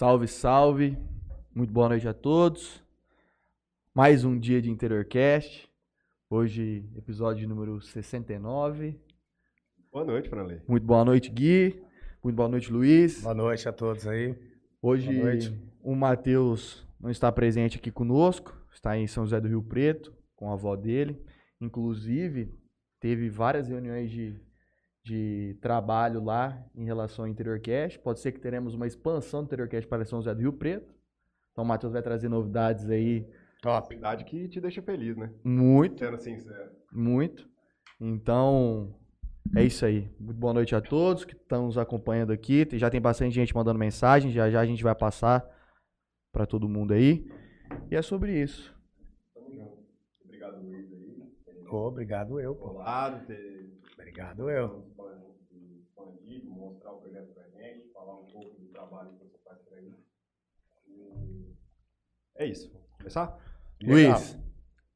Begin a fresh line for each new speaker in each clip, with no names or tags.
Salve, salve. Muito boa noite a todos. Mais um dia de Interiorcast. Hoje, episódio número 69.
Boa noite, Franley.
Muito boa noite, Gui. Muito boa noite, Luiz.
Boa noite a todos aí.
Hoje,
boa noite.
o Matheus não está presente aqui conosco. Está em São José do Rio Preto, com a avó dele. Inclusive, teve várias reuniões de, de trabalho lá em relação ao Interiorcast. Pode ser que teremos uma expansão do Interiorcast para São José do Rio Preto. Então, o Matheus vai trazer novidades aí
Top.
Verdade que te deixa feliz, né?
muito.
Sendo sincero.
Muito. Então, é isso aí. Muito boa noite a todos que estão nos acompanhando aqui. Já tem bastante gente mandando mensagem. Já já a gente vai passar para todo mundo aí. E é sobre isso.
Tamo junto. Obrigado, Luiz, aí.
Obrigado eu, pô.
Ter
Obrigado eu.
Mostrar o projeto pra gente, falar um pouco do trabalho que você faz por aí. E É isso. Vamos começar?
Legal.
Luiz,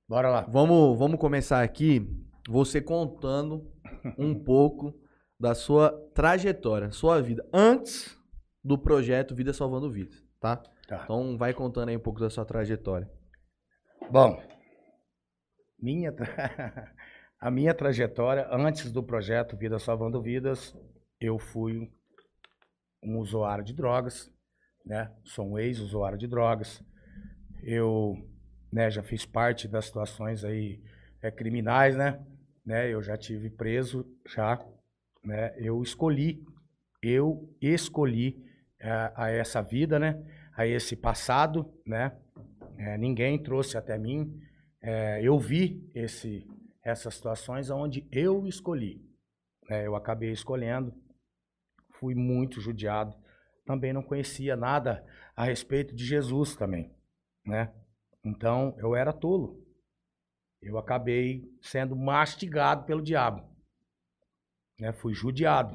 Bora lá.
vamos, vamos começar aqui. Você contando um pouco da sua trajetória, sua vida, antes do projeto Vida Salvando Vidas, tá?
Tá.
Então, vai contando aí um pouco da sua trajetória.
Bom, minha tra- a minha trajetória antes do projeto Vida Salvando Vidas, eu fui um usuário de drogas, né? Sou um ex-usuário de drogas. Eu, né, já fiz parte das situações aí é, criminais, né? né? Eu já tive preso, já, né? Eu escolhi, eu escolhi é, a essa vida, né? A esse passado, né? É, ninguém trouxe até mim. É, eu vi esse, essas situações onde eu escolhi. É, eu acabei escolhendo. Fui muito judiado. Também não conhecia nada a respeito de Jesus também, né? Então eu era tolo. Eu acabei sendo mastigado pelo diabo. Né? Fui judiado.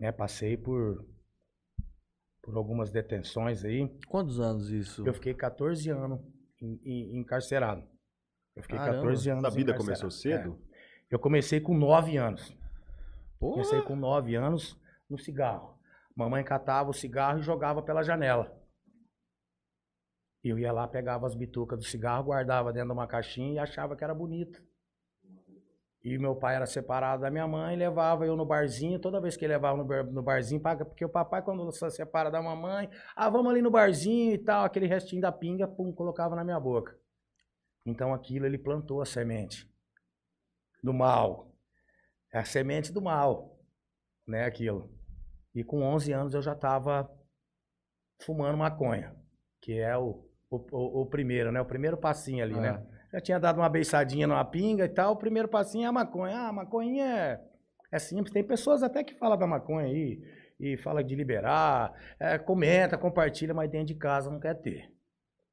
Né? Passei por por algumas detenções aí.
Quantos anos isso?
Eu fiquei 14 anos em- em- encarcerado. Eu fiquei
Caramba.
14 anos.
Essa vida começou cedo?
É. Eu comecei com 9 anos.
Porra!
Comecei com 9 anos no cigarro. Mamãe catava o cigarro e jogava pela janela. Eu ia lá, pegava as bitucas do cigarro, guardava dentro de uma caixinha e achava que era bonito. E meu pai era separado da minha mãe, levava eu no barzinho, toda vez que ele levava no, bar- no barzinho, porque o papai, quando se separa da mamãe, ah, vamos ali no barzinho e tal, aquele restinho da pinga, pum, colocava na minha boca. Então aquilo ele plantou a semente do mal. É a semente do mal, né, aquilo. E com 11 anos eu já estava fumando maconha, que é o, o, o- primeiro, né, o primeiro passinho ali, né.
É.
Já tinha dado uma beiçadinha numa pinga e tal. O primeiro passinho é a maconha. Ah, a maconha é, é simples. Tem pessoas até que falam da maconha aí e fala de liberar, é, comenta, compartilha, mas dentro de casa não quer ter.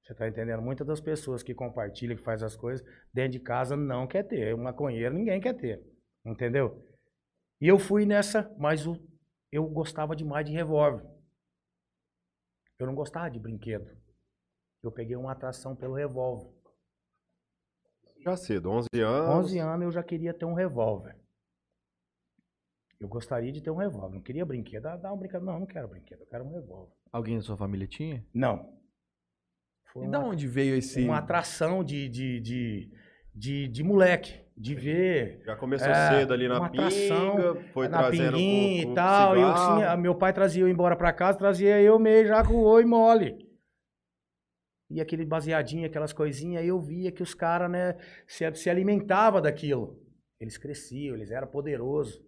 Você tá entendendo? Muitas das pessoas que compartilham, que faz as coisas, dentro de casa não quer ter. Maconheiro ninguém quer ter. Entendeu? E eu fui nessa, mas o- eu gostava demais de revólver. Eu não gostava de brinquedo. Eu peguei uma atração pelo revólver.
Já cedo, 11 anos.
11 anos eu já queria ter um revólver. Eu gostaria de ter um revólver. Não queria brinquedo. Ah, dá um brinquedo. Não, não quero brinquedo. Eu quero um revólver.
Alguém da sua família tinha?
Não. Foi
E
uma,
da onde veio esse.
uma atração de, de, de, de, de moleque. De ver.
Já começou
É,
cedo ali na pinga, foi
na
trazendo
pinguinha
com,
e tal. Eu, tinha- meu pai trazia eu embora pra casa, trazia eu meio já com o oi mole. E aquele baseadinho, aquelas coisinhas, aí eu via que os caras, né, se, se alimentavam daquilo. Eles cresciam, eles eram poderosos.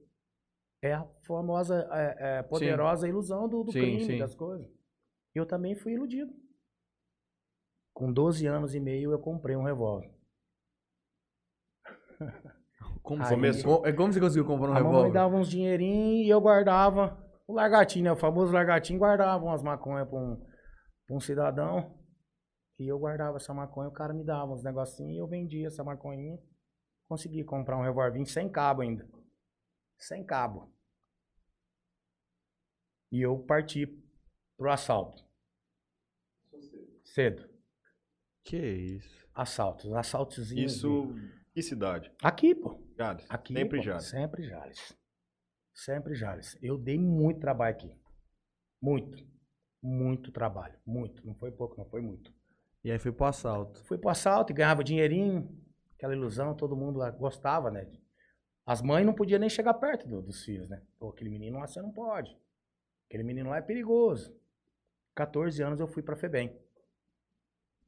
É a famosa, é, é, poderosa ilusão do, do
Sim,
crime,
sim.
das coisas. Eu também fui iludido. Com 12 anos e meio eu comprei um revólver.
Como
Aí-
você começou? É como você conseguiu comprar um
a mamãe
revólver?
dava uns dinheirinhos e eu guardava o largatinho, né? O famoso largatinho, guardava umas maconhas pra um, pra um cidadão. E eu guardava essa maconha, o cara me dava uns negocinhos e eu vendia essa maconhinha. Consegui comprar um revolvinho sem cabo ainda. Sem cabo. E eu parti pro assalto. Cedo.
Que isso.
Assaltos, assaltozinhos.
Isso, que cidade?
Aqui, pô.
Jales.
Aqui,
Sempre
pô,
Jales.
Sempre Jales. Sempre Jales. Eu dei muito trabalho aqui. Muito. Muito trabalho, muito. Não foi pouco, não foi muito.
E aí foi pro assalto.
Fui pro assalto e ganhava dinheirinho, aquela ilusão, todo mundo lá gostava, né? As mães não podiam nem chegar perto do- dos filhos, né? Pô, aquele menino lá você não pode. Aquele menino lá é perigoso. 14 anos eu fui pra FEBEM.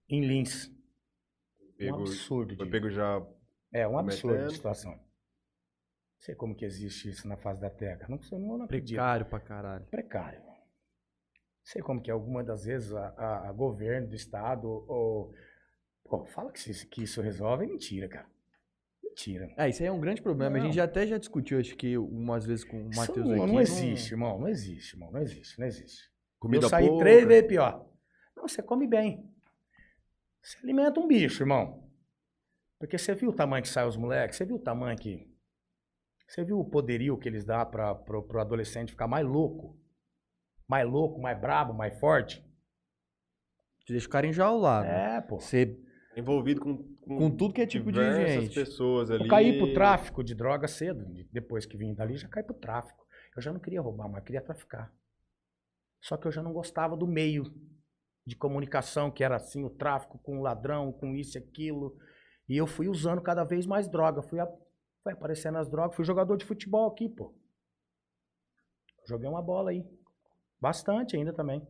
Em Lins. Um
Pego,
absurdo.
foi
de-
pego já.
É um absurdo
Cometendo.
de situação. Não sei como que existe isso na face da Terra. Não, não, não acredito.
Precário pra caralho.
Precário. Não sei como que algumas das vezes a, a- a governo do estado ou... Pô, fala que isso, que isso resolve, é mentira, cara. Mentira.
É, isso aí é um grande problema. A
Não.
gente já até já discutiu, acho que umas vezes com o Matheus aqui.
não existe, irmão. Não existe, irmão. Não existe, não existe.
Comida
eu saí
pouca.
três vezes pior. Não, você come bem. Você alimenta um bicho, irmão. Porque você viu o tamanho que sai os moleques? Você viu o tamanho que. Você viu o poderio que eles dão para pro, pro adolescente ficar mais louco? Mais louco, mais brabo, mais forte?
Te deixa o cara enjaulado.
É, pô.
Você,
Envolvido com,
com tudo que é tipo de gente.
pessoas ali.
Eu caí pro tráfico de droga cedo. de- Depois que vim dali, já caí pro tráfico. Eu já não queria roubar, mas queria traficar. Só que eu já não gostava do meio de comunicação, que era assim, o tráfico com o ladrão, com isso e aquilo. E eu fui usando cada vez mais droga. Fui, a- foi aparecendo as drogas. Fui jogador de futebol aqui, pô. Joguei uma bola aí. Bastante ainda também.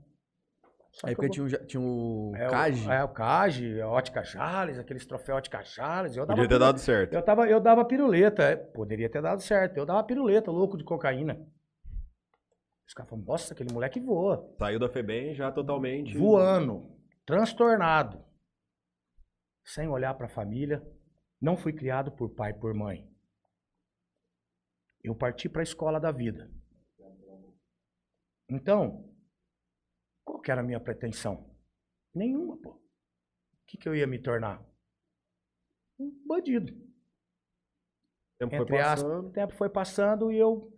Só
Aí
que eu
porque
vou-
tinha, o ja- tinha o
é,
Kaji.
O, é, o Cage, a Ótica Jales, aqueles troféus Ótica Jales. Eu dava
Podia ter
piru-
dado certo.
eu, tava, eu dava piruleta. é, Poderia ter dado certo. Eu dava piruleta, louco de cocaína. Os caras falam, nossa, aquele moleque voa.
Saiu da FEBEM já totalmente.
Voando, transtornado. Sem olhar pra família. Não fui criado por pai por mãe. Eu parti pra escola da vida. Então, qual que era a minha pretensão? Nenhuma, pô. O que, que eu ia me tornar? Um bandido.
O tempo foi
Entre aspas,
passando.
o tempo foi passando e eu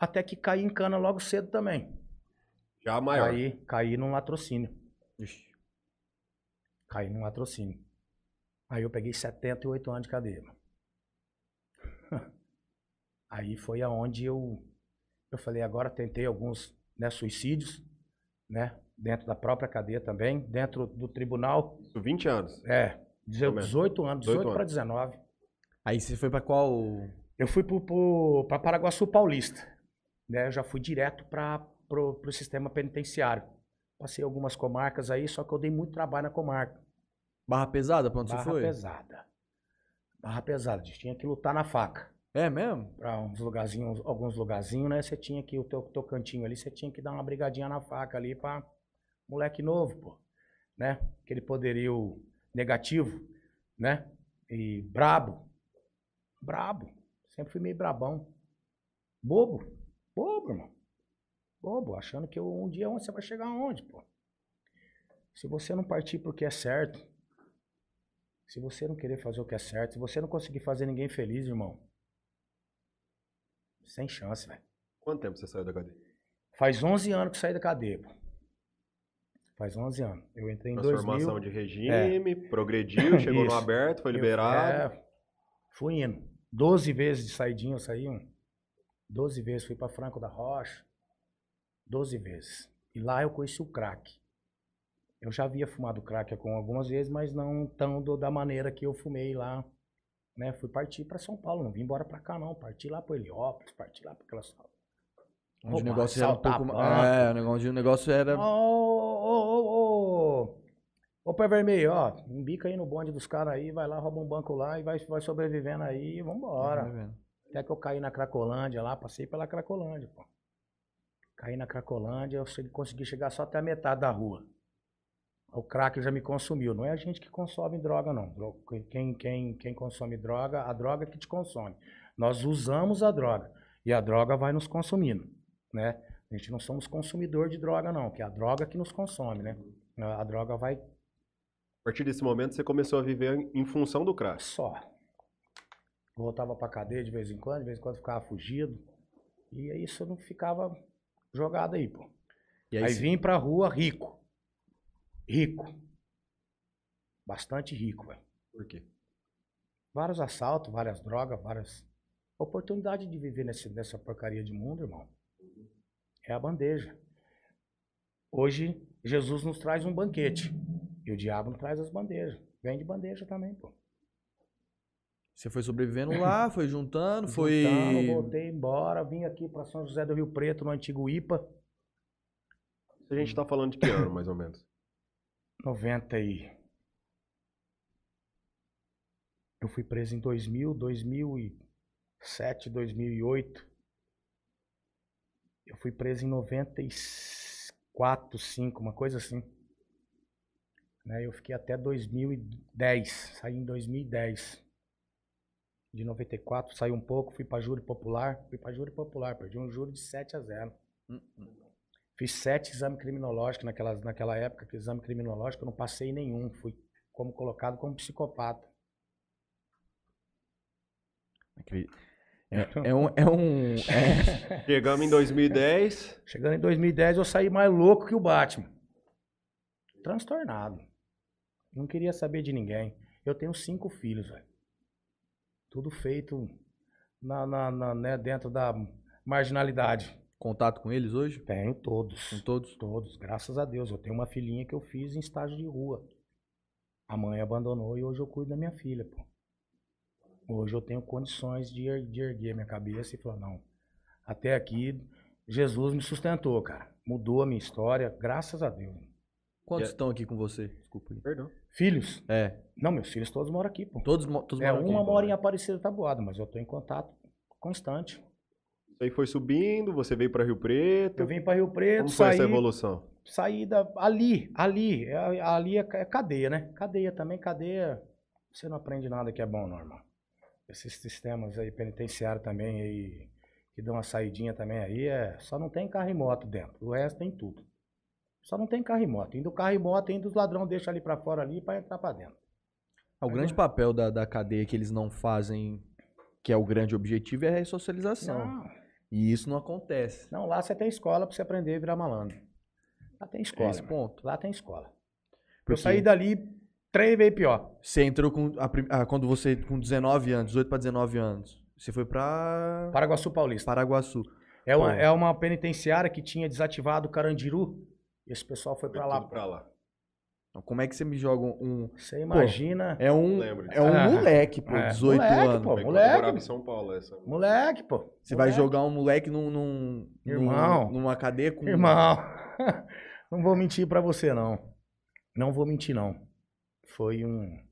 até que caí em cana logo cedo também.
Já maior.
Caí, caí num latrocínio.
Ixi.
Caí num latrocínio. Aí eu peguei 78 anos de cadeia. Aí foi aonde eu eu falei, agora tentei alguns né, suicídios, né? Dentro da própria cadeia também, dentro do tribunal.
Isso, 20 anos.
É, 18
Também.
18 anos, 18
18
para
anos.
19.
Aí você foi pra qual.
Eu fui para Paraguaçu Paulista. Né? Eu já fui direto para o sistema penitenciário. Passei algumas comarcas aí, só que eu dei muito trabalho na comarca.
Barra pesada, pra onde
Barra
você foi?
pesada. Barra pesada. A gente tinha que lutar na faca.
É mesmo?
Para uns lugarzinhos, alguns lugarzinhos, né? Você tinha que, o teu, teu cantinho ali, você tinha que dar uma brigadinha na faca ali para moleque novo, pô. Né? Aquele poderio negativo, né? E brabo. Brabo. Sempre fui meio brabão. Bobo. Bobo, irmão. Bobo, achando que eu- um dia você vai chegar aonde, pô. Se você não partir pro que é certo, se você não querer fazer o que é certo, se você não conseguir fazer ninguém feliz, irmão, sem chance, velho.
Quanto tempo você saiu da cadeia?
Faz 11 anos que saí da cadeia, pô. Faz 11 anos. Eu entrei em
Transformação
2000.
de regime, progrediu, chegou no aberto, foi
Eu-
liberado.
é, fui indo. 12 vezes de saidinha eu saí. um. 12 vezes fui pra Franco da Rocha. 12 vezes. E lá eu conheci o crack. Eu já havia fumado crack com algumas vezes, mas não tão do- da maneira que eu fumei lá. Né? Fui partir pra São Paulo, não vim embora pra cá não. Parti lá pro Heliópolis, parti lá pra aquelas...
Onde o negócio era um pouco.
banco.
É, o negócio, o negócio era.
Ô, ô, ô, ô, ô, pé vermelho, ó, embica aí no bonde dos caras aí, vai lá, rouba um banco lá e vai, vai sobrevivendo aí e vambora.
Tá vendo?
Até que eu caí na Cracolândia lá, passei pela Cracolândia, pô. Caí na Cracolândia, eu consegui chegar só até a metade da rua. O crack já me consumiu. Não é a gente que consome droga, não. Quem, quem, quem consome droga, a droga que te consome. Nós usamos a droga e a droga vai nos consumindo, né? A gente não somos consumidor de droga, não, que é a droga que nos consome, né? A a droga vai
A partir desse momento você começou a viver em função do crack.
só. Voltava pra cadeia de vez em quando, de vez em quando ficava fugido. E aí isso não ficava jogado aí, pô.
E
Aí,
aí,
vim pra rua rico. Rico. Bastante rico, velho.
Por quê?
Vários assaltos, várias drogas, várias. Oportunidade de viver nesse, nessa porcaria de mundo, irmão. É a bandeja. Hoje, Jesus nos traz um banquete. E o diabo nos traz as bandejas. Vem de bandeja também, pô.
Você foi sobrevivendo lá, foi juntando, foi.
Juntando, voltei embora, vim aqui para São José do Rio Preto, no antigo IPA.
A gente tá falando de que ano, mais ou menos?
90 e... Eu fui preso em 2000, 2007, 2008. Eu fui preso em 94, 5, uma coisa assim. Né? Eu fiquei até 2010, saí em 2010. De 94, saí um pouco, fui para júri popular. Fui para júri popular, perdi um júri de 7 a 0. Fiz sete exames criminológicos naquela, naquela época, que exame criminológico eu não passei nenhum. Fui como colocado como psicopata.
É, é um. É um é-
Chegamos em 2010.
Chegando em 2010, eu saí mais louco que o Batman. Transtornado. Não queria saber de ninguém. Eu tenho cinco filhos, velho. Tudo feito na, na, na, né, dentro da marginalidade.
Contato com eles hoje?
Tenho todos.
Com todos?
Todos, graças a Deus. Eu tenho uma filhinha que eu fiz em estágio de rua. A mãe abandonou e hoje eu cuido da minha filha, pô. Hoje eu tenho condições de, er de erguer minha cabeça e falar, não, até aqui Jesus me sustentou, cara. Mudou a minha história, graças a Deus.
Quantos estão aqui com você? Desculpa. aí.
Perdão.
Filhos?
É.
Não, meus filhos todos moram aqui, pô.
Todos, mo- todos
É,
moram aqui?
uma mora em Aparecida Taboada, mas eu tô em contato constante.
Isso aí foi subindo, você veio para Rio Preto.
Eu vim para Rio Preto,
Como foi
saí,
essa evolução?
saí da, ali, ali, é- ali é ca- é cadeia, né? Cadeia também, cadeia, você não aprende nada que é bom, normal. Esses sistemas aí penitenciários também aí, que dão uma saidinha também aí, é, só não tem carro e moto dentro, o resto tem tudo. Só não tem carro e moto. Indo carro e moto, indo os ladrão deixa ali pra fora ali pra entrar pra dentro.
Ah, O grande papel da, da cadeia que eles não fazem, que é o grande objetivo, é a ressocialização.
Não,
E isso não acontece.
não, lá você tem escola pra você aprender a virar malandro. Lá tem escola.
Esse ponto.
Lá tem escola. Eu
Porque
saí dali três vezes pior.
Você entrou com. a ah, quando você, com 19 anos, 18 para 19 anos, você foi pra
Paraguaçu Paulista.
Paraguaçu.
É uma,
Pô.
é uma penitenciária que tinha desativado o Carandiru. Esse pessoal foi
Foi
pra lá.
pra lá.
Então, Como é que você me joga um.
Você imagina.
É um, é um
Ah.
moleque, pô,
É,
18
moleque,
anos.
pô. Moleque.
eu morava em São Paulo, essa.
Moleque, pô.
Você vai
Moleque.
jogar um moleque num, num, num-
Irmão.
numa cadeia com.
Irmão, não vou mentir pra você, não. Não vou mentir, não. Foi um.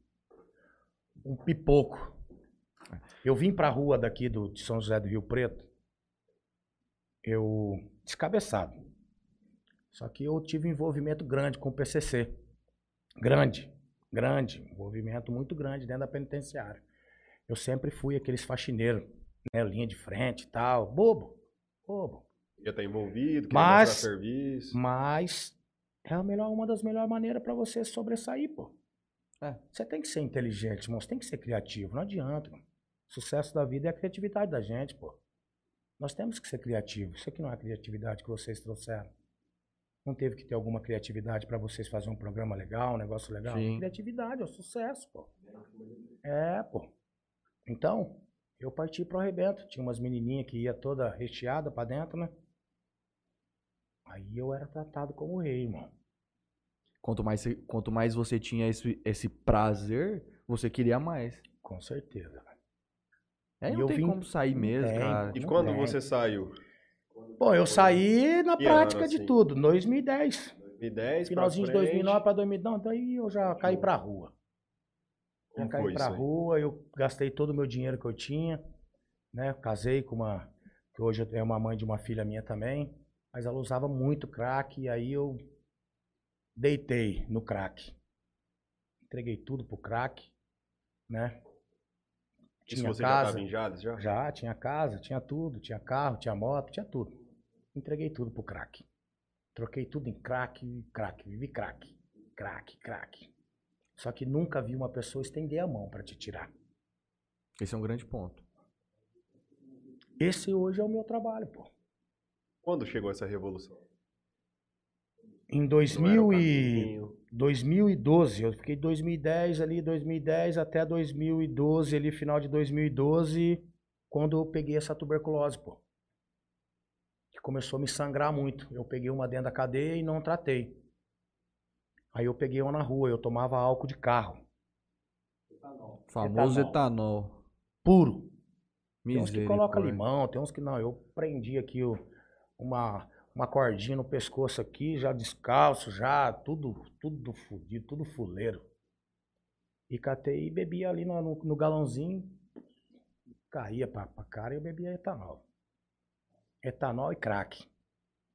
Um pipoco. Eu vim pra rua daqui do, de São José do Rio Preto. Eu. descabeçado. Só que eu tive um envolvimento grande com o PCC. Grande. Grande. Envolvimento muito grande dentro da penitenciária. Eu sempre fui aqueles faxineiros, né? Linha de frente e tal. Bobo. Bobo.
Já tá envolvido, queria
Mas-
serviço.
Mas é a melhor, uma das melhores maneiras pra você sobressair, pô.
É.
Você tem que ser inteligente, irmão. Você tem que ser criativo. Não adianta. Mano. O sucesso da vida é a criatividade da gente, pô. Nós temos que ser criativos. Isso aqui não é a criatividade que vocês trouxeram. Não teve que ter alguma criatividade pra vocês fazerem um programa legal, um negócio legal?
Sim.
Criatividade, é o sucesso, pô. É, pô. Então, eu parti pro arrebento. Tinha umas menininhas que ia toda recheada pra dentro, né? Aí eu era tratado como rei, irmão.
Quanto mais, você- quanto mais você tinha esse, esse prazer, você queria mais.
Com certeza. E
não
eu
tem
vim-
como sair mesmo,
tem.
cara.
E quando
tem.
você saiu?
Bom, eu saí na
Que
prática
ano,
de
assim?
tudo, 2010.
2010
Finalzinho de
pra frente.
2009 para 2009, daí eu já caí pra rua. Já
Como
caí
foi
pra
isso aí?
rua, eu gastei todo o meu dinheiro que eu tinha, né? Casei com uma, que hoje é uma mãe de uma filha minha também, mas ela usava muito crack, e aí eu deitei no crack. Entreguei tudo pro crack, né?
Isso
Tinha
você já
casa,
tava em Jales já?
Já, tinha casa, tinha tudo, tinha carro, tinha moto, tinha tudo. Entreguei tudo pro crack. Troquei tudo em crack, crack, vivi crack, crack, crack. Só que nunca vi uma pessoa estender a mão pra te tirar.
Esse é um grande ponto.
Esse hoje é o meu trabalho, pô.
Quando chegou essa revolução?
Em
Não era o
2000 e...
caminho.
2012, eu fiquei 2010 ali, 2010 até 2012, ali final de 2012, quando eu peguei essa tuberculose, pô. Começou a me sangrar muito. Eu peguei uma dentro da cadeia e não tratei. Aí eu peguei uma na rua, eu tomava álcool de carro.
Famoso
Etanol.
etanol.
Puro. Tem uns que coloca
Misericórdia.
limão, tem uns que não. Eu prendi aqui uma, uma cordinha no pescoço aqui, já descalço, já tudo, tudo fudido, tudo fuleiro. E catei e bebia ali no, no, no galãozinho, caía pra, pra cara e eu bebia etanol. Etanol e crack.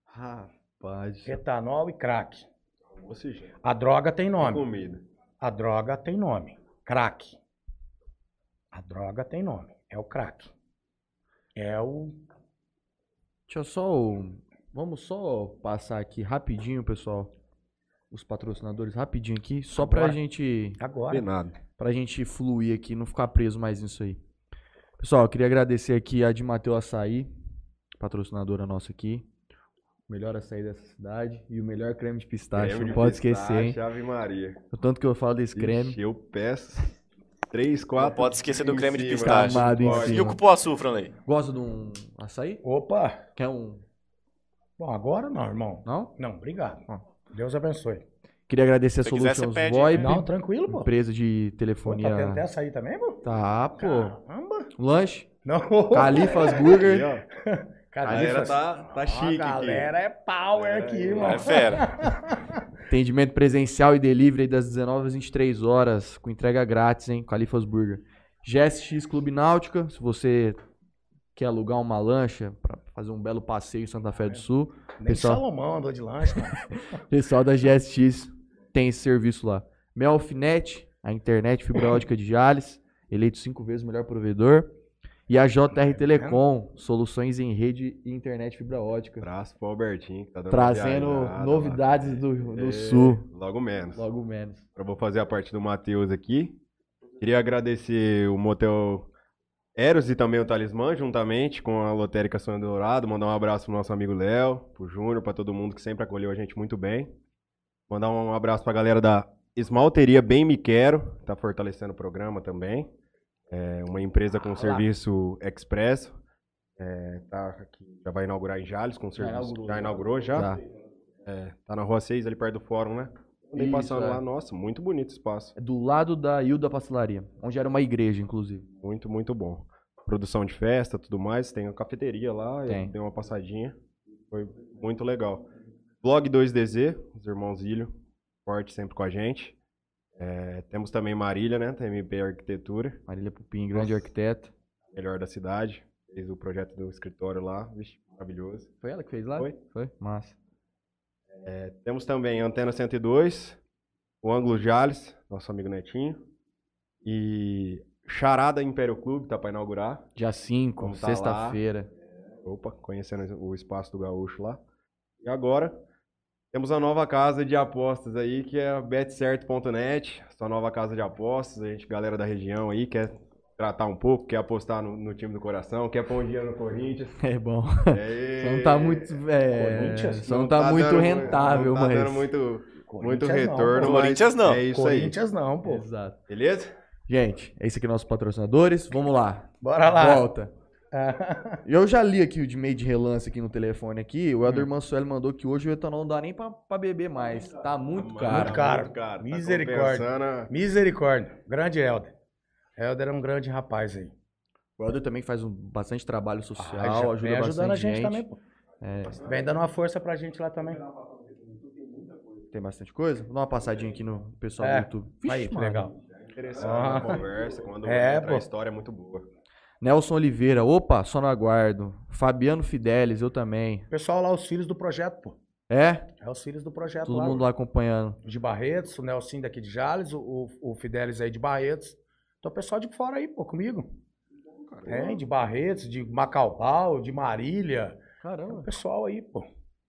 Rapaz.
Etanol e crack.
Ou seja,
A droga tem nome.
comida.
A droga tem nome. Crack. A droga tem nome. É o crack. É o.
Deixa eu só. o- Vamos só passar aqui rapidinho, pessoal. Os patrocinadores rapidinho aqui, só pra
Agora.
gente.
Agora.
nada.
pra gente fluir aqui, não ficar preso mais nisso aí. Pessoal, eu queria agradecer aqui a de Mateu Açaí, patrocinadora nossa aqui. Melhor açaí dessa cidade e o melhor creme de pistache.
Creme
não
de
pode
pistache,
esquecer, hein?
Ave Maria.
O tanto que eu falo desse creme.
Ixi, eu peço três, quatro.
Não pode esquecer do
em
creme de
cima.
pistache.
Camada em cima.
E o cupuaçu, Franley?
Gosta de um açaí?
Opa!
Quer um.
Bom, agora não, irmão.
Não?
Não, obrigado.
Ó.
Deus abençoe.
Queria agradecer a
Se
Solutions VoIP,
Não, tranquilo, pô.
empresa de
Pô,
telefonia.
tá tendo até açaí também, pô?
Tá, pô.
Caramba!
Lanche,
Não.
Califas Burger.
Ó. A galera tá, tá
Ó,
chique
A galera é power aqui, irmão.
É fera.
Atendimento presencial e delivery das 19 às 23 horas, com entrega grátis, hein? Califas Burger. GSX Clube Náutica, se você quer alugar uma lancha para fazer um belo passeio em Santa Fé do Sul,
Nem
pessoal-
Salomão andou de lanche, mano.
pessoal da GSX tem esse serviço lá. Melfinet, a internet fibra ótica de Jales, eleito cinco vezes o melhor provedor. E a JR Telecom, soluções em rede e internet fibra ótica.
Abraço pro Albertinho, que tá dando
Trazendo
viajada
novidades
lá.
do, do
É,
Sul.
Logo menos.
Logo menos.
Eu vou fazer a parte do Matheus aqui. Queria agradecer o Motel Eros e também o Talismã, juntamente com a Lotérica Sonho Dourado. Mandar um abraço pro nosso amigo Léo, pro Júnior, pra todo mundo que sempre acolheu a gente muito bem. Mandar um abraço pra galera da Esmalteria Bem Me Quero, que tá fortalecendo o programa também. É uma empresa com
Ah, lá.
serviço expresso. É, tá aqui, já vai inaugurar em Jales com serviço.
inaugurou,
já
já.
inaugurou já?
Tá.
É, tá na rua 6, ali perto do fórum, né? Andei
Isso,
passando
é.
lá, nossa, muito bonito o espaço.
É do lado da Hilda Pastelaria, onde era uma igreja, inclusive.
Muito, muito bom. Produção de festa, tudo mais. Tem a cafeteria lá,
Tem.
eu dei uma passadinha. Foi muito legal. Blog 2DZ, os irmãos Ilho, forte sempre com a gente. É, temos também Marília, né? Da MP Arquitetura,
Marília Pupim, grande
Nossa.
arquiteta.
melhor da cidade. Fez o projeto do escritório lá, vixe, maravilhoso.
Foi ela que fez lá?
Foi.
Foi? Massa.
Temos também Antena 102, o Ângulo Jales, nosso amigo Netinho. E Charada Império Clube, tá para inaugurar.
Dia 5,
Como tá
sexta-feira.
Opa, conhecendo o espaço do Gaúcho lá. E agora, temos a nova casa de apostas aí, que é a betcerto.net, sua nova casa de apostas. A gente, galera da região aí, quer tratar um pouco, quer apostar no, no time do coração, quer pôr um dinheiro no Corinthians.
É bom.
É,
Só não tá muito. É,
Corinthians?
só não tá, muito
dando-
rentável,
não tá
mas.
dando muito, muito
não,
retorno, mas
Corinthians não.
é isso aí.
Corinthians não, pô.
Exato.
Beleza?
Gente, é isso aqui nossos patrocinadores. Vamos lá.
Bora lá.
Volta. Eu já li aqui o de meio de relance aqui no telefone aqui. O Elder Mansueli mandou que hoje o etanol não dá nem pra, pra beber mais. Tá muito caro.
Muito caro.
Muito caro. Tá
Misericórdia.
compensando.
Misericórdia. Grande Helder. Helder é um grande rapaz aí.
O Elder também faz um, bastante trabalho
Ah,
social,
já-
ajuda
vem ajudando
bastante
a gente,
gente.
também, pô.
É,
Vem dando uma força pra gente lá também.
tem bastante coisa. Vou dar uma passadinha aqui no pessoal
É.
do YouTube.
Aí, que
mano.
legal.
Interessante
Ah.
a conversa, quando
É, pô.
a história é muito boa.
Nelson Oliveira, opa, só no aguardo. Fabiano Fidelis, eu também.
Pessoal lá, os filhos do projeto, pô.
É?
É os filhos do projeto
Todo
lá.
mundo lá acompanhando.
De Barretos, o Nelson daqui de Jales, o, o, o Fidelis aí de Barretos. Então o pessoal de fora aí, pô, comigo. Tem, de Barretos, de Macaubal, de Marília. É um
Caramba.
pessoal aí, pô.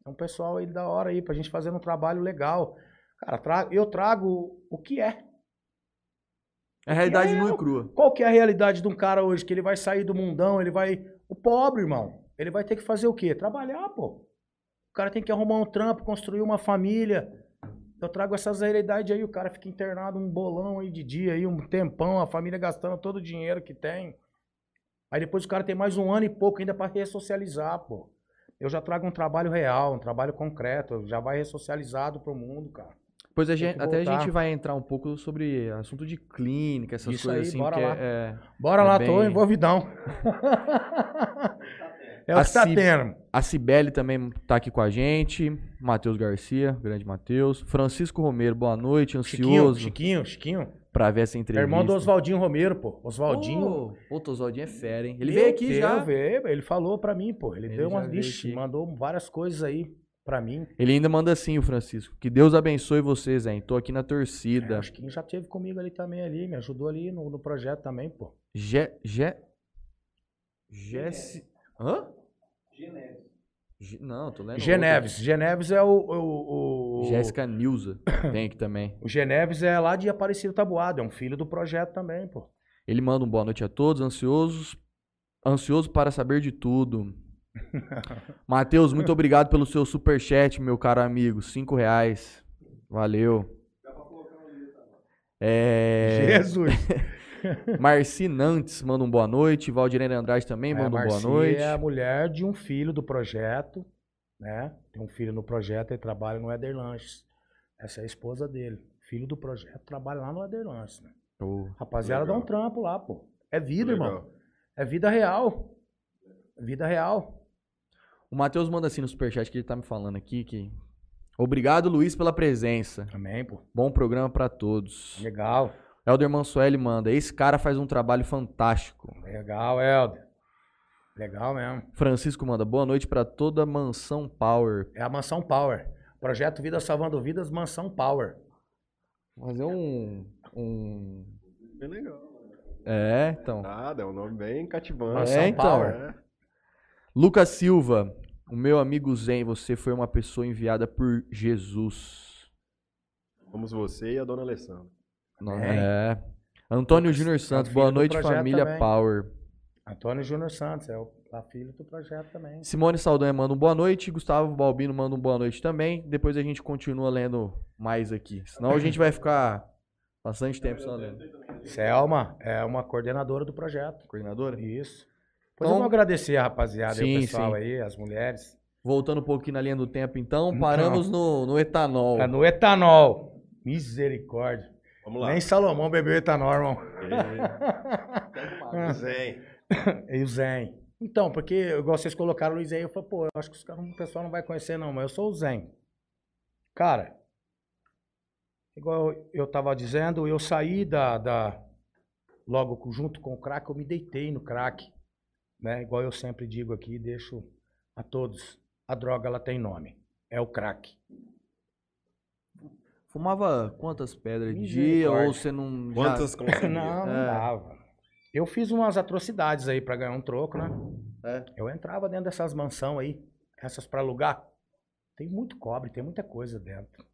É um pessoal aí da hora aí, pra gente fazer um trabalho legal. Cara, tra- eu trago o que é.
É a realidade nua e crua.
Qual que é a realidade de um cara hoje? Que ele vai sair do mundão, ele vai. O pobre, irmão. Ele vai ter que fazer o quê? Trabalhar, pô. O cara tem que arrumar um trampo, construir uma família. Eu trago essas realidades aí, o cara fica internado um bolão aí de dia aí, um tempão, a família gastando todo o dinheiro que tem. Aí depois o cara tem mais um ano e pouco ainda pra ressocializar, pô. Eu já trago um trabalho real, um trabalho concreto, já vai ressocializado pro mundo, cara.
Pois a gente, até a gente vai entrar um pouco sobre assunto de clínica, essas
Isso
coisas
aí,
assim,
bora lá.
é-
Bora
É
lá, tô
bem-
envolvidão. é o que tá
Assim-
tendo.
A Cibele também tá aqui com a gente. Matheus Garcia, grande Matheus. Francisco Romero, boa noite.
Chiquinho,
Ansioso
Chiquinho, Chiquinho.
pra ver essa
É
entrevista.
irmão do Oswaldinho Romero, pô. Oswaldinho.
Ô, Puta, o Oswaldinho é fera, hein? Ele
Meu
veio aqui
Deus,
já.
veio, ele falou pra mim, pô. Ele,
Ele
deu uma. Vixe, mandou várias coisas aí pra mim.
Ele ainda manda assim, o Francisco. Que Deus abençoe vocês, hein? Tô aqui na
É,
torcida.
acho que já teve comigo ali também, ali, me ajudou ali no, no projeto também, pô.
Gé. Gé. Jesse. Hã? Ge- Não, tô lendo.
Geneves. Geneves é o. o, o-
outro. Jéssica Nilza. Tem aqui também.
O Geneves é lá de Aparecido Tabuado, é um filho do projeto também, pô.
Ele manda um boa noite a todos, ansiosos, ansioso para saber de tudo. Matheus, muito obrigado pelo seu superchat, meu caro amigo. Cinco reais. Valeu. É...
Jesus!
Marci Nantes manda um boa noite. Valdirene Andrade também
É,
manda um boa
Marci
noite.
é a mulher de um filho do projeto, né? Tem um filho no projeto e trabalha no Eder Lanches. Essa é a esposa dele. Filho do projeto, trabalha lá no Eder Lanches, né?
Ô,
Rapaziada, dá
Legal.
um trampo lá, pô. É vida,
Legal.
irmão. É vida real. Vida real.
O Matheus manda assim no superchat que ele tá me falando aqui que. Obrigado, Luiz, pela presença.
Amém, pô.
Bom programa pra todos.
Legal.
Elder Mansueli manda. Esse cara faz um trabalho fantástico.
Legal, Helder. Legal mesmo.
Francisco manda. Boa noite pra toda Mansão Power.
É a Mansão Power. Projeto Vida Salvando Vidas, Mansão Power.
Fazer um. um...
Bem legal.
É, então.
Nada, é um nome bem cativante.
Mansão
É, então.
Power.
É.
Lucas Silva. O meu amigo Zen, você foi uma pessoa enviada por Jesus.
Somos você e a dona Alessandra.
Não,
Amém.
é. Antônio Júnior
é o
Santos. Boa noite, família
também.
Power.
Antônio Júnior Santos, é o a filho do projeto também.
Simone Saldanha manda um boa noite. Gustavo Balbino manda um boa noite também. Depois a gente continua lendo mais aqui. Senão a gente vai ficar bastante tempo só lendo.
Selma é uma coordenadora do projeto.
Coordenadora?
Isso.
Então-
agradecer a rapaziada,
Sim,
o pessoal
sim.
aí, as mulheres.
Voltando um pouquinho na linha do tempo, então, paramos no, no etanol.
É no etanol. Misericórdia.
Vamos lá.
Nem Salomão bebeu etanol, irmão.
E... Zen.
E o Zen. Então, porque, igual vocês colocaram o Luiz aí, eu falei, pô, eu acho que os caras- o pessoal não vai conhecer, não, mas eu sou o Zen. Cara, igual eu tava dizendo, eu saí da. da logo junto com o crack, eu me deitei no crack. Né? Igual eu sempre digo aqui, deixo a todos. A droga ela tem nome. É o crack.
Fumava quantas pedras de dia? Ou você não. já-
Quantas consumia?
Não, não
É.
dava. Eu fiz umas atrocidades aí pra ganhar um troco, né?
É.
Eu entrava dentro dessas mansão aí, essas pra alugar. Tem muito cobre, tem muita coisa dentro.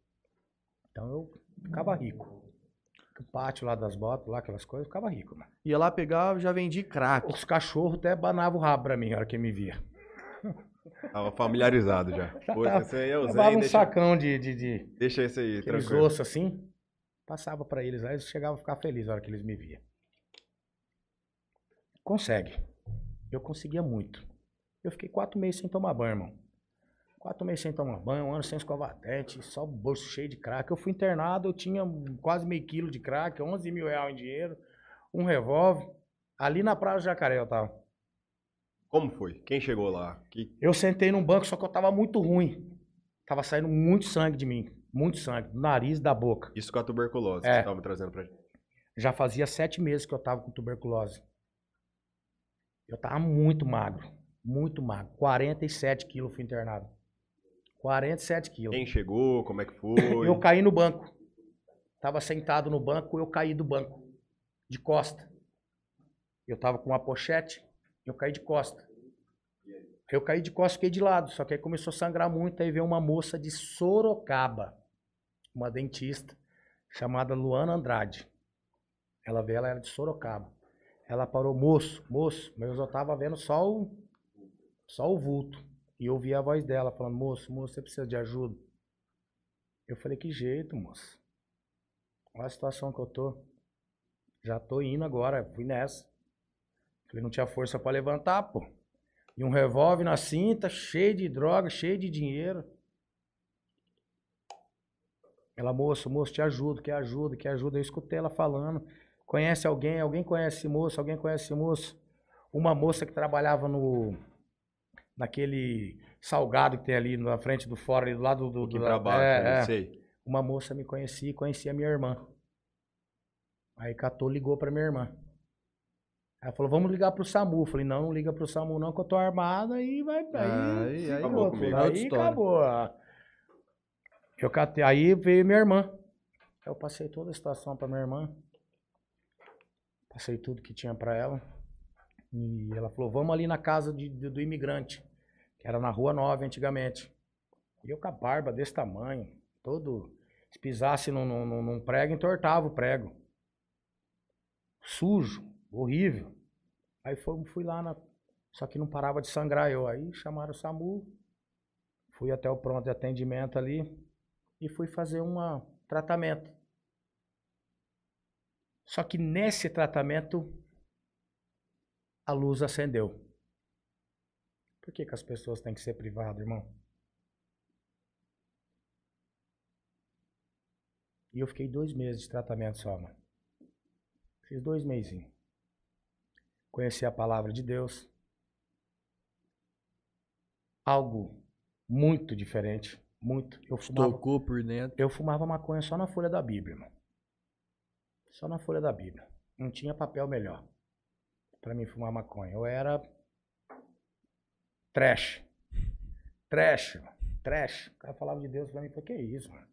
Então eu ficava rico. O pátio lá das botas, lá aquelas coisas, eu ficava rico, mano.
Ia lá pegar, já vendi crack.
Os cachorros até banavam o rabo pra mim na hora que me via.
Tava familiarizado já. Pô, esse aí é o
Levava um
deixa,
sacão de, de, de
deixa esse aí,
aqueles
tranquilo.
ossos assim, passava pra eles, aí eles chegavam a ficar felizes na hora que eles me viam. Consegue. Eu conseguia muito. Eu fiquei quatro meses sem tomar banho, irmão. Quatro meses sem tomar banho, um ano sem escovar dente, só o bolso cheio de crack. Eu fui internado, eu tinha quase meio quilo de crack, 11 mil reais em dinheiro, um revólver. Ali na Praia do Jacaré eu tava.
Como foi? Quem chegou lá? Que...
Eu sentei num banco, só que eu tava muito ruim. Tava saindo muito sangue de mim. Muito sangue. Do nariz e da boca.
Isso com a tuberculose
É.
que você tava trazendo pra gente.
Já fazia sete meses que eu tava com tuberculose. Eu tava muito magro. Muito magro. 47 quilos fui internado. 47 quilos.
Quem chegou? Como é que foi?
Eu caí no banco. Tava sentado no banco, eu caí do banco. De costa. Eu tava com uma pochete, eu caí de costa. Eu caí de costa fiquei de lado. Só que aí começou a sangrar muito. Aí veio uma moça de Sorocaba, uma dentista, chamada Luana Andrade. Ela veio, ela era de Sorocaba. Ela parou, moço, moço, mas eu só tava vendo só o, só o vulto. E eu ouvi a voz dela falando, moço, moço, você precisa de ajuda? Eu falei, que jeito, moço. Olha a situação que eu tô. Já tô indo agora, fui nessa. Falei, não tinha força pra levantar, pô. E um revólver na cinta, cheio de droga, cheio de dinheiro. Ela, moço, moço, te ajudo, quer ajuda, quer ajuda. Eu escutei ela falando. Conhece alguém? Alguém conhece moço? Alguém conhece moço? Uma moça que trabalhava no naquele salgado que tem ali na frente do fora, ali do lado do.
Aqui
do
pra baixo,
é, é.
sei.
Uma moça me conhecia e conhecia minha irmã. Aí catou, ligou pra minha irmã. Ela falou, vamos ligar pro SAMU. Eu falei, não, não liga pro SAMU não, que eu tô armada e vai... Aí,
Aí- aí
acabou comigo.
Aí
Outra história.
acabou. Eu catei, aí veio minha irmã. Eu passei toda a situação pra minha irmã. Passei tudo que tinha pra ela. E ela falou, vamos ali na casa de- do, do imigrante, que era na Rua Nova antigamente. E eu com a barba desse tamanho, todo... Se pisasse num, num, num- prego, entortava o prego. Sujo, horrível. Aí foi, fui lá, na, só que não parava de sangrar eu. Aí chamaram o SAMU, fui até o pronto de atendimento ali e fui fazer um tratamento. Só que nesse tratamento a luz acendeu. Por que, que as pessoas têm que ser privadas, irmão? E eu fiquei dois meses de tratamento só, mano. Fiz dois meses. Conheci a palavra de Deus. Algo muito diferente. Muito. Eu fumava,
Tocou por dentro.
eu fumava maconha só na folha da Bíblia, mano. Só na folha da Bíblia. Não tinha papel melhor pra mim fumar maconha. Eu era trash. Trash. Trash. O cara falava de Deus pra mim, falei, que isso, mano?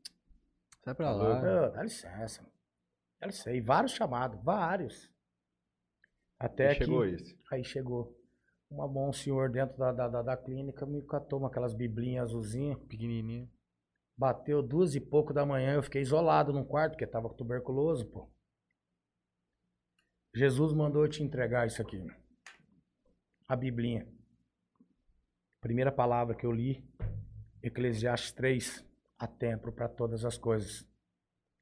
Sai pra
Tá
lá.
louco? Ô, dá licença. mano. Dá licença. E vários chamados, vários. Até que
chegou esse.
aí chegou uma bom senhor dentro da, da, da, da clínica, me catou uma aquelas biblinhas azulzinhas,
Pequenininho.
bateu duas e pouco da manhã, eu fiquei isolado num quarto, porque tava com tuberculoso, pô. Jesus mandou eu te entregar isso aqui. A biblinha. Primeira palavra que eu li, Eclesiastes 3, há tempo para todas as coisas.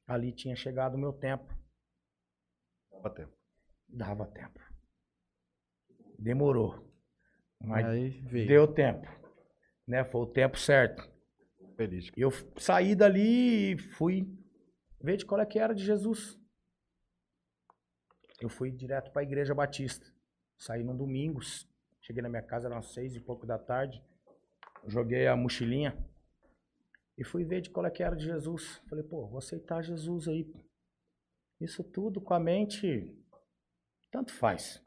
Ali tinha chegado o meu tempo.
Dava tempo.
Dava tempo. Demorou. Mas
Aí veio.
deu tempo. Né? Foi o tempo certo.
Feliz.
E eu saí dali e fui ver de qual é que era de Jesus. Eu fui direto para a Igreja Batista. Saí num domingo, s- cheguei na minha casa, eram seis e pouco da tarde. Joguei a mochilinha e fui ver de qual é que era de Jesus. Falei, pô, vou aceitar Jesus aí. pô. Isso tudo com a mente, tanto faz.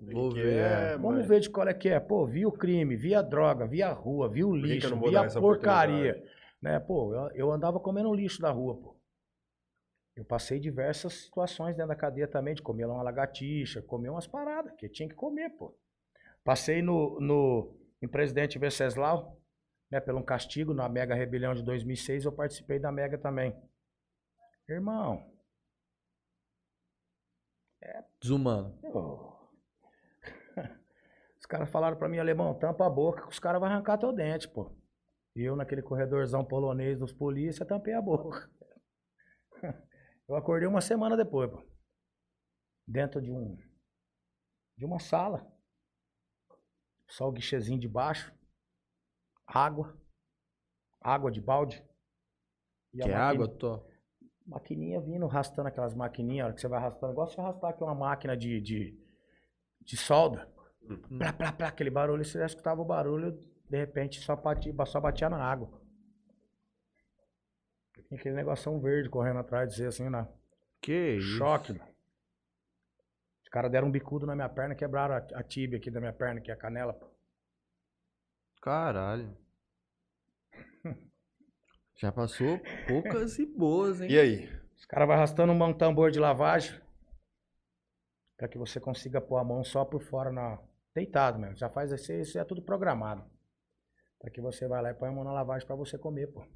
Vou
Que
ver.
é,
Vamos
mas-
ver de qual é que é. Pô, vi o crime, vi a droga, vi a rua, vi o lixo, vi a porcaria. Né? Pô, eu, eu andava comendo lixo da rua, pô. Eu passei diversas situações dentro da cadeia também, de comer lá uma lagartixa, comer umas paradas, que tinha que comer, pô. Passei no, no, em Presidente Venceslau, né, pelo um castigo, na Mega Rebelião de 2006, eu participei da Mega também. Irmão,
Desumano.
Ô. Os caras falaram pra mim, alemão, tampa a boca que os caras vão arrancar teu dente, pô. E eu, naquele corredorzão polonês dos polícia, tampei a boca. Eu acordei uma semana depois, pô. Dentro de um. De uma sala. Só o guichezinho de baixo. Água. Água de balde. E
Que é água, Tó?
maquininha vindo, arrastando aquelas maquininhas, a hora que você vai arrastando, igual você arrastar aqui uma máquina de, de, de solda.
Uhum.
Plá, plá, plá, aquele barulho, você já escutava o barulho, de repente só batia, só batia na água. Tinha aquele negocinho verde correndo atrás de você, assim, na
Que isso?
choque, mano. Os caras deram um bicudo na minha perna, quebraram a, a tíbia aqui da minha perna, que é a canela. pô.
Caralho. Já passou poucas e boas, hein?
E aí?
Os caras vão arrastando um tambor de lavagem para que você consiga pôr a mão só por fora na deitado mesmo. Já faz isso, isso é tudo programado. Para que você vai lá e põe a mão na lavagem para você comer, pô.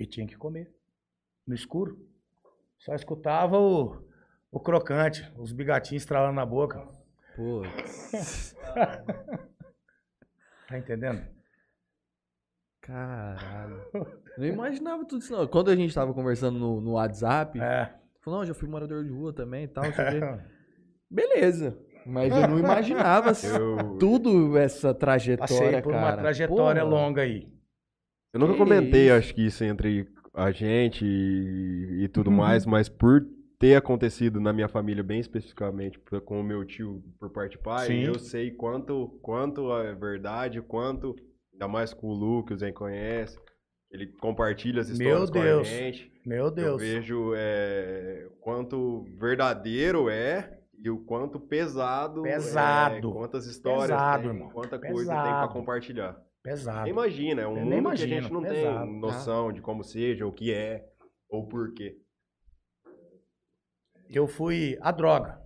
E tinha que comer. No escuro. Só escutava o, o crocante, os bigatinhos estralando na boca.
Pô.
Tá entendendo?
Caralho. Eu não imaginava tudo isso, não. Quando a gente tava conversando no, no WhatsApp,
É.
falou, não, já fui morador de rua também e tal. Beleza. Mas eu não imaginava
Eu,
tudo essa trajetória,
Passei por
cara.
uma trajetória
Pô,
longa aí.
eu nunca
Que
comentei,
isso?
acho que isso entre a gente e, e tudo
Uhum.
mais, mas por ter acontecido na minha família, bem especificamente com o meu tio por parte de pai,
Sim.
eu sei quanto, quanto é verdade, quanto, ainda mais com o Lu, que o Zen conhece, ele compartilha as
Meu
histórias com
Deus.
a gente.
Meu
Eu
Deus.
vejo é, quanto verdadeiro é e o quanto pesado,
Pesado.
é, quantas histórias
Pesado,
tem, quanta coisa tem pra
Pesado.
compartilhar.
Pesado.
Imagina, é um
Eu
mundo que a gente não
pesado.
tem noção de como seja, o que é, ou por quê.
Eu fui a droga.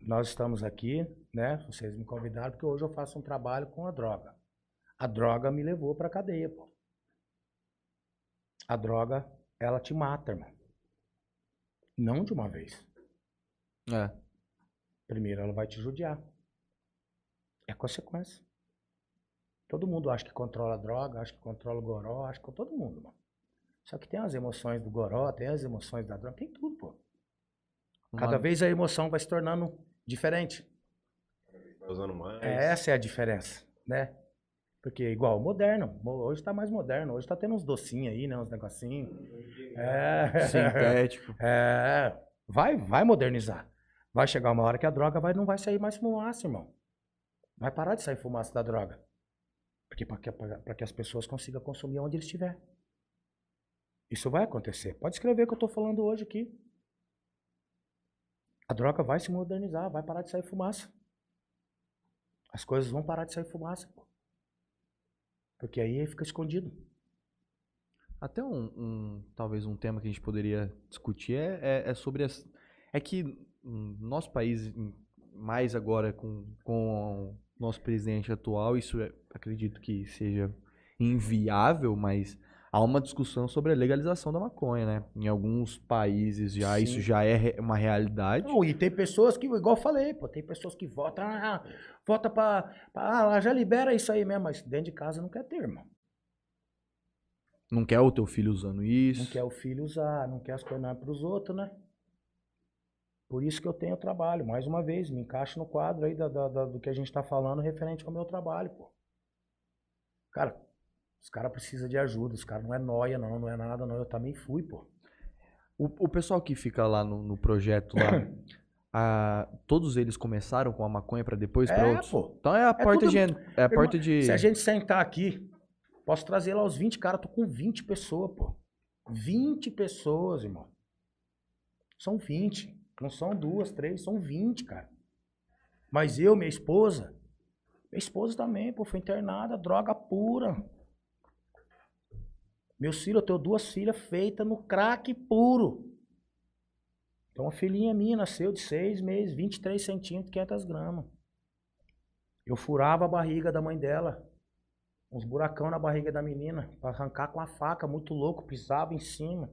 Nós estamos aqui, né? Vocês me convidaram porque hoje eu faço um trabalho com a droga. A droga me levou pra cadeia, pô. A droga, ela te mata, irmão. Não de uma vez.
É.
Primeiro ela vai te judiar. É consequência. Todo mundo acha que controla a droga, acha que controla o goró, acha que todo mundo, mano. Só que tem as emoções do goró, tem as emoções da droga, tem tudo, pô. Cada vez a emoção vai se tornando diferente.
Vai usando mais.
Essa é a diferença, né? Porque igual moderno, mo- hoje tá mais moderno, hoje tá tendo uns docinhos aí, né, uns negocinhos. É.
Sintético.
É, vai, vai modernizar. Vai chegar uma hora que a droga vai, não vai sair mais fumaça, irmão. Vai parar de sair fumaça da droga. Porque para que, pra que as pessoas consigam consumir onde ele estiver. Isso vai acontecer. Pode escrever o que eu estou falando hoje aqui. A droga vai se modernizar, vai parar de sair fumaça. As coisas vão parar de sair fumaça. Porque aí fica escondido.
Até um, um- talvez um tema que a gente poderia discutir é, é, é sobre as. É que no nosso país, mais agora com, com o nosso presidente atual, isso é- acredito que seja inviável, mas há uma discussão sobre a legalização da maconha, né? Em alguns países já
Sim.
isso já é uma realidade.
Não, e tem pessoas que, igual eu falei, pô, tem pessoas que votam, ah, vota pra, pra- ah, já libera isso aí mesmo, mas dentro de casa não quer ter, irmão.
Não quer o teu filho usando isso.
Não quer o filho usar, não quer as coisas pros outros, né? Por isso que eu tenho trabalho, mais uma vez, me encaixa no quadro aí da, da- da- do que a gente tá falando referente ao meu trabalho, pô. Cara, os caras precisam de ajuda, os caras não é noia, não, não é nada, não. Eu também fui, pô.
O, o pessoal que fica lá no, no projeto lá, ah, todos eles começaram com a maconha pra depois
É,
outros?
pô.
Então é a porta
tudo-
de é a
Irmão,
porta de
Se a gente sentar aqui, posso trazer lá os 20 caras, tô com 20 pessoas, pô. 20 pessoas, irmão. São 20. Não são duas, três, são 20, cara. Mas eu, minha esposa, minha esposa também, pô, foi internada, droga pura. Meus filhos, eu tenho duas filhas feitas no crack puro. Então, uma filhinha minha nasceu de seis meses, 23 centímetros, 500 gramas. Eu furava a barriga da mãe dela. Uns buracão na barriga da menina. Pra arrancar com a faca, muito louco. Pisava em cima.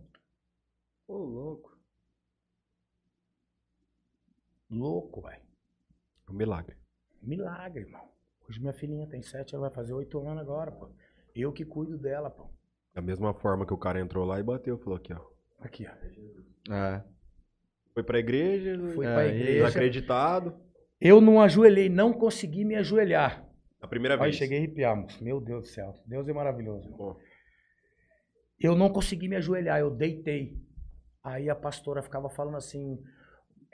Ô, louco.
Louco, velho.
É um milagre.
Milagre, irmão. Hoje minha filhinha tem sete, ela vai fazer oito anos agora, pô. Eu que cuido dela, pô.
Da mesma forma que o cara entrou lá e bateu, falou aqui, ó.
Aqui, ó.
É.
Foi pra igreja,
Fui
É,
pra igreja.
desacreditado.
Eu não ajoelhei, não consegui me ajoelhar.
A primeira
Aí
vez.
cheguei a arrepiar, moço. Meu Deus do céu. Deus é maravilhoso.
Bom,
Eu não consegui me ajoelhar, eu deitei. Aí a pastora ficava falando assim,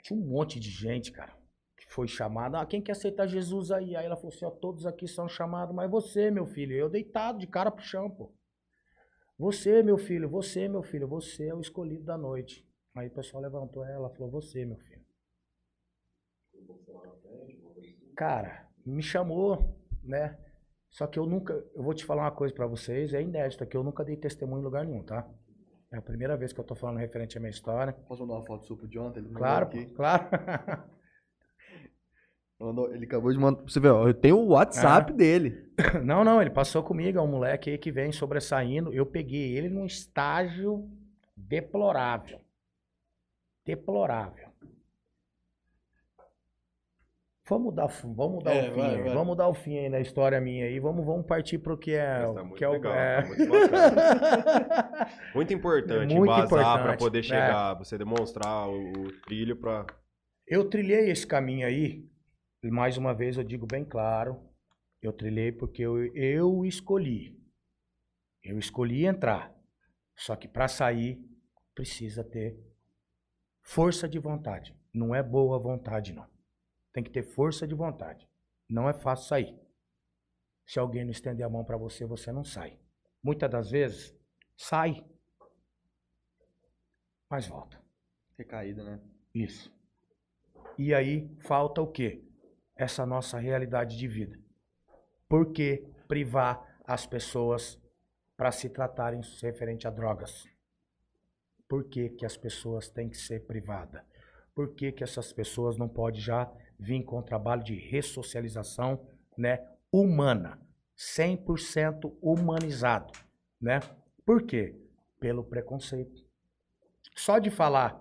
tinha um monte de gente, cara, que foi chamada. Ah, quem quer aceitar Jesus aí? Aí ela falou assim, ó, todos aqui são chamados, mas você, meu filho, eu deitado de cara pro chão, pô. Você, meu filho, você, meu filho, você é o escolhido da noite. Aí o pessoal levantou ela, falou, você, meu filho. Cara, me chamou, né? Só que eu nunca, eu vou te falar uma coisa pra vocês, é inédito, que eu nunca dei testemunho em lugar nenhum, tá? É a primeira vez que eu tô falando referente à minha história.
Posso mandar uma foto sua pro Jonathan? Ele mandou
Claro,
aqui.
claro.
Mandou- ele acabou de mandar. Você vê, ó, eu tenho o WhatsApp dele.
Não, não, ele passou comigo, é um moleque aí que vem sobressaindo. Eu peguei ele num estágio deplorável. Deplorável. Vamos dar, vamos dar
É,
o fim,
vai,
aí,
vai.
vamos dar o fim aí na história minha aí. Vamos, vamos partir pro que é,
Mas tá muito
que é o
legal,
é.
tá muito. Muito importante
Muito
embasar
importante,
pra poder
é.
chegar, você demonstrar o, o trilho pra.
Eu trilhei esse caminho aí E mais uma vez eu digo bem claro, eu trilhei porque eu, eu escolhi. Eu escolhi entrar. Só que para sair precisa ter força de vontade. Não é boa vontade não. Tem que ter força de vontade. Não é fácil sair. Se alguém não estender a mão para você, você não sai. Muitas das vezes sai, mas volta.
Recaída, né?
Isso. E aí falta o quê? Essa nossa realidade de vida. Por que privar as pessoas para se tratarem referente a drogas? Por que, que as pessoas têm que ser privadas? Por que, que essas pessoas não podem já vir com o trabalho de ressocialização né, humana? 100% humanizado. Né? Por quê? Pelo preconceito. Só de falar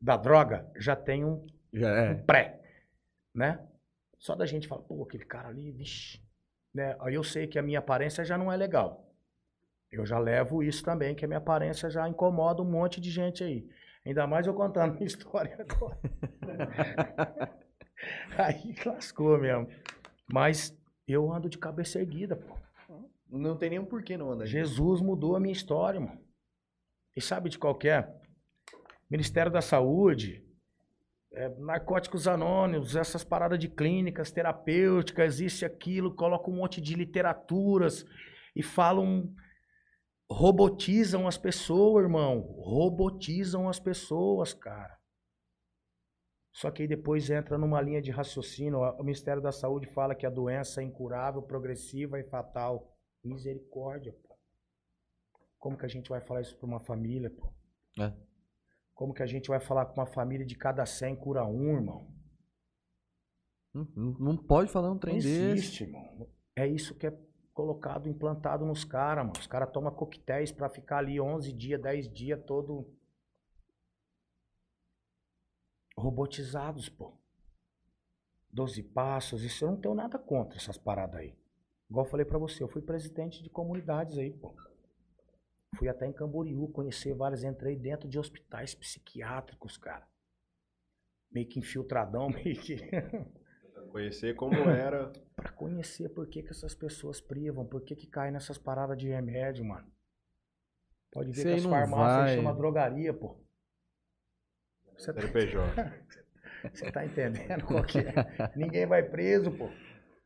da droga já tem um,
Já é.
um pré, né? Só da gente falar, pô, aquele cara ali, vixe, né? Aí eu sei que a minha aparência já não é legal. Eu já levo isso também, que a minha aparência já incomoda um monte de gente aí. Ainda mais eu contando minha história agora. aí lascou mesmo. Mas eu ando de cabeça erguida, pô.
Não tem nenhum porquê não andar.
Jesus mudou a minha história, mano. E sabe de qual é? Ministério da Saúde, é, Narcóticos Anônimos, essas paradas de clínicas terapêuticas, isso e aquilo, colocam um monte de literaturas e falam. Robotizam as pessoas, irmão. Robotizam as pessoas, cara. Só que aí depois entra numa linha de raciocínio. O Ministério da Saúde fala que a doença é incurável, progressiva e fatal. Misericórdia, pô. Como que a gente vai falar isso para uma família, pô?
É.
Como que a gente vai falar com uma família de cada 100 cura um, irmão?
Não, não- pode falar um trem
Não
desse.
existe, irmão. É isso que é colocado, implantado nos caras, mano. Os caras tomam coquetéis pra ficar ali 11 dias, 10 dias, todo robotizados, pô. 12 passos, isso eu não tenho nada contra essas paradas aí. Igual eu falei pra você, eu fui presidente de comunidades aí, pô. Fui até em Camboriú, conhecer várias, entrei dentro de hospitais psiquiátricos, cara. Meio que infiltradão, meio que...
Conhecer como era.
Pra conhecer por que, que essas pessoas privam, por que, que caem nessas paradas de remédio, mano. Pode ver
Isso
que as farmácias
vai.
chamam drogaria, pô. Você tá, você tá entendendo qual que é? Ninguém vai preso, pô.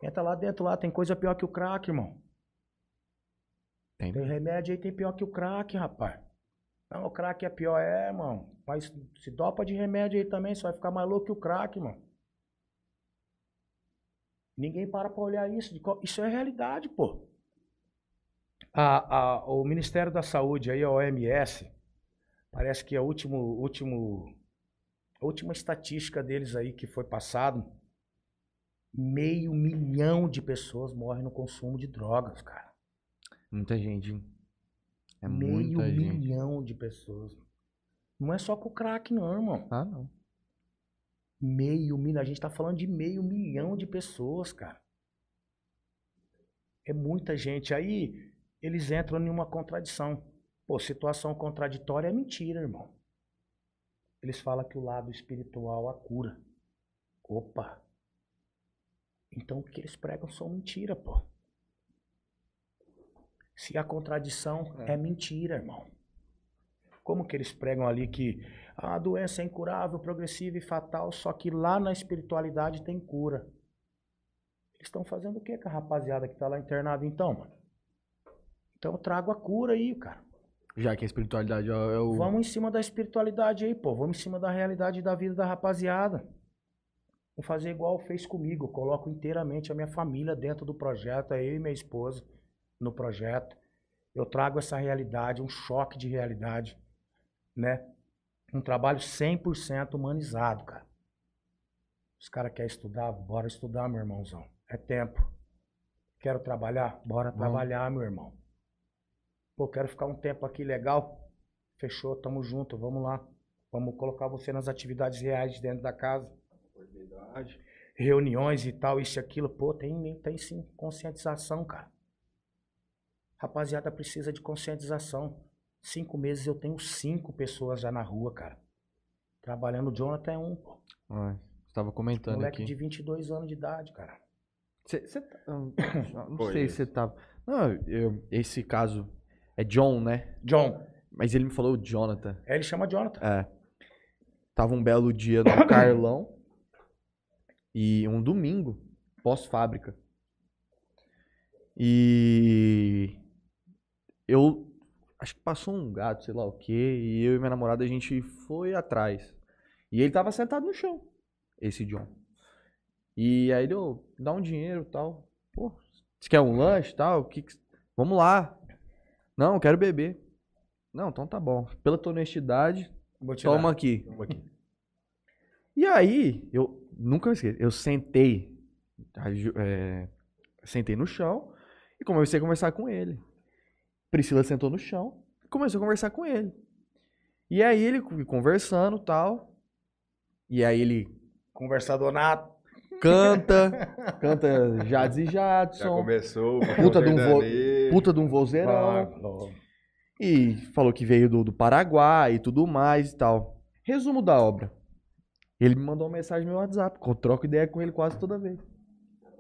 Entra lá dentro, lá tem coisa pior que o crack, irmão.
Tem.
Tem remédio aí, tem pior que o crack, rapaz. Não, o crack é pior, é, irmão. Mas se dopa de remédio aí também, você vai ficar mais louco que o crack, irmão. Ninguém para pra olhar isso. Isso é realidade, pô. A, a- o Ministério da Saúde aí, a OMS, parece que a último, último, a última estatística deles aí que foi passado, meio milhão de pessoas morrem no consumo de drogas, cara.
Muita gente. hein? É
meio
muita gente.
milhão de pessoas. Não é só com o crack, não, irmão.
Ah, não.
Meio milhão. A gente tá falando de meio milhão de pessoas, cara. É muita gente. Aí eles entram em uma contradição. Pô, situação contraditória é mentira, irmão. Eles falam que o lado espiritual a cura. Opa! Então o que eles pregam são mentira, pô. Se a contradição é, mentira, irmão. Como que eles pregam ali que a doença é incurável, progressiva e fatal, só que lá na espiritualidade tem cura? Eles estão fazendo o que com a rapaziada que tá lá internada então, mano? Então eu trago a cura aí, cara.
Já que a espiritualidade é é o.
Vamos em cima da espiritualidade aí, pô. Vamos em cima da realidade da vida da rapaziada. Vou fazer igual fez comigo. Eu coloco inteiramente a minha família dentro do projeto, eu e minha esposa no projeto. Eu trago essa realidade, um choque de realidade, né? Um trabalho 100% humanizado, cara. Os caras querem estudar? Bora estudar, meu irmãozão. É tempo. Quero trabalhar? Bora
Vamos.
trabalhar, meu irmão. Pô, quero ficar um tempo aqui legal. Fechou, tamo junto, vamos lá. Vamos colocar você nas atividades reais dentro da casa. Reuniões e tal, isso e aquilo. Pô, tem, tem sim conscientização, cara. Rapaziada precisa de conscientização. Cinco meses eu tenho cinco pessoas já na rua, cara. Trabalhando, o Jonathan é um, pô.
Ah, Você tava comentando
Moleque
aqui.
de 22 anos de idade, cara.
Cê, cê tá- não
Foi
sei
esse.
se você tava. Não, eu- esse caso é John, né?
John.
Mas ele me falou Jonathan.
É, ele chama Jonathan.
É. Tava um belo dia no Carlão. E um domingo, pós-fábrica. E eu acho que passou um gato, sei lá o quê, e eu e minha namorada a gente foi atrás. E ele tava sentado no chão, esse John. E aí ele, ô, dá um dinheiro e tal. Pô, você quer um lanche e tal? Que que- Vamos lá. Não, eu quero beber. Não, então tá bom. Pela tua honestidade,
Vou tirar.
toma aqui. E aí, eu nunca me esqueço, eu sentei, é, sentei no chão e comecei a conversar com ele. Priscila sentou no chão e começou a conversar com ele. E aí ele co- conversando tal. E aí ele
Conversador nato.
canta, canta Jades e
Já
Jadson,
começou.
Puta de um vo- puta de um vozeirão. E falou que veio do, do Paraguai e tudo mais e tal. Resumo da obra. Ele me mandou uma mensagem no meu WhatsApp, eu troco ideia com ele quase toda vez.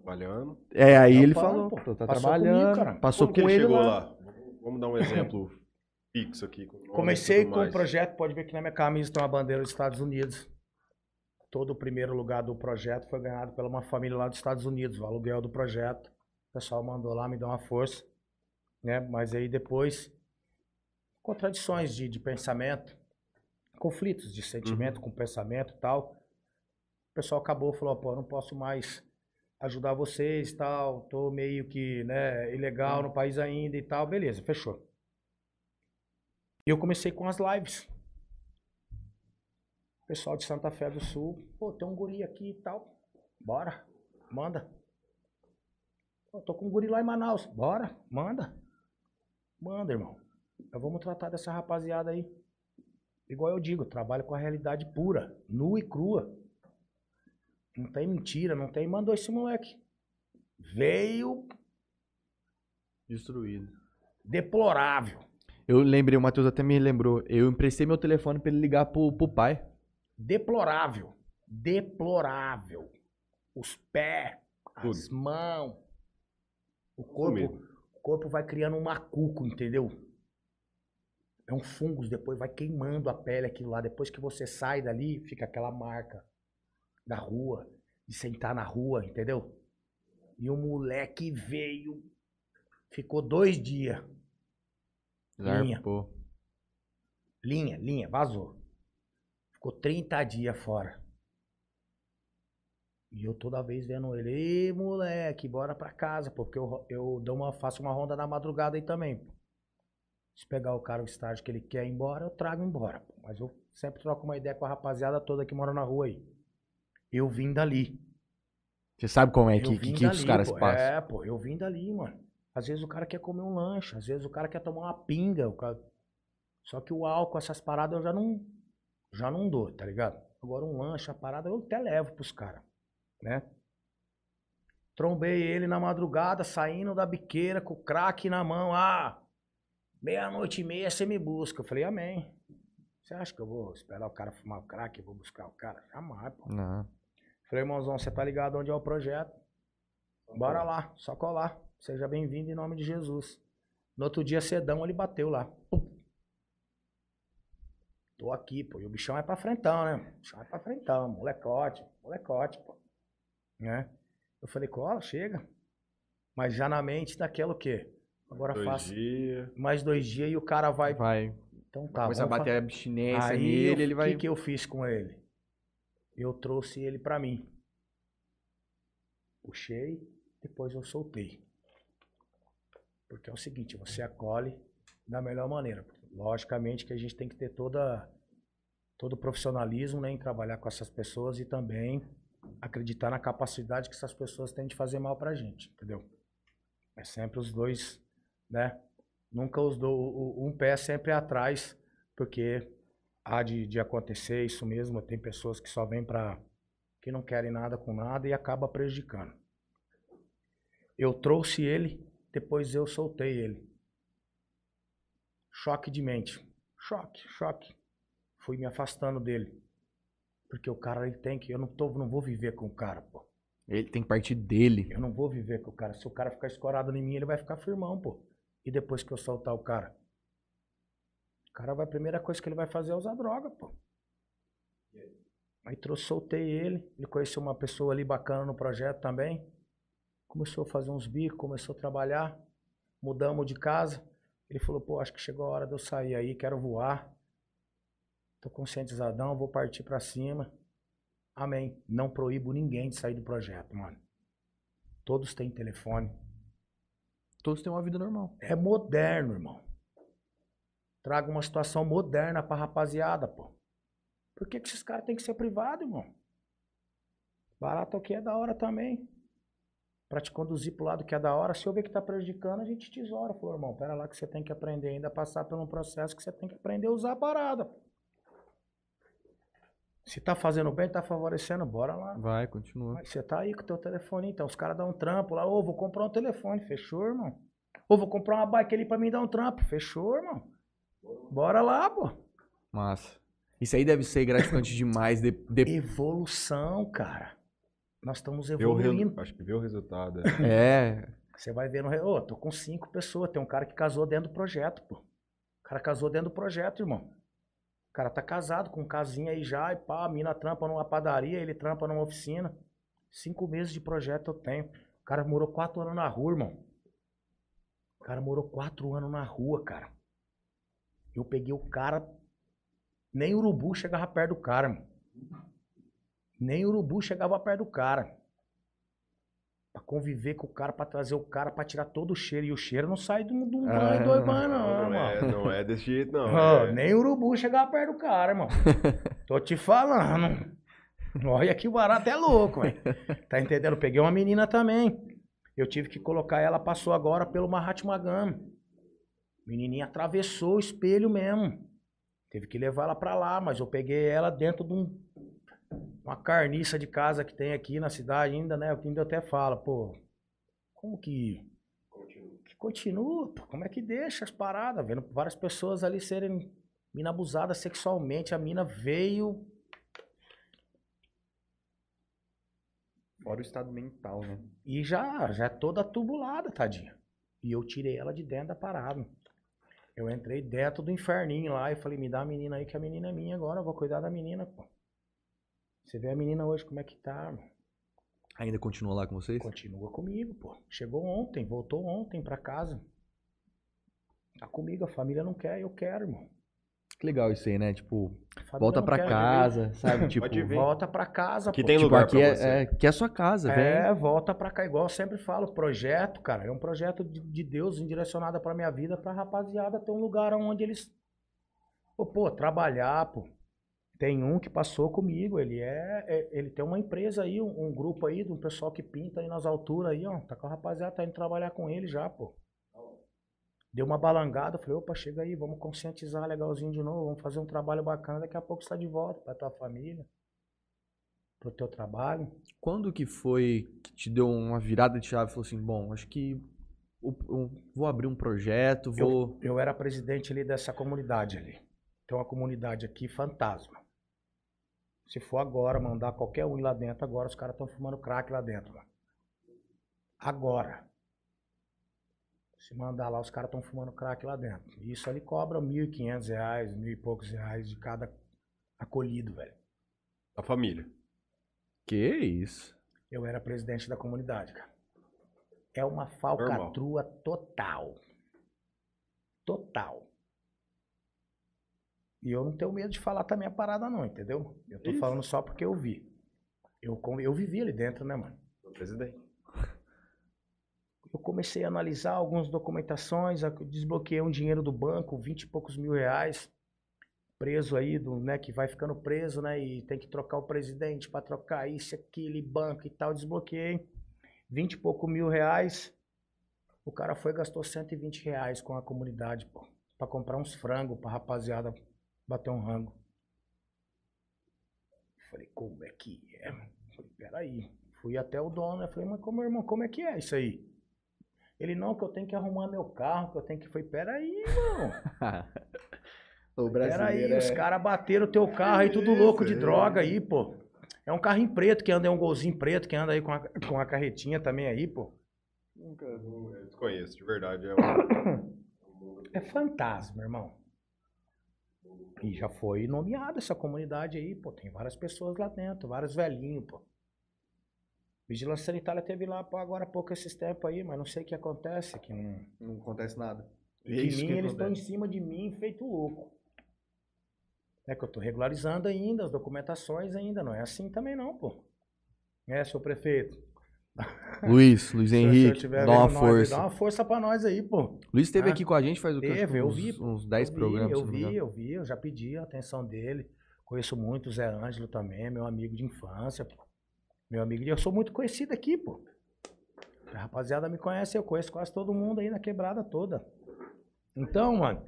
Trabalhando.
É, aí
Não
ele
para,
falou,
pô.
tá
Passou
trabalhando,
comigo,
passou
Como
com
ele
ele
chegou
lá.
lá? Vamos dar um exemplo fixo aqui. com
Comecei com o
mais.
projeto, pode ver que na minha camisa tem uma bandeira dos Estados Unidos. Todo o primeiro lugar do projeto foi ganhado pela uma família lá dos Estados Unidos, o aluguel do projeto. O pessoal mandou lá, me deu uma força. Né? Mas aí depois, contradições de, de pensamento, conflitos de sentimento com pensamento e tal. O pessoal acabou, falou, pô, não posso mais ajudar vocês tal, tô meio que, né, ilegal no país ainda e tal. Beleza, fechou. E eu comecei com as lives. Pessoal de Santa Fé do Sul, pô, tem um guri aqui e tal. Bora, manda. Pô, tô com um guri lá em Manaus. Bora, manda. Manda, irmão. Nós vamos tratar dessa rapaziada aí. Igual eu digo, trabalho com a realidade pura, nua e crua. Não tem mentira, não tem. Mandou esse moleque. Veio
Destruído.
deplorável.
Eu lembrei, o Matheus até me lembrou, eu emprestei meu telefone pra ele ligar pro, pro pai.
Deplorável. Deplorável. Os pés, as mãos. O corpo, o corpo vai criando um macuco, entendeu? É um fungo, depois vai queimando a pele aquilo lá. Depois que você sai dali, fica aquela marca da rua, de sentar na rua, entendeu? E o moleque veio, ficou dois dias. Linha.
Zarpou.
Linha, linha, vazou. Ficou 30 dias fora. E eu toda vez vendo ele, ei, moleque, bora pra casa, pô, porque eu, eu dou uma, faço uma ronda na madrugada aí também. pô. Se pegar o cara o estágio que ele quer ir embora, eu trago embora. pô. Mas eu sempre troco uma ideia com a rapaziada toda que mora na rua aí. Eu vim dali.
Você sabe como é que, que, que os
dali,
caras
pô.
passam.
É, pô, eu vim dali, mano. Às vezes o cara quer comer um lanche, às vezes o cara quer tomar uma pinga. o cara- Só que o álcool, essas paradas eu já não, já não dou, tá ligado? Agora um lanche, a parada eu até levo pros caras, né? Trombei ele na madrugada, saindo da biqueira com o crack na mão. Ah, meia-noite e meia você me busca. Eu falei, amém. Você acha que eu vou esperar o cara fumar o crack e vou buscar o cara? Jamais, pô.
Não.
Falei, irmãozão, você tá ligado onde é o projeto? Bora lá, só colar. Seja bem-vindo em nome de Jesus. No outro dia, cedão, ele bateu lá. Pum. Tô aqui, pô. E o bichão é pra frentão, né? O bichão é pra frentão. Molecote, molecote, pô. Né? Eu falei, cola, chega. Mas já na mente daquela o quê? Agora
Dois
faço
dias.
mais dois dias e o cara vai.
Vai
Então tá,
começar a
vamos
bater a abstinência
Aí,
nele,
eu-
ele
o
vai...
que, que eu fiz com ele? Eu trouxe ele pra mim. Puxei, depois eu soltei. Porque é o seguinte, você acolhe da melhor maneira. Logicamente que a gente tem que ter toda, todo o profissionalismo né, em trabalhar com essas pessoas e também acreditar na capacidade que essas pessoas têm de fazer mal pra gente, entendeu? É sempre os dois, né? Nunca os do, um pé sempre atrás, porque há de, de acontecer isso mesmo. Tem pessoas que só vêm para que não querem nada com nada e acaba prejudicando. Eu trouxe ele, depois eu soltei ele. Choque de mente. Choque, choque. Fui me afastando dele. Porque o cara ele tem que. Eu não, tô, não vou viver com o cara, pô.
Ele tem que partir dele.
Eu não vou viver com o cara. Se o cara ficar escorado em mim, ele vai ficar firmão, pô. E depois que eu soltar o cara? O cara vai, a primeira coisa que ele vai fazer é usar droga, pô. Aí trouxe, soltei ele. Ele conheceu uma pessoa ali bacana no projeto também. Começou a fazer uns bicos, começou a trabalhar. Mudamos de casa. Ele falou, pô, acho que chegou a hora de eu sair aí, quero voar. Tô conscientizadão, vou partir pra cima. Amém. Não proíbo ninguém de sair do projeto, mano. Todos têm telefone.
Todos têm uma vida normal.
É moderno, irmão. Traga uma situação moderna pra rapaziada, pô. Por que, que esses caras têm que ser privados, irmão? Barato aqui é da hora também. Pra te conduzir pro lado que é da hora. Se eu ver que tá prejudicando, a gente tesoura. Falou, irmão, pera lá que você tem que aprender ainda a passar por um processo que você tem que aprender a usar a parada. Se tá fazendo bem, tá favorecendo, bora lá.
Vai, continua.
Mas você tá aí com o teu telefone, então. Os caras dão um trampo lá. Ô, vou comprar um telefone. Fechou, irmão? Ô, vou comprar uma bike ali pra mim dar um trampo. Fechou, irmão? Bora lá, pô.
Massa. Isso aí deve ser gratificante demais. De, de-
Evolução, cara. Nós estamos evoluindo.
resu- Acho que vê o resultado. é.
É.
Você vai ver no. re- Ô, tô com cinco pessoas. Tem um cara que casou dentro do projeto, pô. O cara casou dentro do projeto, irmão. O cara tá casado com um casinho aí já, e pá, a mina trampa numa padaria, ele trampa numa oficina. Cinco meses de projeto eu tenho. O cara morou quatro anos na rua, irmão. O cara morou quatro anos na rua, cara. Eu peguei o cara. Nem urubu chegava perto do cara, mano. Nem urubu chegava perto do cara. Pra conviver com o cara, pra trazer o cara, pra tirar todo o cheiro. E o cheiro não sai de um
Ah,
banho, banhos,
Não,
não,
não, é,
mano.
não é desse jeito, não.
Ó,
é.
Nem urubu chegava perto do cara, irmão. Tô te falando. Olha que o barato é louco, velho. Tá entendendo? Peguei uma menina também. Eu tive que colocar ela, passou agora pelo Mahatma Gandhi. Menininha atravessou o espelho mesmo. Teve que levar ela pra lá, mas eu peguei ela dentro de um, uma carniça de casa que tem aqui na cidade ainda, né? Eu ainda até falo, pô, como que que continua, pô, como é que deixa as paradas? Vendo várias pessoas ali serem mina abusadas sexualmente, a mina veio.
Fora o estado mental, né?
E já, já é toda tubulada, tadinha. E eu tirei ela de dentro da parada. Eu entrei dentro do inferninho lá e falei, me dá a menina aí, que a menina é minha agora, eu vou cuidar da menina, pô. Você vê a menina hoje, como é que tá?
Ainda continua lá com vocês?
Continua comigo, pô. Chegou ontem, voltou ontem pra casa. Tá comigo, a família não quer, eu quero, irmão.
Que legal isso aí, né? Tipo, volta
não
pra casa, sabe? Tipo,
Pode vir.
Volta pra casa,
Que
pô.
tem
tipo
lugar
aqui
pra
é,
você.
é, que é a sua casa,
É,
velho.
volta pra cá, igual eu sempre falo, projeto, cara, é um projeto de, de Deus indirecionado pra minha vida, pra rapaziada ter um lugar onde eles, pô, pô, trabalhar, pô. Tem um que passou comigo, ele é, é- ele tem uma empresa aí, um, um grupo aí, de um pessoal que pinta aí nas alturas aí, ó, tá com a rapaziada, tá indo trabalhar com ele já, pô. Deu uma balangada, falei, opa, chega aí, vamos conscientizar legalzinho de novo, vamos fazer um trabalho bacana, daqui a pouco você tá de volta pra tua família, pro teu trabalho.
Quando que foi que te deu uma virada de chave e falou assim, bom, acho que o- o- vou abrir um projeto, vou...
Eu era presidente ali dessa comunidade ali. Tem uma comunidade aqui fantasma. Se for agora, mandar qualquer um lá dentro, agora os caras estão fumando crack lá dentro. Mano. Agora. Se mandar lá, os caras estão fumando crack lá dentro. E isso ali cobra 1.500 reais, mil e poucos reais de cada acolhido, velho.
A família.
Que isso?
Eu era presidente da comunidade, cara. É uma falcatrua total. Total. E eu não tenho medo de falar também a parada, não, entendeu? Eu tô
Isso.
falando só porque eu vi. Eu, eu vivi ali dentro, né, mano?
Presidente.
Eu comecei a analisar algumas documentações, eu desbloqueei um dinheiro do banco, 20 e poucos mil reais, preso aí, do, né, que vai ficando preso, né, e tem que trocar o presidente para trocar isso, aquilo, e banco e tal, desbloqueei. 20 e pouco mil reais, o cara foi e gastou 120 reais com a comunidade, pô, pra comprar uns frangos pra rapaziada bater um rango. Falei, como é que é? Falei, peraí. Fui até o dono, né? Falei, mas como, irmão, como é que é isso aí? Ele, não, que eu tenho que arrumar meu carro, que eu tenho que... Falei, peraí, irmão.
O
Peraí,
brasileiro
os
é...
caras bateram o teu carro aí, tudo louco de droga aí, pô. É um carrinho preto, que anda, é um golzinho preto, que anda aí com a, com a carretinha também aí, pô.
Nunca, desconheço, de verdade. É um...
É fantasma, irmão. E já foi nomeada essa comunidade aí, pô. Tem várias pessoas lá dentro, vários velhinhos, pô. Vigilância Sanitária teve lá agora há pouco esses tempos aí, mas não sei o que acontece, que não...
Não acontece nada.
De
É
mim, eles estão em cima de mim, feito louco. É que eu tô regularizando ainda, as documentações ainda, não é assim também não, pô. É, seu prefeito.
Luiz, Luiz Henrique,
tiver
dá uma
nós
força.
Dá uma força pra nós aí, pô.
Luiz esteve
Ah.
aqui com a gente faz o quê? Que
Teve, eu
uns,
vi.
uns 10
Eu vi,
programas.
Eu vi, eu vi, eu já pedi a atenção dele. Conheço muito o Zé Ângelo também, meu amigo de infância, pô. Meu amigo. Eu sou muito conhecido aqui, pô. A rapaziada me conhece, eu conheço quase todo mundo aí na quebrada toda. Então, mano.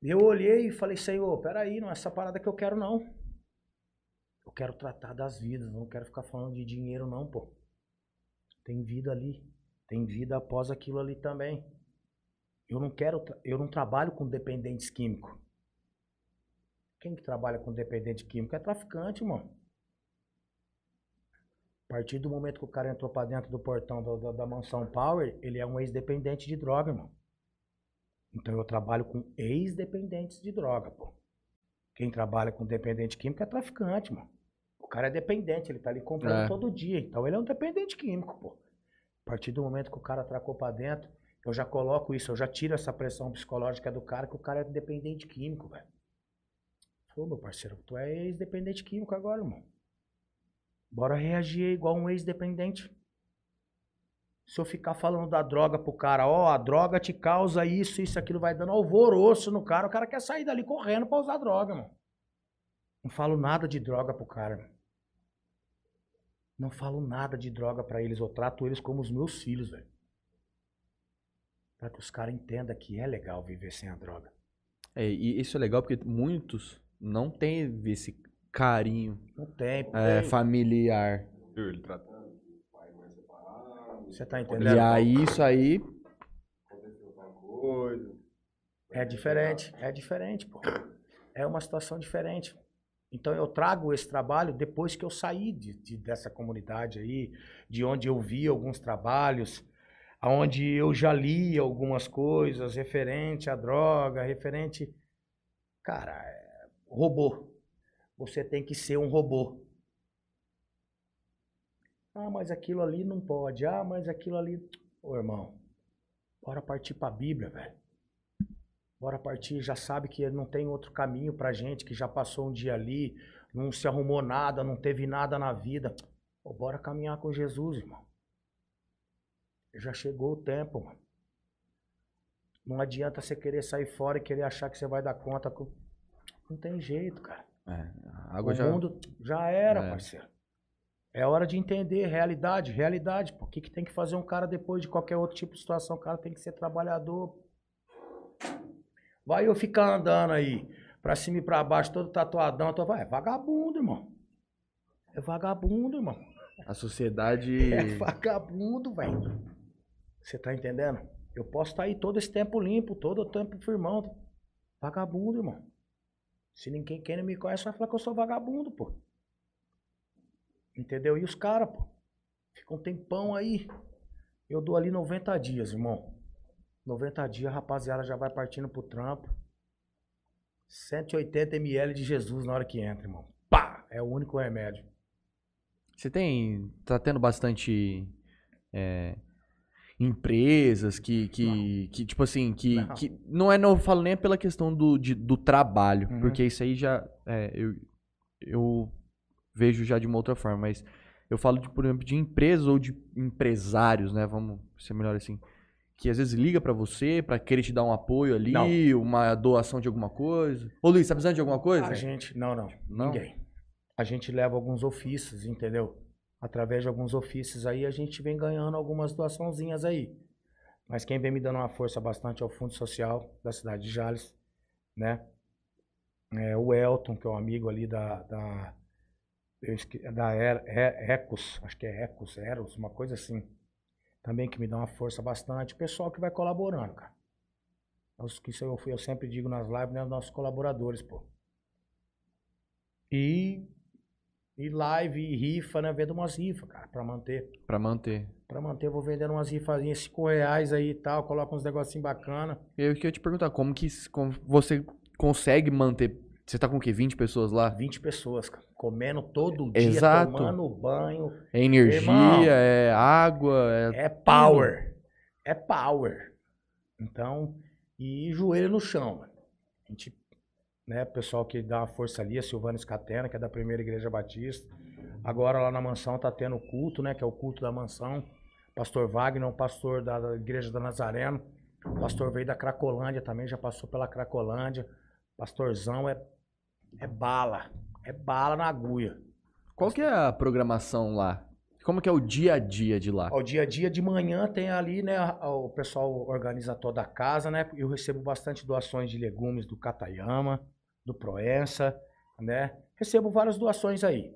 Eu olhei e falei, Senhor, peraí, não é essa parada que eu quero, não. Eu quero tratar das vidas, não quero ficar falando de dinheiro, não, pô. Tem vida ali. Tem vida após aquilo ali também. Eu não quero, eu não trabalho com dependentes químicos. Quem que trabalha com dependente químico é traficante, mano. A partir do momento que o cara entrou pra dentro do portão da, mansão Power, ele é um ex-dependente de droga, irmão. Então eu trabalho com ex-dependentes de droga, pô. Quem trabalha com dependente químico é traficante, mano. O cara é dependente, ele tá ali comprando
É.
todo dia. Então ele é um dependente químico, pô. A partir do momento que o cara tracou pra dentro, eu já coloco isso, eu já tiro essa pressão psicológica do cara, que o cara é dependente químico, velho. Pô, meu parceiro, tu é ex-dependente químico agora, irmão. Bora reagir igual um ex-dependente. Se eu ficar falando da droga pro cara, ó, a droga te causa isso, isso, aquilo, vai dando alvoroço no cara, o cara quer sair dali correndo pra usar droga, mano. Não falo nada de droga pro cara, mano. Não falo nada de droga pra eles, eu trato eles como os meus filhos, velho. Pra que os caras entendam que é legal viver sem a droga.
É, e isso é legal porque muitos não têm esse carinho
Não tem, pô.
é, familiar.
Viu? Ele tratando o pai mais separado.
Você tá
E
entendendo?
aí, isso aí,
Aconteceu tal coisa.
É diferente, é diferente, pô. É uma situação diferente. Então eu trago esse trabalho depois que eu saí de, de- dessa comunidade aí, de onde eu vi alguns trabalhos, aonde eu já li algumas coisas referente à droga, referente. Cara, é robô. Você tem que ser um robô. Ah, mas aquilo ali não pode. Ah, mas aquilo ali. Ô, irmão, bora partir pra Bíblia, velho. Bora partir, já sabe que não tem outro caminho pra gente, que já passou um dia ali, não se arrumou nada, não teve nada na vida. Pô, bora caminhar com Jesus, irmão. Já chegou o tempo, mano. Não adianta você querer sair fora e querer achar que você vai dar conta. Não tem jeito, cara.
É, a água
o
já...
mundo já era,
É.
parceiro. É hora de entender realidade, realidade. O que, que tem que fazer um cara depois de qualquer outro tipo de situação? O cara tem que ser trabalhador. Vai eu ficar andando aí, pra cima e pra baixo, todo tatuadão. Tô... É vagabundo, irmão. É vagabundo, irmão.
A sociedade...
É vagabundo, velho. Você tá entendendo? Eu posso estar aí todo esse tempo limpo, todo o tempo firmão. Vagabundo, irmão. Se ninguém quem não me conhece vai falar que eu sou vagabundo, pô. Entendeu? E os caras, pô. Ficam um tempão aí. Eu dou ali 90 dias, irmão. 90 dias, rapaziada já vai partindo pro trampo. 180 ml de Jesus na hora que entra, irmão. Pá! É o único remédio.
Você tem. Tá tendo bastante. é, empresas que, que, que, tipo assim, que
Não.
que não é, não falo nem pela questão do, de- do trabalho,
Uhum.
porque isso aí já, é, eu, eu vejo já de uma outra forma, mas eu falo, de, por exemplo, de empresas ou de empresários, né, vamos ser melhor assim, que às vezes liga pra você pra querer te dar um apoio ali,
Não.
uma doação de alguma coisa. Ô Luiz, tá precisando de alguma coisa?
A gente, não, não,
Não?
ninguém. A gente leva alguns ofícios, entendeu? Através de alguns ofícios aí, a gente vem ganhando algumas doaçãozinhas aí. Mas quem vem me dando uma força bastante é o Fundo Social da cidade de Jales, né? É, o Elton, que é um amigo ali da, da, da Er- Ecos, acho que é Ecos, Eros, uma coisa assim. Também que me dá uma força bastante. O pessoal que vai colaborando, cara. Os que eu, eu sempre digo nas lives, né? Os nossos colaboradores, pô. E, e live, e rifa, né? Vendo umas rifas, cara, pra manter.
Pra manter.
Pra manter, eu vou vendendo umas rifazinhas, 5 reais aí e tal, coloca uns negocinhos bacana.
Eu queria te perguntar, como que como você consegue manter. Você tá com o quê? 20 pessoas lá?
20 pessoas, cara, comendo todo dia,
Exato.
tomando banho.
É energia,
Irmão.
é água, é.
É power. É power. Então, e joelho no chão, mano. A gente, né, pessoal que dá uma força ali, a Silvana Escatena, que é da primeira igreja batista. Agora lá na mansão tá tendo o culto, né, que é o culto da mansão. Pastor Wagner, um pastor da, da igreja da Nazareno. O pastor veio da Cracolândia também, já passou pela Cracolândia. Pastorzão é, é bala. É bala na agulha.
Qual que é a programação lá? Como que é o dia a dia de lá?
Ao dia a dia de manhã tem ali, né? O pessoal organiza toda a casa, né? Eu recebo bastante doações de legumes do Catayama, do Proença, né? Recebo várias doações aí.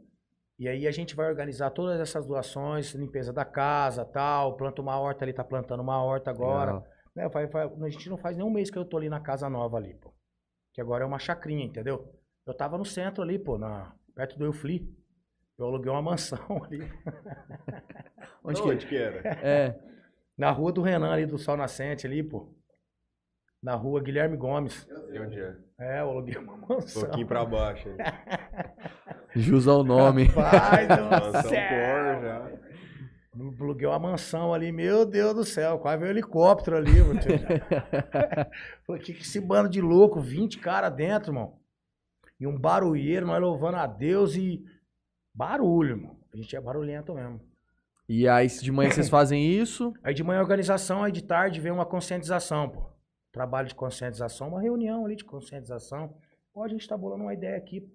E aí a gente vai organizar todas essas doações, limpeza da casa, tal, planta uma horta ali, tá plantando uma horta agora.
Legal.
Né? Vai- vai- a gente não faz nem um mês que eu tô ali na casa nova ali, pô. Que agora é uma chacrinha, entendeu? Eu tava no centro ali, pô, na, perto do Eufli. Eu aluguei uma mansão ali.
Onde
Onde,
que
que era?
é?
Na rua do Renan ali, do Sol Nascente ali, pô. Na rua Guilherme Gomes.
E onde é?
É, eu aluguei uma
Um
mansão.
pouquinho pra baixo. aí.
Jus ao nome.
Pai do
Mansão
céu.
Já.
Aluguei uma mansão ali, meu Deus do céu, quase veio um helicóptero ali, mano. Falei, que que esse bando de louco, 20 caras dentro, irmão. E um barulheiro, nós louvando a Deus e barulho, irmão. A gente é barulhento mesmo.
E aí, de manhã vocês fazem isso.
Aí de manhã organização, aí de tarde vem uma conscientização, pô. Trabalho de conscientização, uma reunião ali de conscientização. Ou a gente tá bolando uma ideia aqui.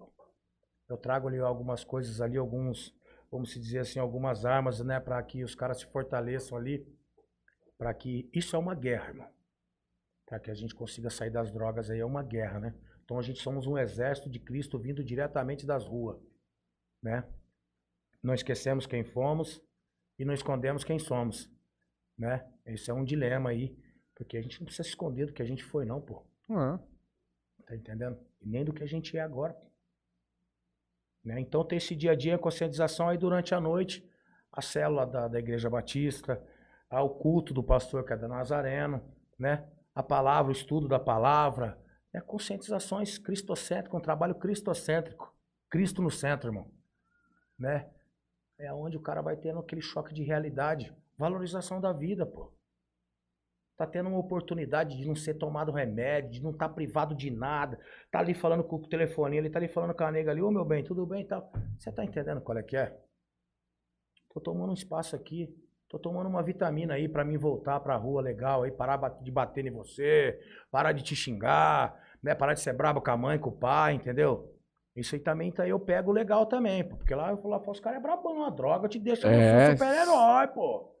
Eu trago ali algumas coisas ali, alguns, vamos se dizer assim, algumas armas, né, para que os caras se fortaleçam ali, para que isso é uma guerra, irmão. Para que a gente consiga sair das drogas aí é uma guerra, né? Então a gente somos um exército de Cristo vindo diretamente das ruas, né? Não esquecemos quem fomos e não escondemos quem somos, né? Esse é um dilema aí, porque a gente não precisa se esconder do que a gente foi não, pô.
Ah,
Tá entendendo? E nem do que a gente é agora. Né? Então tem esse dia a dia, a conscientização aí durante a noite, a célula da, da Igreja Batista, ah, o culto do pastor que é da Nazareno, né? A palavra, o estudo da palavra, né? conscientizações cristocêntricas, um trabalho cristocêntrico. Cristo no centro, irmão. Né? É onde o cara vai tendo aquele choque de realidade. Valorização da vida, pô tá tendo uma oportunidade de não ser tomado remédio, de não estar privado de nada, tá ali falando com o telefone, ele tá ali falando com a nega ali, ô meu bem, tudo bem e tal. Você tá entendendo qual é que é? Tô tomando um espaço aqui, tô tomando uma vitamina aí pra mim voltar pra rua legal aí, parar de bater em você, parar de te xingar, né, parar de ser brabo com a mãe, com o pai, entendeu? Isso aí também tá, eu pego legal também, pô, porque lá eu falo, pô, os caras é brabão, a droga te deixa
É.
super-herói, pô.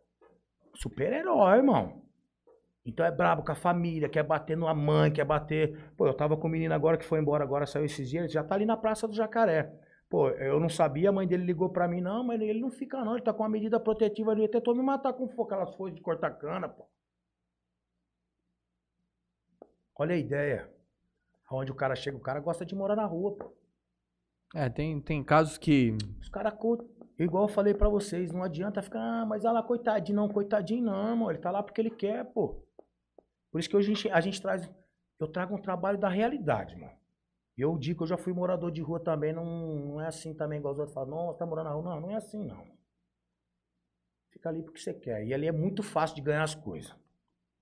Super-herói, irmão. Então é brabo com a família, quer bater numa mãe, quer bater. Pô, eu tava com o menino agora que foi embora, agora saiu esses dias, ele já tá ali na Praça do Jacaré. Pô, eu não sabia, a mãe dele ligou pra mim, não, mas ele não fica não, ele tá com uma medida protetiva ali, tentou me matar com fogo, aquelas folhas de cortar cana, pô. Olha a ideia. Onde o cara chega, o cara gosta de morar na rua, pô.
é, tem, tem casos que.
Os caras, igual eu falei pra vocês, não adianta ficar, ah, mas olha lá, coitadinho, não, coitadinho não, irmão, ele tá lá porque ele quer, pô. Por isso que hoje a gente, a gente traz, eu trago um trabalho da realidade, mano. Eu digo que eu já fui morador de rua também, não, não é assim também, igual os outros falam, não, você tá morando na rua. Não, não é assim, não. Fica ali porque você quer. E ali é muito fácil de ganhar as coisas.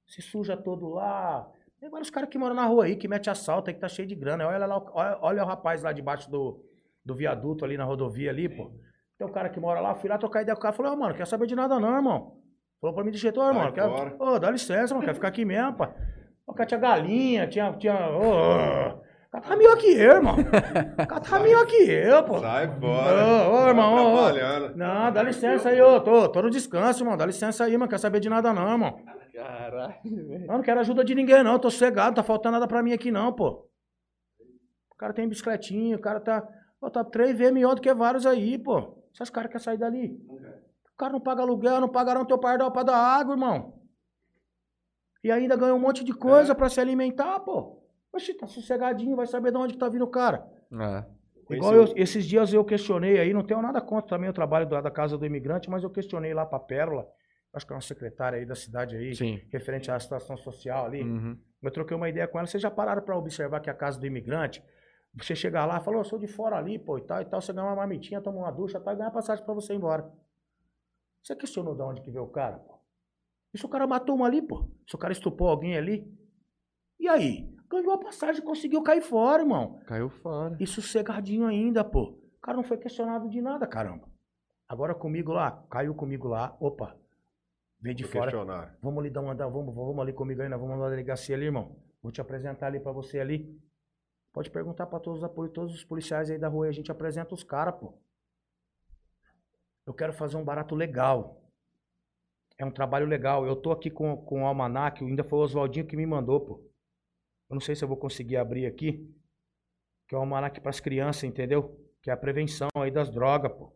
Se suja todo lá. Tem vários caras que moram na rua aí, que mete assalto aí, que tá cheio de grana. Olha lá, olha, olha o rapaz lá debaixo do, do viaduto ali na rodovia ali, pô. Tem um cara que mora lá, fui lá trocar ideia com o cara, falei, ô, mano, quer saber de nada não, irmão. Falou pra mim de jeito, ô, irmão,
Sai
quer...
fora.
Ô, dá licença, mano, quer ficar aqui mesmo, pá. O cara tinha galinha, tinha, tinha, ô, ô. o cara tá melhor que eu, irmão. O cara tá melhor que eu, pô.
Sai fora.
Ô, ô, irmão, ô. Não, dá licença aí, ô, tô, tô no descanso, irmão, dá licença aí, mano, quer saber de nada não, irmão.
Caralho, velho.
Não quero ajuda de ninguém, não. Tô não tá faltando nada pra mim aqui, não, pô. O cara tem bicicletinha, o cara tá. Pô, tá três vezes melhor do que vários aí, pô. Esses caras querem sair dali. O cara não paga aluguel, não pagaram teu pardal pra dar água, irmão. E ainda ganha um monte de coisa pra se alimentar, pô. Oxi, tá sossegadinho, vai saber de onde que tá vindo o cara.
É.
Igual eu- esses dias eu questionei aí, não tenho nada contra também o trabalho da, da Casa do Imigrante, mas eu questionei lá pra Pérola, acho que é uma secretária aí da cidade aí,
Sim.
referente à situação social ali.
Uhum.
Eu troquei uma ideia com ela. Vocês já pararam pra observar que a casa do imigrante, você chegar lá e falar, eu sou de fora ali, pô, e tal, e tal, você ganha uma marmitinha, toma uma ducha, tal, e ganha passagem pra você ir embora. Você questionou de onde que veio o cara, pô? E se o cara matou um ali, pô? Se o cara estupou alguém ali? E aí? Ganhou a passagem, conseguiu cair fora, irmão.
Caiu fora.
E sossegadinho ainda, pô. O cara não foi questionado de nada, caramba. Agora comigo lá, caiu comigo lá, opa. Vem de
Vou
fora.
questionar.
Vamos ali dar uma, vamos, vamos ali comigo nós vamos na delegacia ali, irmão. Vou te apresentar ali pra você ali. Pode perguntar pra todos os apoios, todos os policiais aí da rua, aí, a gente apresenta os caras, pô. Eu quero fazer um barato legal. É um trabalho legal. Eu tô aqui com, com o Almanac, ainda foi o Oswaldinho que me mandou, pô. Eu não sei se eu vou conseguir abrir aqui. Que é o Almanac pras crianças, entendeu? Que é a prevenção aí das drogas, pô.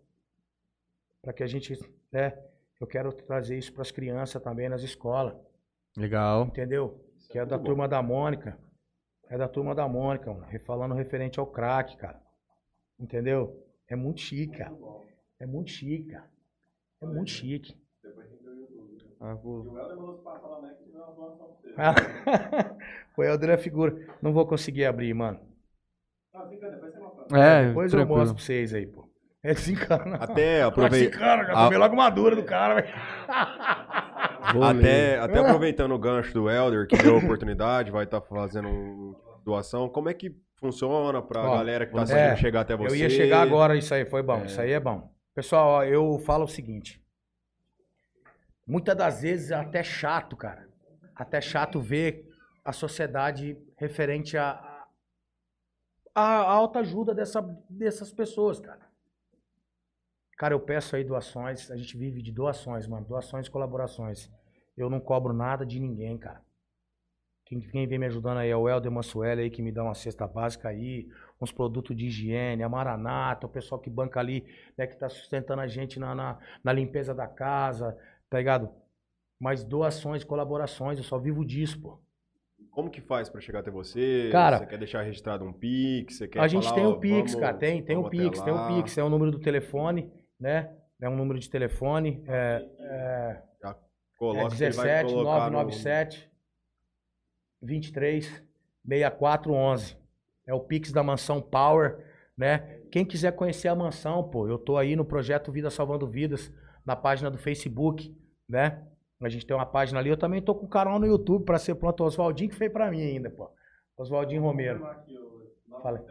Pra que a gente, né? Eu quero trazer isso pras crianças também nas escolas.
Legal.
Entendeu? Que é da turma da Mônica. É da turma da Mônica, mano. Falando referente ao crack, cara. Entendeu? É muito chique, cara. É muito chique, cara. É muito chique.
Ah, vou-
o Helder é figura. Não vou conseguir abrir, mano.
É,
Depois eu
tranquilo.
mostro pra vocês aí, pô. É desencana.
Até
Vai
aproveitar.
desencana, já
a-
tomei logo uma dura do cara, velho.
Até, até aproveitando o gancho do Elder, que deu a oportunidade, vai estar fazendo um- doação. Como é que funciona pra
Ó,
galera que tá
é,
assistindo chegar até você?
Eu ia chegar agora, isso aí foi bom, isso aí é bom. Pessoal, eu falo o seguinte. Muitas das vezes é até chato, cara. Até chato ver a sociedade referente à a, a alta ajuda dessa, dessas pessoas, cara. Cara, eu peço aí doações, a gente vive de doações, mano, doações e colaborações. Eu não cobro nada de ninguém, cara. Quem, quem vem me ajudando aí é o Helder Mansueli aí, que me dá uma cesta básica aí, uns produtos de higiene, a Maranata, o pessoal que banca ali, né, que tá sustentando a gente na, na, na limpeza da casa, tá ligado? Mas doações, colaborações, eu só vivo disso, pô.
Como que faz pra chegar até você?
Cara,
você quer deixar registrado um Pix? Você quer
a gente
falar,
tem o Pix,
vamos-
cara, tem, tem o Pix, tem o? Pix, é o número do telefone, né? É um número de telefone, é, é,
Coloca
é
ele vai
17
colocar no-
997 23 6411. É o Pix da Mansão Power, né? Quem quiser conhecer a mansão, pô, eu tô aí no projeto Vida Salvando Vidas, na página do Facebook, né? A gente tem uma página ali, eu também tô com um canal no YouTube pra ser pronto, o Oswaldinho que fez pra mim ainda, pô. Oswaldinho Romero. Fala.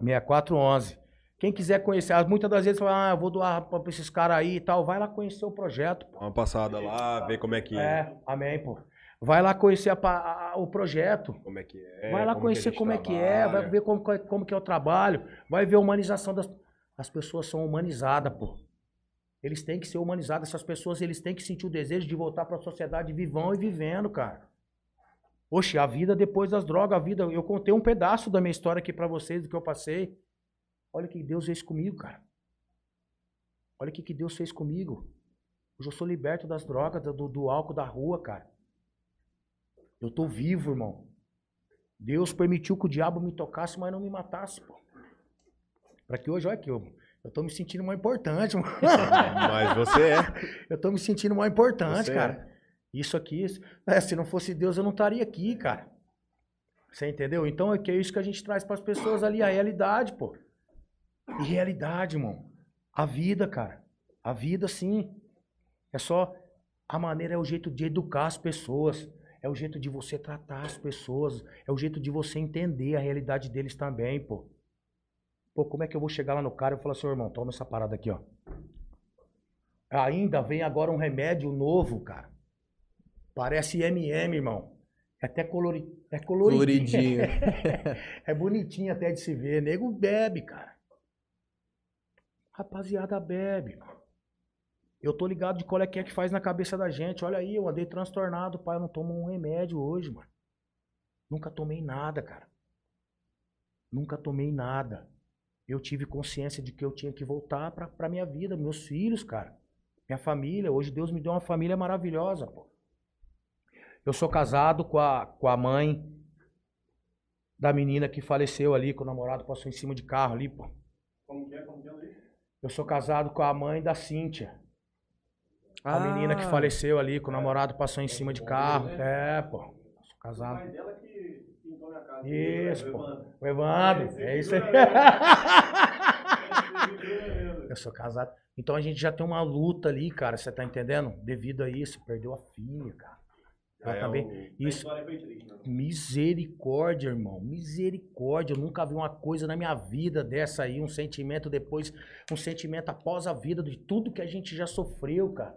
6411. Quem quiser conhecer, muitas das vezes fala, ah, eu vou doar pra esses caras aí e tal, vai lá conhecer o projeto, pô.
Uma passada lá, ver como é que
É, amém, pô. Vai lá conhecer a a- o projeto.
como é que é.
vai lá
como
conhecer como é que é, vai ver como, é- como que é o trabalho, vai ver a humanização das. As pessoas são humanizadas, pô. Eles têm que ser humanizados, essas pessoas, eles têm que sentir o desejo de voltar para a sociedade vivão e vivendo, cara. Oxe, a vida depois das drogas, a vida. Eu contei um pedaço da minha história aqui para vocês, do que eu passei. Olha o que Deus fez comigo, cara. Olha o que que Deus fez comigo. Hoje eu sou liberto das drogas, do, do álcool da rua, cara. Eu tô vivo, irmão. Deus permitiu que o diabo me tocasse, mas não me matasse, pô. Pra que hoje, olha aqui, eu, eu tô me sentindo mais importante, mano.
Mas você é.
Eu tô me sentindo mais importante,
Você é.
cara. Isso aqui, é, se não fosse Deus, eu não estaria aqui, cara. Você entendeu? Então é que é isso que a gente traz pras pessoas ali, a realidade, pô. E realidade, irmão. A vida, cara. A vida, sim. É só. A maneira é o jeito de educar as pessoas. É o jeito de você tratar as pessoas. É o jeito de você entender a realidade deles também, pô. Pô, como é que eu vou chegar lá no cara e falar assim, "Ô, irmão, toma essa parada aqui, ó. Ainda vem agora um remédio novo, cara. Parece MM, irmão. É até colori... é coloridinho.
Coloridinho.
é bonitinho até de se ver. Nego bebe, cara. Rapaziada bebe, mano. Eu tô ligado de qual é que é que faz na cabeça da gente. Olha aí, eu andei transtornado, pai. Eu não tomo um remédio hoje, mano. Nunca tomei nada, cara. Nunca tomei nada. Eu tive consciência de que eu tinha que voltar pra, pra minha vida, meus filhos, cara. Minha família. Hoje Deus me deu uma família maravilhosa, pô. Eu sou casado com a, com a mãe da menina que faleceu ali, que o namorado passou em cima de carro ali, pô.
Como que é? Como que é,
Eu sou casado com a mãe da Cíntia. A
Ah,
menina que faleceu ali, que o namorado passou em cima de carro. É, pô. Sou casado.
dela que pintou minha casa.
Isso, pô. O Evandro. É isso aí. Eu sou casado. Então a gente já tem uma luta ali, cara. Você tá entendendo? Devido a isso, perdeu a filha, cara. Ela
É,
também.
o-
Isso.
a né?
Misericórdia, irmão. Misericórdia. Eu nunca vi uma coisa na minha vida dessa aí, um sentimento depois, um sentimento após a vida de tudo que a gente já sofreu, cara.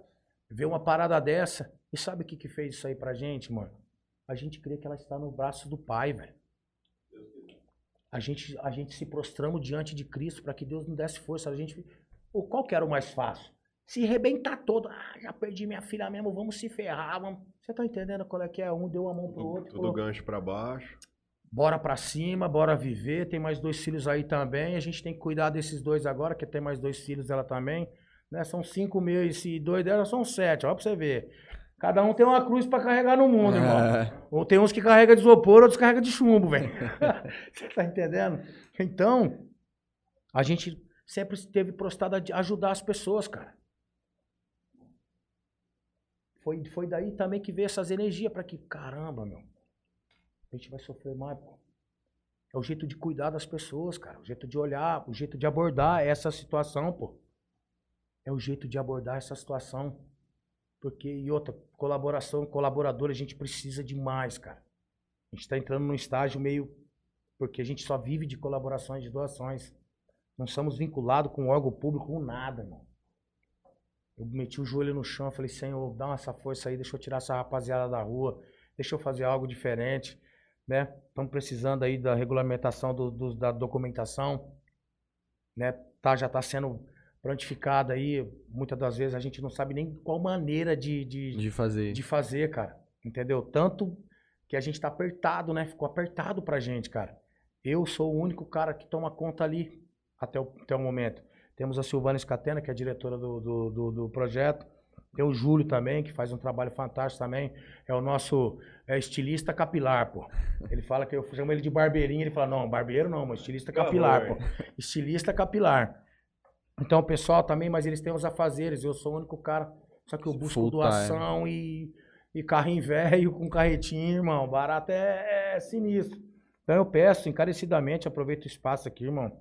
Ver uma parada dessa. E sabe o que que fez isso aí pra gente, mano? A gente crê que ela está no braço do Pai, velho. A gente, a gente se prostramos diante de Cristo para que Deus nos desse força. A gente, Pô, qual que era o mais fácil? Se rebentar todo. Ah, já perdi minha filha mesmo, vamos se ferrar. Vamos... Você tá entendendo qual é que é? Um deu a mão pro outro.
Tudo
falou,
gancho pra baixo.
Bora pra cima, bora viver. Tem mais dois filhos aí também. A gente tem que cuidar desses dois agora, que tem mais dois filhos dela também. Né? São cinco meus e dois dela são sete. Ó, pra você ver. Cada um tem uma cruz pra carregar no mundo, irmão.
É.
Ou tem uns que carrega de isopor, outros carrega de chumbo, velho. Você tá entendendo? Então, a gente sempre esteve prostrado a de- ajudar as pessoas, cara. Foi, foi daí também que veio essas energias pra que, caramba, meu, a gente vai sofrer mais, pô. É o jeito de cuidar das pessoas, cara. O jeito de olhar, o jeito de abordar essa situação, pô. É o jeito de abordar essa situação. Porque, e outra, colaboração, colaborador, a gente precisa demais, cara. A gente tá entrando num estágio meio. Porque a gente só vive de colaborações, de doações. Não somos vinculados com órgão público, com nada, irmão. Eu meti o joelho no chão, falei, Senhor, dá essa força aí, deixa eu tirar essa rapaziada da rua, deixa eu fazer algo diferente, né? Estamos precisando aí da regulamentação do, do- da documentação, né? Tá, já está sendo prontificada aí, muitas das vezes a gente não sabe nem qual maneira de, de,
De fazer.
de fazer, cara. Entendeu? Tanto que a gente tá apertado, né? Ficou apertado pra gente, cara. Eu sou o único cara que toma conta ali até o, até o momento. Temos a Silvana Scatena, que é a diretora do, do, do, do projeto. Tem o Júlio também, que faz um trabalho fantástico também. É o nosso é, estilista capilar, pô. Ele fala que eu chamo ele de barbeirinho, ele fala, não, barbeiro não, mas estilista capilar, pô. Estilista capilar. Então, o pessoal também, mas eles têm os afazeres. Eu sou o único cara, só que eu busco
Full time.
doação e, e carrinho velho com carretinho, irmão. Barato é, é sinistro. Então eu peço encarecidamente, aproveito o espaço aqui, irmão,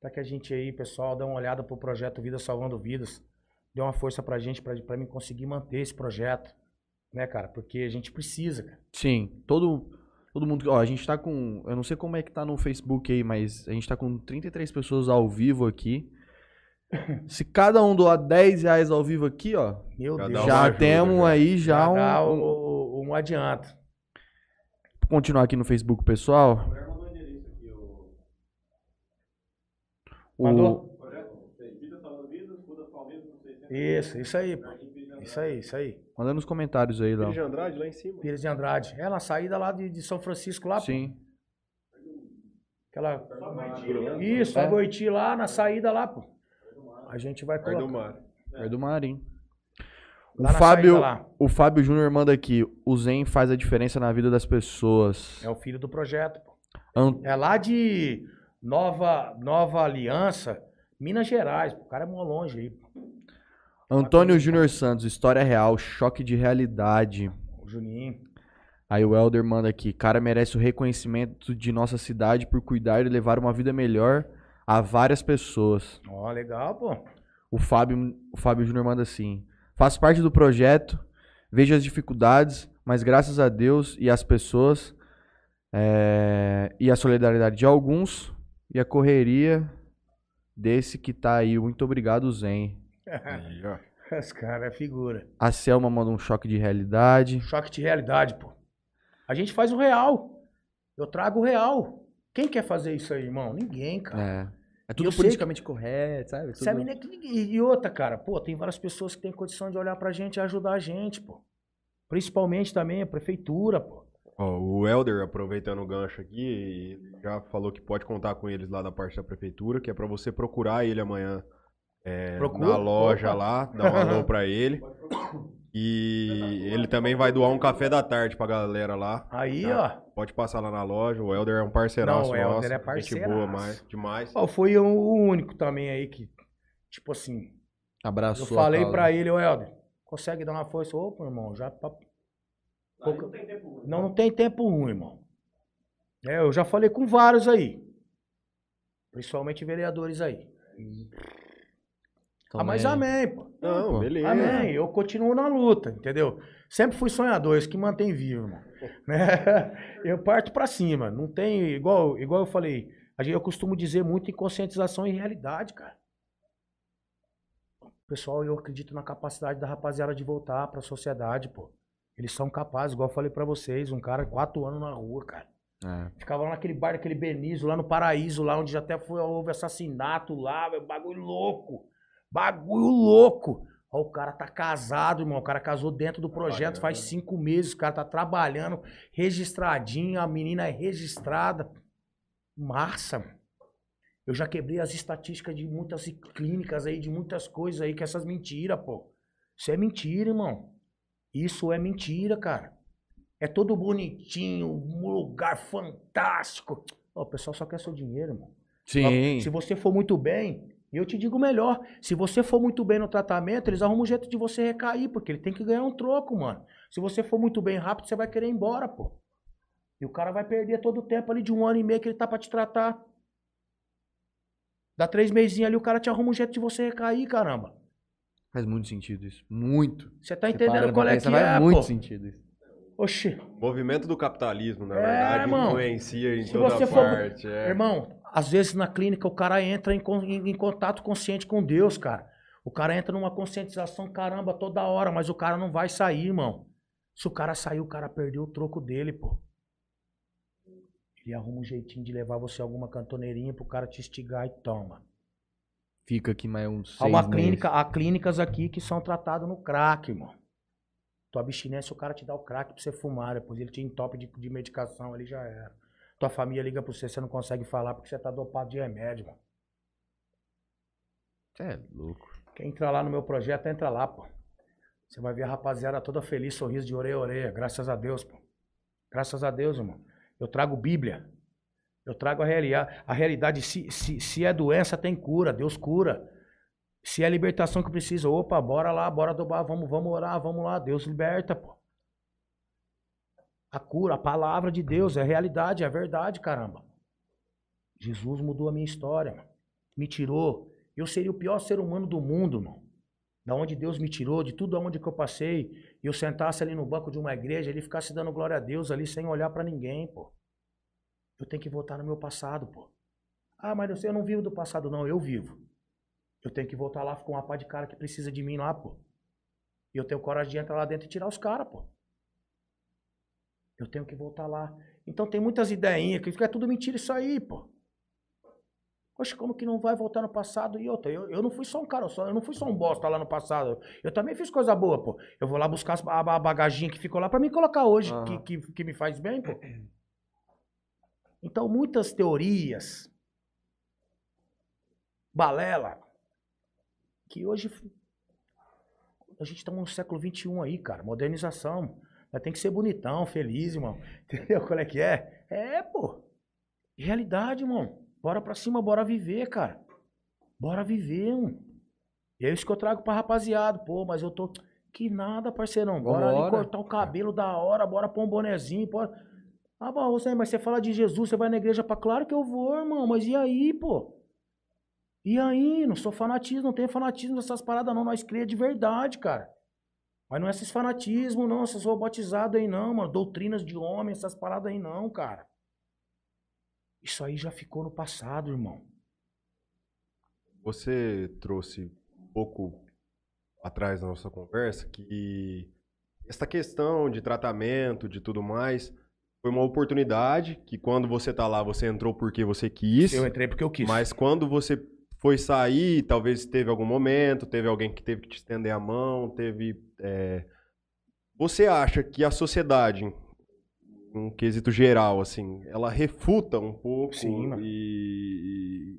para que a gente aí, pessoal, dê uma olhada pro projeto Vida Salvando Vidas. Dê uma força pra gente, pra, pra mim conseguir manter esse projeto. Né, cara? Porque a gente precisa, cara.
Sim, todo, todo mundo. Ó, a gente tá com. Eu não sei como é que tá no Facebook aí, mas a gente tá com 33 pessoas ao vivo aqui. Se cada um doar 10 reais ao vivo aqui, ó,
Meu
Já
Deus.
uma
já
ajuda,
temos aí já
Já
um,
dá
um-
o, o, um adianto.
Vou continuar aqui no Facebook, pessoal. O-
Mandou? Isso, isso aí, pô. Isso aí, isso aí.
Manda nos comentários aí, Léo.
Pires de Andrade lá em cima.
Pires de Andrade. É na saída lá de, de São Francisco, lá, pô.
Sim.
Aquela... Isso, a Goiti lá, na saída lá, pô. A gente vai
Perto do
colocar.
mar.
É do Marim. O
Lá na
Fábio, o Fábio Júnior manda aqui. O Zen faz a diferença na vida das pessoas.
É o filho do projeto, pô.
An-
É lá de Nova, Nova Aliança, Minas Gerais. pô. O cara é mó longe aí, pô.
Antônio Júnior Santos, história real, choque de realidade.
O Juninho.
Aí o Elder manda aqui, cara merece o reconhecimento de nossa cidade por cuidar e levar uma vida melhor a várias pessoas.
Ó, legal, pô.
O Fábio, o Fábio Júnior manda assim, faço parte do projeto, vejo as dificuldades, mas graças a Deus e às pessoas é, e a solidariedade de alguns e a correria desse que tá aí. Muito obrigado, Zen.
Aí, ó.
Esse cara é figura.
A Selma manda um choque de realidade.
Choque de realidade, pô. A gente faz o real. Eu trago o real. Quem quer fazer isso aí, irmão? Ninguém, cara.
É, é tudo politicamente correto, sabe? Tudo-
Sabe, né, que E outra, cara, pô, tem várias pessoas que têm condição de olhar pra gente e ajudar a gente, pô. Principalmente também a prefeitura, pô.
Ó, o Elder, aproveitando o gancho aqui, já falou que pode contar com eles lá da parte da prefeitura, que é pra você procurar ele amanhã é,
Procura,
na loja
opa.
lá, dá um alô pra ele. E ele também vai doar um café da tarde pra galera lá.
Aí,
Tá.
ó.
Pode passar lá na loja. O Helder é um parceiraço
Não, o Helder
nosso.
é
Gente
parceiraço.
boa mais, demais.
Ó, foi o único também aí que, tipo assim,
Abraçou.
eu falei pra ele, ô Helder, consegue dar uma força? Opa, irmão, já. pra- Pouca- Não, não tem tempo ruim, irmão. É, eu já falei com vários aí. Principalmente vereadores aí.
Então,
ah, mas
é-
amém, pô.
Não,
pô.
beleza.
Amém. Eu continuo na luta, entendeu? Sempre fui sonhador, isso que mantém vivo, irmão. Né? Eu parto pra cima. Não tem. Igual, igual eu falei, a gente, eu costumo dizer muito em conscientização e realidade, cara. Pessoal, eu acredito na capacidade da rapaziada de voltar pra sociedade, pô. Eles são capazes, igual eu falei pra vocês, um cara quatro anos na rua, cara.
É.
Ficava lá naquele bar daquele Benizo, lá no Paraíso, lá onde já até foi, houve assassinato lá, velho, bagulho louco. Bagulho louco. Ó, o cara tá casado, irmão. O cara casou dentro do projeto faz cinco meses. O cara tá trabalhando, registradinho. A menina é registrada. Massa, mano. Eu já quebrei as estatísticas de muitas clínicas aí, de muitas coisas aí, que essas mentiras, pô. Isso é mentira, irmão. Isso é mentira, cara. É todo bonitinho, um lugar fantástico. Ó, o pessoal só quer seu dinheiro, irmão.
Sim.
Se você for muito bem, eu te digo melhor. Se você for muito bem no tratamento, eles arrumam um jeito de você recair, porque ele tem que ganhar um troco, mano. Se você for muito bem rápido, você vai querer ir embora, pô. E o cara vai perder todo o tempo ali de um ano e meio que ele tá pra te tratar. Dá três mesinhos ali, o cara te arruma um jeito de você recair, caramba.
Faz muito sentido isso. Muito.
Você tá
Você
entendendo
para
qual é que
faz
é,
muito
pô?
sentido isso.
Oxi.
Movimento do capitalismo, na
É,
verdade,
irmão.
influencia em
Se
toda
você for-
parte. é.
Irmão, às vezes na clínica o cara entra em, em- em contato consciente com Deus, cara. O cara entra numa conscientização, caramba, toda hora, mas o cara não vai sair, irmão. Se o cara sair, o cara perdeu o troco dele, pô. Ele arruma um jeitinho de levar você a alguma cantoneirinha pro cara te instigar e toma.
Fica aqui mais uns
Há
seis
uma
meses.
clínica, há clínicas aqui que são tratadas no crack, irmão. Tua abstinência, o cara te dá o crack pra você fumar, depois ele te entope de, de medicação, ali já era. Tua família liga pra você, você não consegue falar porque você tá dopado de remédio, mano.
Cê é louco.
Quem entrar lá no meu projeto, entra lá, pô. Você vai ver a rapaziada toda feliz, sorriso de orelha a orelha. Graças a Deus, pô. Graças a Deus, irmão. Eu trago Bíblia. Eu trago a realidade. A realidade, se, se, se é doença, tem cura. Deus cura. Se é libertação que precisa, opa, bora lá, bora dobar, vamos, vamos orar, vamos lá. Deus liberta, pô. A cura, a palavra de Deus, é realidade, é verdade, caramba. Jesus mudou a minha história, mano. Me tirou. Eu seria o pior ser humano do mundo, mano. Da onde Deus me tirou, de tudo aonde que eu passei, e eu sentasse ali no banco de uma igreja, ele ficasse dando glória a Deus ali sem olhar pra ninguém, pô. Eu tenho que voltar no meu passado, pô. Ah, mas eu não vivo do passado, não, eu vivo. Eu tenho que voltar lá com uma pá de cara que precisa de mim lá, pô. E eu tenho coragem de entrar lá dentro e tirar os caras, pô. Eu tenho que voltar lá. Então tem muitas ideinhas que é tudo mentira isso aí, pô. Poxa, como que não vai voltar no passado? E outra, eu, eu não fui só um cara, só, eu não fui só um bosta lá no passado. Eu também fiz coisa boa, pô. Eu vou lá buscar a, a bagaginha que ficou lá pra me colocar hoje, que, que, que me faz bem, pô. Então, muitas teorias, balela, que hoje a gente tá no século XXI aí, cara, modernização. Mas tem que ser bonitão, feliz, irmão. Entendeu qual é que é? É, pô. Realidade, irmão. Bora pra cima, bora viver, cara. Bora viver, mano. E é isso que eu trago pra rapaziada. Pô, mas eu tô. Que nada, parceirão. Bora ali
Vambora.
cortar o cabelo da hora, bora pôr um bonezinho. Bora... Ah, bom, você, mas você fala de Jesus, você vai na igreja pra. Claro que eu vou, irmão. Mas e aí, pô? E aí? Não sou fanatismo, não tenho fanatismo nessas paradas, não. Nós crê de verdade, cara. Mas não é esses fanatismos, não. Essas robotizadas aí, não, mano. Doutrinas de homem, essas paradas aí, não, cara. Isso aí já ficou no passado, irmão.
Você trouxe um pouco atrás da nossa conversa que essa questão de tratamento, de tudo mais, foi uma oportunidade que quando você tá lá, você entrou porque você quis,
Eu entrei porque eu quis.
mas quando você foi sair, talvez teve algum momento, teve alguém que teve que te estender a mão, teve... é, Você acha que a sociedade, um quesito geral, assim, ela refuta um pouco
Sim, mano.
e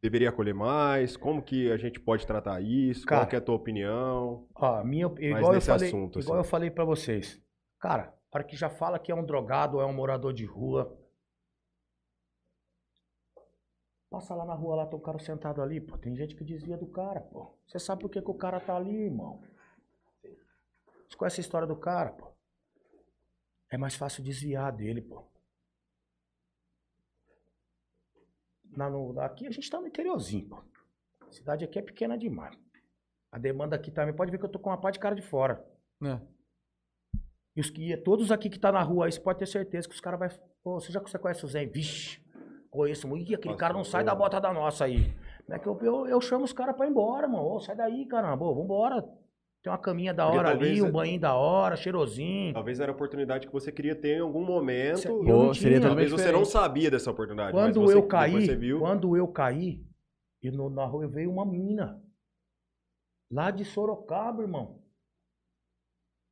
deveria acolher mais? Como que a gente pode tratar isso?
Cara,
Qual é a tua opinião?
Ó, minha, igual eu falei,
assunto,
igual
assim.
eu falei para vocês. Cara, para que já fala que é um drogado ou é um morador de rua. Passa lá na rua, lá tem um cara sentado ali, pô. Tem gente que desvia do cara, pô. Você sabe por que, que o cara tá ali, irmão? Você conhece a história do cara, pô? É mais fácil desviar dele, pô. Na, no- aqui a gente tá no interiorzinho, pô. A cidade aqui é pequena demais. A demanda aqui também, pode ver que eu tô com uma parte de cara de fora.
É.
E os que, todos aqui que tá na rua aí, você pode ter certeza que os caras vai. Pô, você já você conhece o Zé? Vixe, conheço muito. Ih, aquele
Nossa,
cara não sai da bota da nossa aí. É que eu, eu, eu chamo os caras pra ir embora, mano. Ô, sai daí, caramba. Ô, vambora. Tem uma caminha da
Porque
hora ali, um banho da hora, cheirosinho.
Talvez era a oportunidade que você queria ter em algum momento.
Cê-
Pô,
não
seria
Talvez você não
diferente.
sabia dessa oportunidade. mas
Quando
você-
eu caí,
você viu.
quando eu caí, e no, na rua veio uma mina. Lá de Sorocaba, irmão.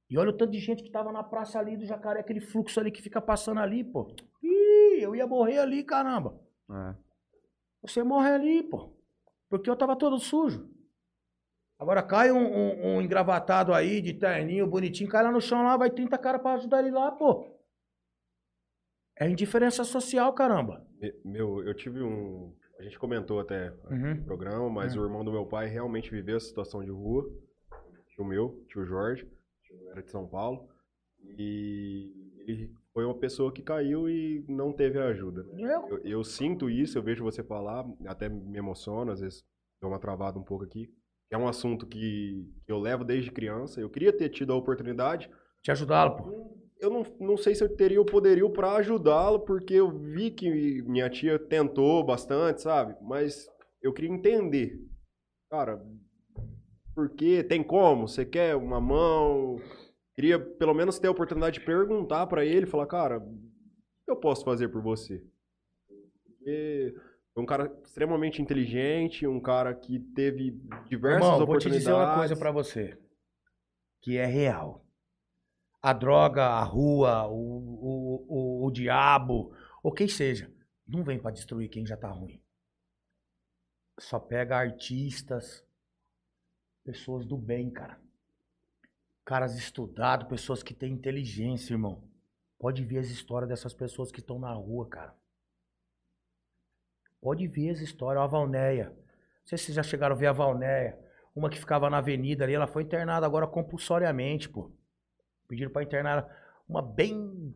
E olha o tanto de gente que tava na praça ali do Jacaré, aquele fluxo ali que fica passando ali, pô. Ih, eu ia morrer ali, caramba.
É.
Você morre ali, pô. Porque eu tava todo sujo. Agora cai um, um- um engravatado aí, de terninho, bonitinho, cai lá no chão lá, vai 30 caras pra ajudar ele lá, pô. É indiferença social, caramba.
Me- Meu, eu tive um. A gente comentou até
Uhum.
no programa, mas
Hum.
o irmão do meu pai realmente viveu essa situação de rua. O meu, tio Jorge, tio era de São Paulo. E ele foi uma pessoa que caiu e não teve ajuda. né?
Eu,
Eu, sinto isso, eu vejo você falar, até me emociona, às vezes dou uma travada um pouco aqui. É um assunto que, que eu levo desde criança. Eu queria ter tido a oportunidade.
te ajudá-lo, pô.
Eu não, não sei se eu teria o poderio para ajudá-lo, porque eu vi que minha tia tentou bastante, sabe? Mas eu queria entender. Cara, por quê? Tem como? Você quer uma mão? Queria pelo menos ter a oportunidade de perguntar para ele, falar, cara, o que eu posso fazer por você? Porque é um cara extremamente inteligente, um cara que teve diversas
Irmão, vou te
oportunidades.
dizer uma coisa pra você. Que é real. A droga, a rua, o, o, o, o diabo, ou quem seja, não vem pra destruir quem já tá ruim. Só pega artistas, pessoas do bem, cara. Caras estudados, pessoas que têm inteligência, irmão. Pode ver as histórias dessas pessoas que estão na rua, cara. Pode ver as histórias. Ó, a Valnéia. Não sei se vocês já chegaram a ver a Valnéia. Uma que ficava na avenida ali, ela foi internada agora compulsoriamente, pô. Pediram pra internar ela. uma bem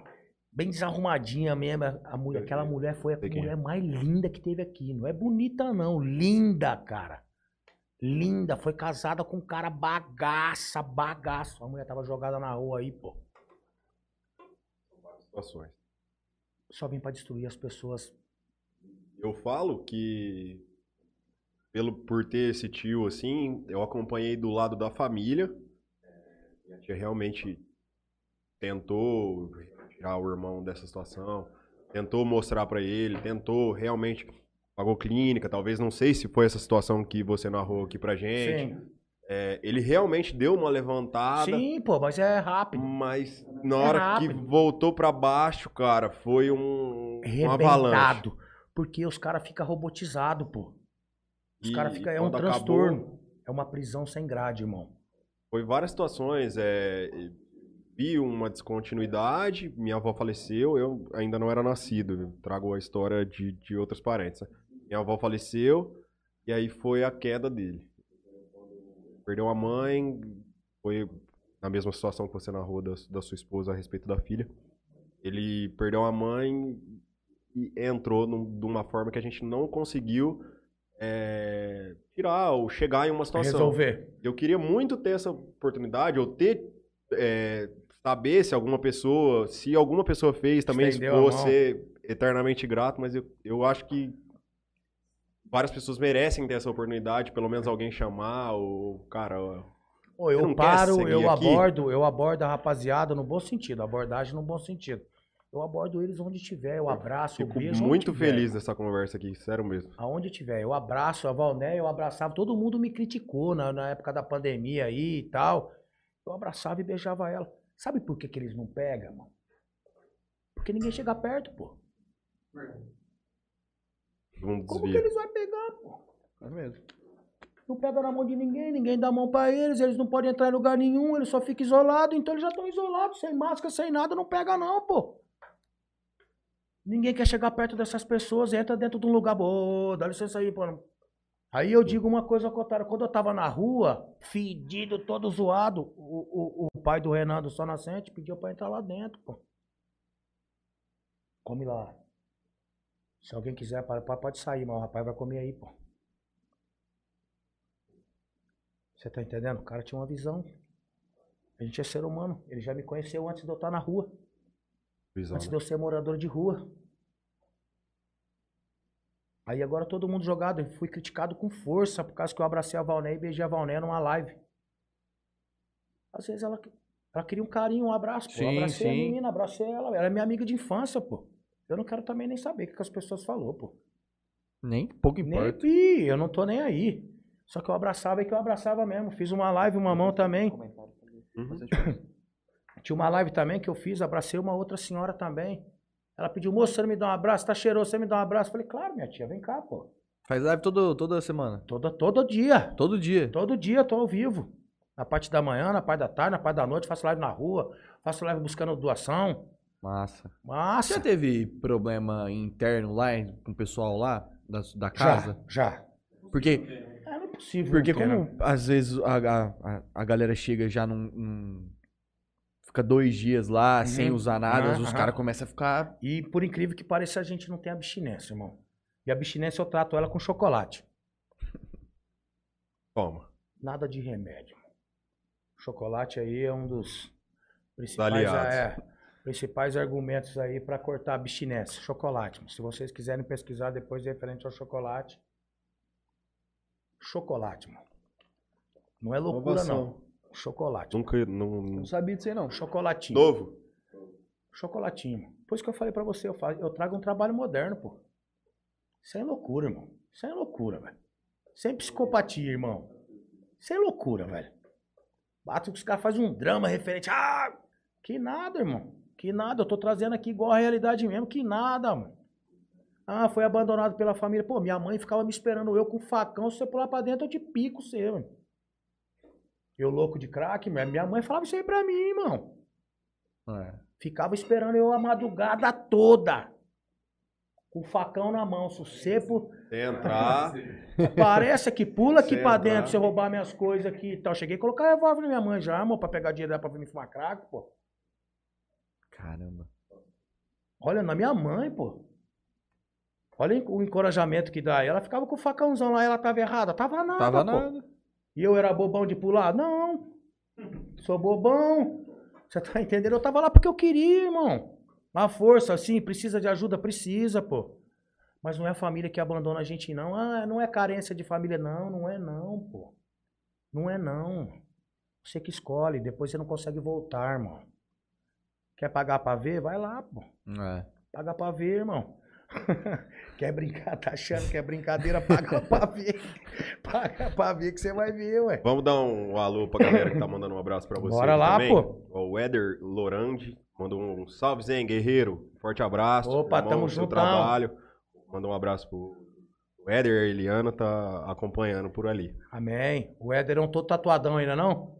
bem desarrumadinha mesmo. A mulher, aquela mulher foi a mulher mais linda que teve aqui. Não é bonita, não. Linda, cara. Linda. Foi casada com um cara bagaça, bagaço. A mulher tava jogada na rua aí, pô.
situações.
Só vem pra destruir as pessoas.
Eu falo que pelo por ter esse tio assim, eu acompanhei do lado da família. É, Minha tia realmente tentou tirar o irmão dessa situação, tentou mostrar pra ele, tentou realmente pagou clínica, talvez não sei se foi essa situação que você narrou aqui pra gente.
Sim.
É, ele realmente deu uma levantada.
Sim, pô, mas é rápido.
Mas na hora que voltou pra baixo, cara, foi um, uma avalanche.
Porque os caras ficam robotizados, pô. Os caras ficam. É um
quando acabou-
transtorno. É uma prisão sem grade, irmão.
Foi várias situações. É, vi uma descontinuidade, minha avó faleceu, eu ainda não era nascido. eu Trago a história de, de outros parentes. né? Minha avó faleceu e aí foi a queda dele. Perdeu a mãe, foi na mesma situação que você narrou da, da sua esposa a respeito da filha. Ele perdeu a mãe e entrou num- de uma forma que a gente não conseguiu é, tirar ou chegar em uma situação.
Resolver.
Eu queria muito ter essa oportunidade, ou ter. é, saber se alguma pessoa. Se alguma pessoa fez também,
Estendeu
vou ser eternamente grato, mas eu, eu acho que várias pessoas merecem ter essa oportunidade, pelo menos alguém chamar, ou. Cara, Você
eu paro, eu
aqui?
abordo, eu abordo a rapaziada no bom sentido, abordagem no bom sentido. Eu abordo eles onde tiver, eu abraço, eu
fico
beijo
muito feliz dessa conversa aqui, sério mesmo.
Aonde tiver, eu abraço a Valné, eu abraçava, todo mundo me criticou na, na época da pandemia aí e tal. Eu abraçava e beijava ela. Sabe por que, que eles não pegam, mano? Porque ninguém chega perto, pô.
Um
Como que eles vão pegar, pô?
É mesmo.
Não pega na mão de ninguém, ninguém dá a mão pra eles, eles não podem entrar em lugar nenhum, eles só ficam isolados, então eles já estão isolados, sem máscara, sem nada, não pega não, pô. Ninguém quer chegar perto dessas pessoas, entra dentro de um lugar, ô, dá licença aí, pô. Aí eu digo uma coisa, Cotário, quando eu tava na rua, fedido, todo zoado, o, o, o pai do Renan do Só Nascente pediu pra entrar lá dentro, pô. Come lá. Se alguém quiser, pode sair, mas o rapaz vai comer aí, pô. Você tá entendendo? O cara tinha uma visão. A gente é ser humano. Ele já me conheceu antes de eu estar na rua.
Visão,
Antes
né?
de eu ser morador de rua. Aí agora todo mundo jogado. Eu fui criticado com força por causa que eu abracei a Valné e beijei a Valné numa live. Às vezes ela, ela queria um carinho, um abraço. Pô. Eu
Sim,
abracei a
sim.
menina, abracei ela. Ela é minha amiga de infância, pô. Eu não quero também nem saber o que as pessoas falou, pô.
Nem pouco
Nem,
importa.
Ih, eu não tô nem aí. Só que eu abraçava e que eu abraçava mesmo. Fiz uma live, uma mão também.
Uhum.
Tinha uma live também que eu fiz, abracei uma outra senhora também. Ela pediu, moço, você não me dá um abraço? Tá cheiroso, você me dá um abraço? Eu falei, claro, minha tia, vem cá, pô.
Faz live todo, toda semana.
Todo, todo dia.
Todo dia.
Todo dia tô ao vivo. Na parte da manhã, na parte da tarde, na parte da noite, faço live na rua, faço live buscando doação.
Massa. Você
Massa.
já teve problema interno lá com o pessoal lá da, da
Já,
casa?
já.
Porque,
É, não é possível.
porque
não ter, né?
como às vezes a, a, a- a galera chega já num, num- Fica dois dias lá sem
Uhum.
usar nada,
Aham,
os caras começam a ficar.
E por incrível que pareça, a gente não tem abstinência, irmão. E abstinência eu trato ela com chocolate.
Toma.
Nada de remédio. Chocolate aí é um dos principais,
Aliados.
é, principais argumentos aí para cortar a abstinência. Chocolate. Se vocês quiserem pesquisar depois referente ao chocolate. Chocolate, mano. Não é loucura, não. Chocolate.
Nunca. Não...
Não sabia disso aí, não.
Chocolatinho.
Novo.
Chocolatinho. mano. Por isso que eu falei pra você, eu, fa- eu trago um trabalho moderno, pô. Isso é loucura, irmão. Isso é loucura, velho. Sem psicopatia, irmão. Isso é loucura, velho. Bate que os caras fazem um drama referente. Ah! Que nada, irmão. Que nada. Eu tô trazendo aqui igual a realidade mesmo. Que nada, mano. Ah, foi abandonado pela família. Pô, minha mãe ficava me esperando eu com facão. Se você pular pra dentro, eu te pico você, mano. Eu louco de crack, minha minha mãe falava isso aí pra mim, irmão.
É.
Ficava esperando eu a madrugada toda. Com o facão na mão. Se
Sem entrar.
parece que pula aqui
Sem
pra
entrar.
dentro, você roubar minhas coisas aqui e tal. Cheguei a colocar revólver na minha mãe já, amor, pra pegar dinheiro dela pra vir me fumar crack, pô.
Caramba.
Olha, na minha mãe, pô. Olha o encorajamento que dá. Ela ficava com o facãozão lá, ela tava errada. Tava nada,
Tava
pô.
nada.
E eu era bobão de pular? Não. Sou bobão. Você tá entendendo? Eu tava lá porque eu queria, irmão. A força, assim, precisa de ajuda? Precisa, pô. Mas não é a família que abandona a gente, não. Ah, não é carência de família, não. Não é, não, pô. Não é, não. Você que escolhe. Depois você não consegue voltar, irmão. Quer pagar pra ver? Vai lá, pô.
É.
Paga pra ver, irmão. Quer brincar, tá achando que é brincadeira? Paga pra ver. Paga pra ver que você vai ver, ué.
Vamos dar um alô pra galera que tá mandando um abraço pra você.
Bora lá,
também.
pô.
O Eder Lorandi mandou um salve, Zen, guerreiro. Forte abraço.
Opa,
irmão,
tamo juntão.
trabalho. Mandou um abraço pro o Éder e a Eliana, tá acompanhando por ali.
Amém. O Éder é um todo tatuadão ainda, não?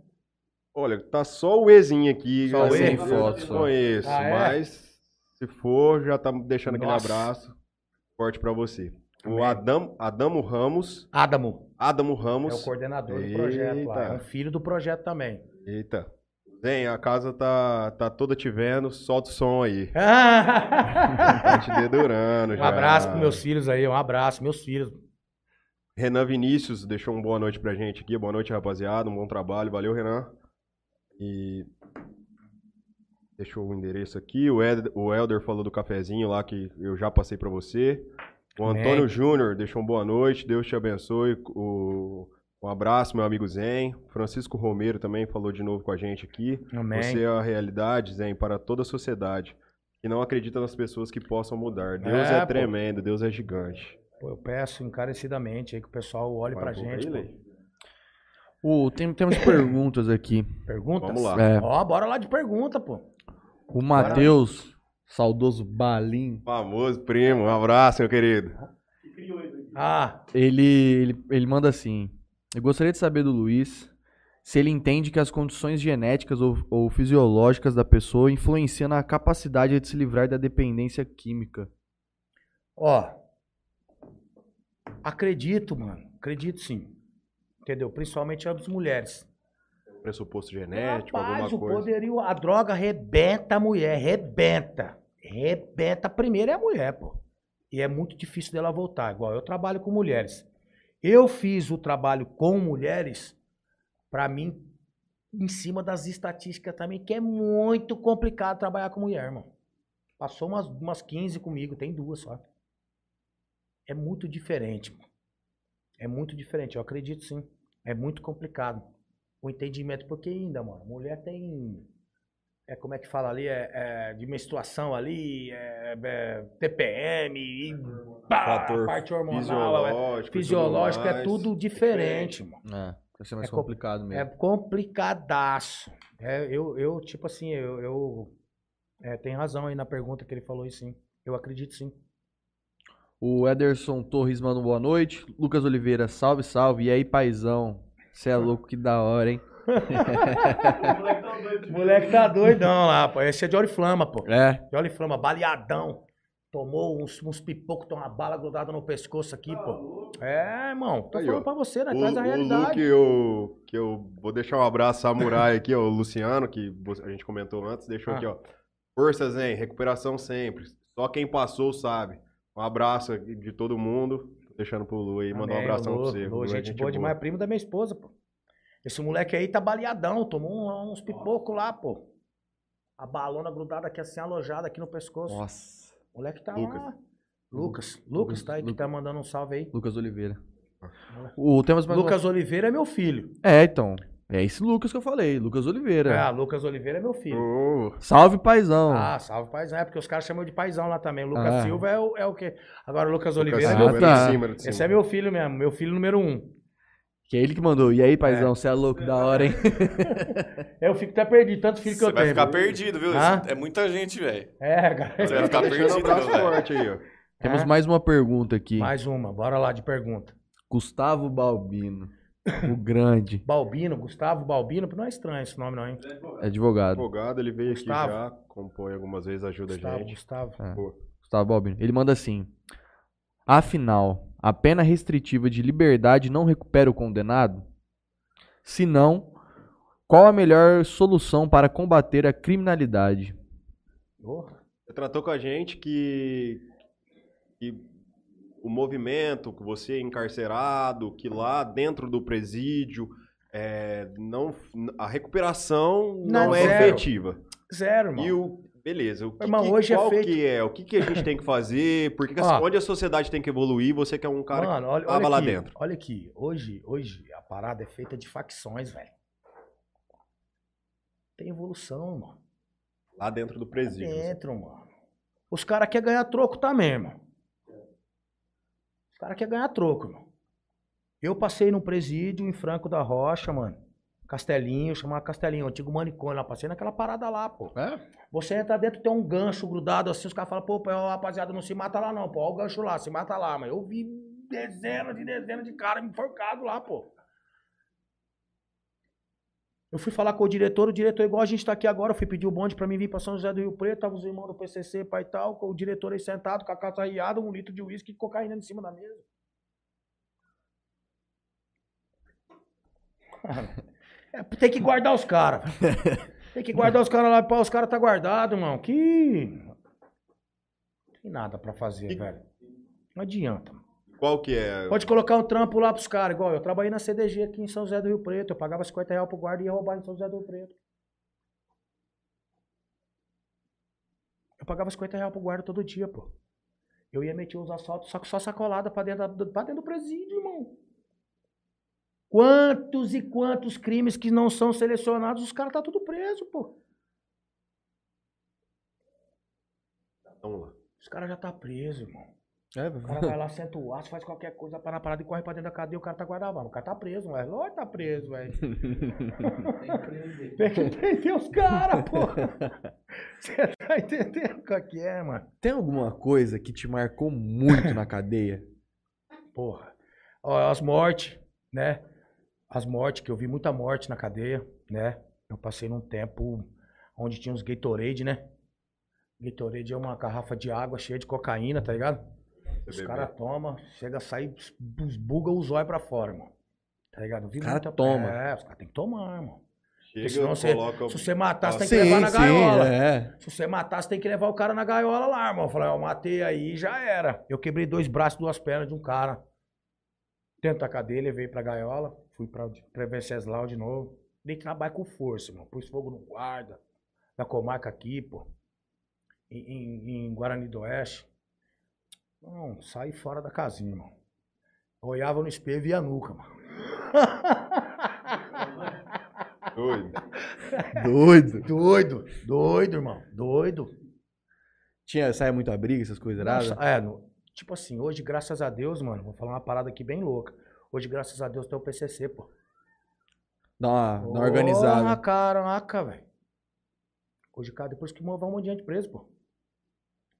Olha, tá só o Ezinho aqui.
Só o
assim,
E?
eu
Foto
não
só.
conheço,
Ah, é?
mas se for, já tá deixando aquele
Nossa.
abraço forte pra você. O. Adam, Adamo Ramos,
Adamo.
Adamo
É o
Ramos.
coordenador do projeto lá.
Eita.
É um filho do projeto também.
Eita. Zen, a casa tá, tá toda te vendo, solta o som aí.
um
Tá te dedurando já.
abraço pros meus filhos aí, um abraço, meus filhos.
Renan Vinícius deixou uma boa noite pra gente aqui. Boa noite, rapaziada. Um bom trabalho. Valeu, Renan. E deixou o endereço aqui. O, Ed, o Elder falou do cafezinho lá que eu já passei pra você. O. Antônio Júnior deixou uma boa noite. Deus te abençoe. O, um abraço, meu amigo Zen. Francisco Romero também falou de novo com a gente aqui.
Amém.
Você é a realidade, Zen, para toda a sociedade. Que não acredita nas pessoas que possam mudar. Deus
É,
é,
pô.
tremendo, Deus é gigante.
Pô, eu peço encarecidamente aí que o pessoal olhe pra
Vai, pô,
gente.
aí,
O, tem, temos perguntas aqui.
Perguntas?
Vamos lá.
É.
Ó, bora lá de pergunta, pô.
O Matheus, saudoso Balim.
Famoso primo, um abraço, meu querido.
Ah,
Ele, ele, ele manda assim: Eu gostaria de saber do Luiz se ele entende que as condições genéticas ou, ou fisiológicas da pessoa influenciam na capacidade de se livrar da dependência química.
ó. Acredito, mano. Acredito sim. Entendeu? Principalmente as mulheres.
Pressuposto genético,
Rapaz,
alguma
o
coisa.
poderio, a droga rebenta a mulher, rebenta. Rebenta. Primeiro é a mulher, pô. E é muito difícil dela voltar. Igual eu trabalho com mulheres. Eu fiz o trabalho com mulheres, pra mim, em cima das estatísticas também, que é muito complicado trabalhar com mulher, irmão. Passou umas, umas 15 comigo, tem duas só. É muito diferente, mano. É muito diferente, eu acredito sim. É muito complicado o entendimento, porque ainda, mano, mulher tem. É como é que fala ali? É, é, de menstruação ali, é, é, TPM, e, pá,
Fator
parte hormonal, é,
Fisiológico. tudo
fisiológico, é tudo diferente, mano.
É, vai ser mais
É co-
complicado
É
mesmo.
complicadaço. É, eu, eu, tipo assim, eu. eu é, tem razão aí na pergunta que ele falou aí, sim. Eu acredito sim.
O Ederson Torres manda boa noite. Lucas Oliveira, salve, salve. E aí, paizão? Você é louco, que da hora, hein?
O moleque tá doidão lá, pô. Esse é de Oriflama, pô.
É,
De Oriflama, baleadão. Tomou uns, uns pipocos, tem uma bala grudada no pescoço aqui, pô. É, irmão. Tô
Aí,
falando
ó.
pra você, né?
O,
Traz a
o
realidade.
Lu que eu, que eu vou deixar um abraço samurai aqui, ó, o Luciano, que você- a gente comentou antes, deixou
Ah.
aqui, ó. Força, Zen, recuperação sempre. Só quem passou sabe. Um abraço de todo mundo. Deixando pro Lu aí, mandar um abração
Lu,
pra você.
Lu,
Lu é
gente boa demais, primo da minha esposa, pô. Esse moleque aí tá baleadão, tomou um- uns pipocos lá, pô. A balona grudada aqui assim, alojada aqui no pescoço.
nossa.
O moleque tá
Lucas.
lá. Lucas. Lucas tá aí que
Lucas.
tá mandando um salve aí.
Lucas Oliveira. O, temos mais uma-
Lucas Oliveira é meu filho.
É, então. É esse Lucas que eu falei, Lucas Oliveira.
Ah, Lucas Oliveira é meu filho.
Oh,
Salve, paizão.
Ah, salve paizão. É porque os caras chamam de paizão lá também. O Lucas
Ah.
Silva é o, é o quê? Agora o Lucas
Lucas
Oliveira é
Ah,
meu
Silva
filho.
tá.
de cima, de cima.
Esse é meu filho mesmo, meu filho número um.
Que é ele que mandou. E aí, paizão, você é louco, da hora, hein?
Eu fico até perdido, tanto filho que
Você
eu
vai
tenho.
ficar perdido, viu? É muita gente, velho.
É, cara.
Você vai ficar perdido,
forte aí, ó.
Temos
É.
mais uma pergunta aqui.
Mais uma, bora lá de pergunta.
Gustavo Balbino. O grande.
Balbino, Gustavo Balbino, não é estranho esse nome não, hein?
Advogado.
Advogado, ele veio
Gustavo.
aqui já, compõe algumas vezes, ajuda
Gustavo,
a gente.
Gustavo.
É. Gustavo Balbino. Ele manda assim. Afinal, a pena restritiva de liberdade não recupera o condenado? Se não, qual a melhor solução para combater a criminalidade?
Você tratou com a gente que, que o movimento, que você é encarcerado, que lá dentro do presídio, é, não, a recuperação não,
Não,
é
zero.
efetiva.
Zero, irmão.
E o. Beleza, o que,
Irmão,
que-
hoje é
qual
feito-
que é? O que, que a gente tem que fazer? Por que que a-
Ó.
onde a sociedade tem que evoluir? Você que é um cara
Mano, olha,
que tava
olha
lá dentro.
olha aqui. Hoje, hoje a parada é feita de facções, velho. Tem evolução, mano.
Lá dentro do presídio.
Dentro, mano. Os caras querem ganhar troco também, irmão. Os caras querem ganhar troco, irmão. Eu passei num presídio em Franco da Rocha, mano. Castelinho, chamava Castelinho, antigo manicômio lá. Passei naquela parada lá, pô.
É?
Você entra dentro, tem um gancho grudado assim, os caras falam, pô, pô, rapaziada, não se mata lá não, pô. Olha o gancho lá, se mata lá. Mas eu vi dezenas e dezenas de caras enforcados lá, pô. Eu fui falar com o diretor, o diretor, igual a gente tá aqui agora, eu fui pedir o bonde pra mim vir pra São José do Rio Preto, tava os irmãos do PCC, pai e tal, com o diretor aí sentado, com a calça riada, um litro de uísque e cocaína em cima da mesa. É, tem que guardar os caras. Tem que guardar os caras lá, pô, os caras tá guardado, irmão. Que. Não tem nada pra fazer, velho. Não adianta. mano.
Qual que é?
Pode colocar um trampo lá pros caras, igual eu trabalhei na CDG aqui em São José do Rio Preto. Eu pagava 50 reais pro guarda e ia roubar em São José do Rio Preto. Eu pagava 50 reais pro guarda todo dia, pô. Eu ia meter os assaltos, só só sacolada pra dentro, da, pra dentro do presídio, irmão. Quantos e quantos crimes que não são selecionados, os caras tá tudo preso, pô.
Vamos lá.
Os caras já tá preso, irmão.
É,
O cara vai lá, senta o aço, faz qualquer coisa, para na parada e corre pra dentro da cadeia, o cara tá guardado. O cara tá preso, velho. Lógico tá preso, velho. Tem que prender os caras, pô. Você tá entendendo qual que é, mano?
Tem alguma coisa que te marcou muito na cadeia?
porra. Ó, as mortes, né? As mortes, que eu vi muita morte na cadeia, né? Eu passei num tempo onde tinha uns Gatorade, né? Gatorade é uma garrafa de água cheia de cocaína, tá ligado? Os caras tomam, chega a sair, buga o zóio pra fora, irmão. Tá ligado?
Os cara
muita-
toma.
É, os caras tem que tomar, irmão.
Chega,
senão você-
coloca...
Se você matar, você tem que
Sim,
levar na
sim,
gaiola.
é.
Se você matar, você tem que levar o cara na gaiola lá, irmão. Eu falei, ó, eu matei aí já era. Eu quebrei dois braços e duas pernas de um cara. Dentro da cadeia, levei pra gaiola. Fui pra, pra Venceslau de novo. Dei trabalho com força, irmão. Pus fogo no guarda. Da comarca aqui, pô. Em, em- em Guarani do Oeste. Não, saí fora da casinha, irmão. Olhava no espelho e via a nuca, mano.
Doido.
Doido.
Doido, doido, irmão. Doido.
Tinha, saia muita briga, essas coisas erradas?
É, no- tipo assim, hoje, graças a Deus, mano, vou falar uma parada aqui bem louca. Hoje, graças a Deus, tem o PCC, pô.
Dá uma, dá uma
Porra,
organizada.
caraca, velho. Hoje, cara, depois que vai um monte de gente preso, pô.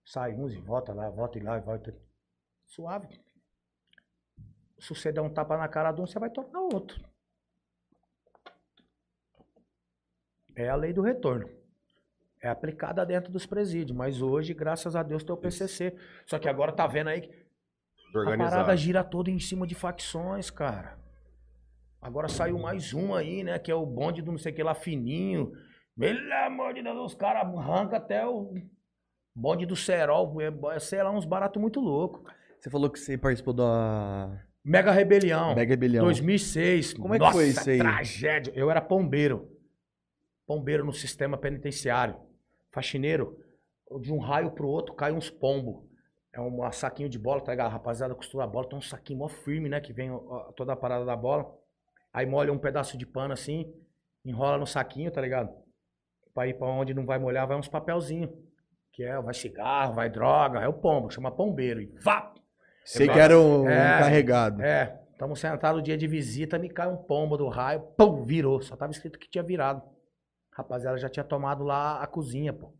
Sai uns e volta lá, volta e lá, e volta. Suave. Se você der um tapa na cara de um, você vai tocar outro. É a lei do retorno. É aplicada dentro dos presídios. Mas hoje, graças a Deus, tem o PCC. Só que agora tá vendo aí que a parada gira toda em cima de facções, cara. Agora saiu mais um aí, né? Que é o bonde do não sei o que lá fininho. Pelo amor de Deus, os caras arrancam até o bonde do Serol. É, sei lá, uns baratos muito loucos.
Você falou que você participou da
Mega Rebelião.
Mega Rebelião.
2006.
Como é que
Nossa,
foi isso aí?
tragédia. Eu era pombeiro. Pombeiro no sistema penitenciário. Faxineiro. De um raio pro outro cai uns pombos. É um saquinho de bola, tá ligado? A rapaziada costura a bola, tem um saquinho mó firme, né? Que vem toda a parada da bola. Aí molha um pedaço de pano assim, enrola no saquinho, tá ligado? Pra ir pra onde não vai molhar, vai uns papelzinhos. Que é, vai cigarro, vai droga, é o pombo, chama pombeiro. E vá!
Sei que era um
É.
carregado.
É, estamos sentados no dia de visita, me cai um pombo do raio, pum, virou. Só tava escrito que tinha virado. Rapaziada, já tinha tomado lá a cozinha, pô.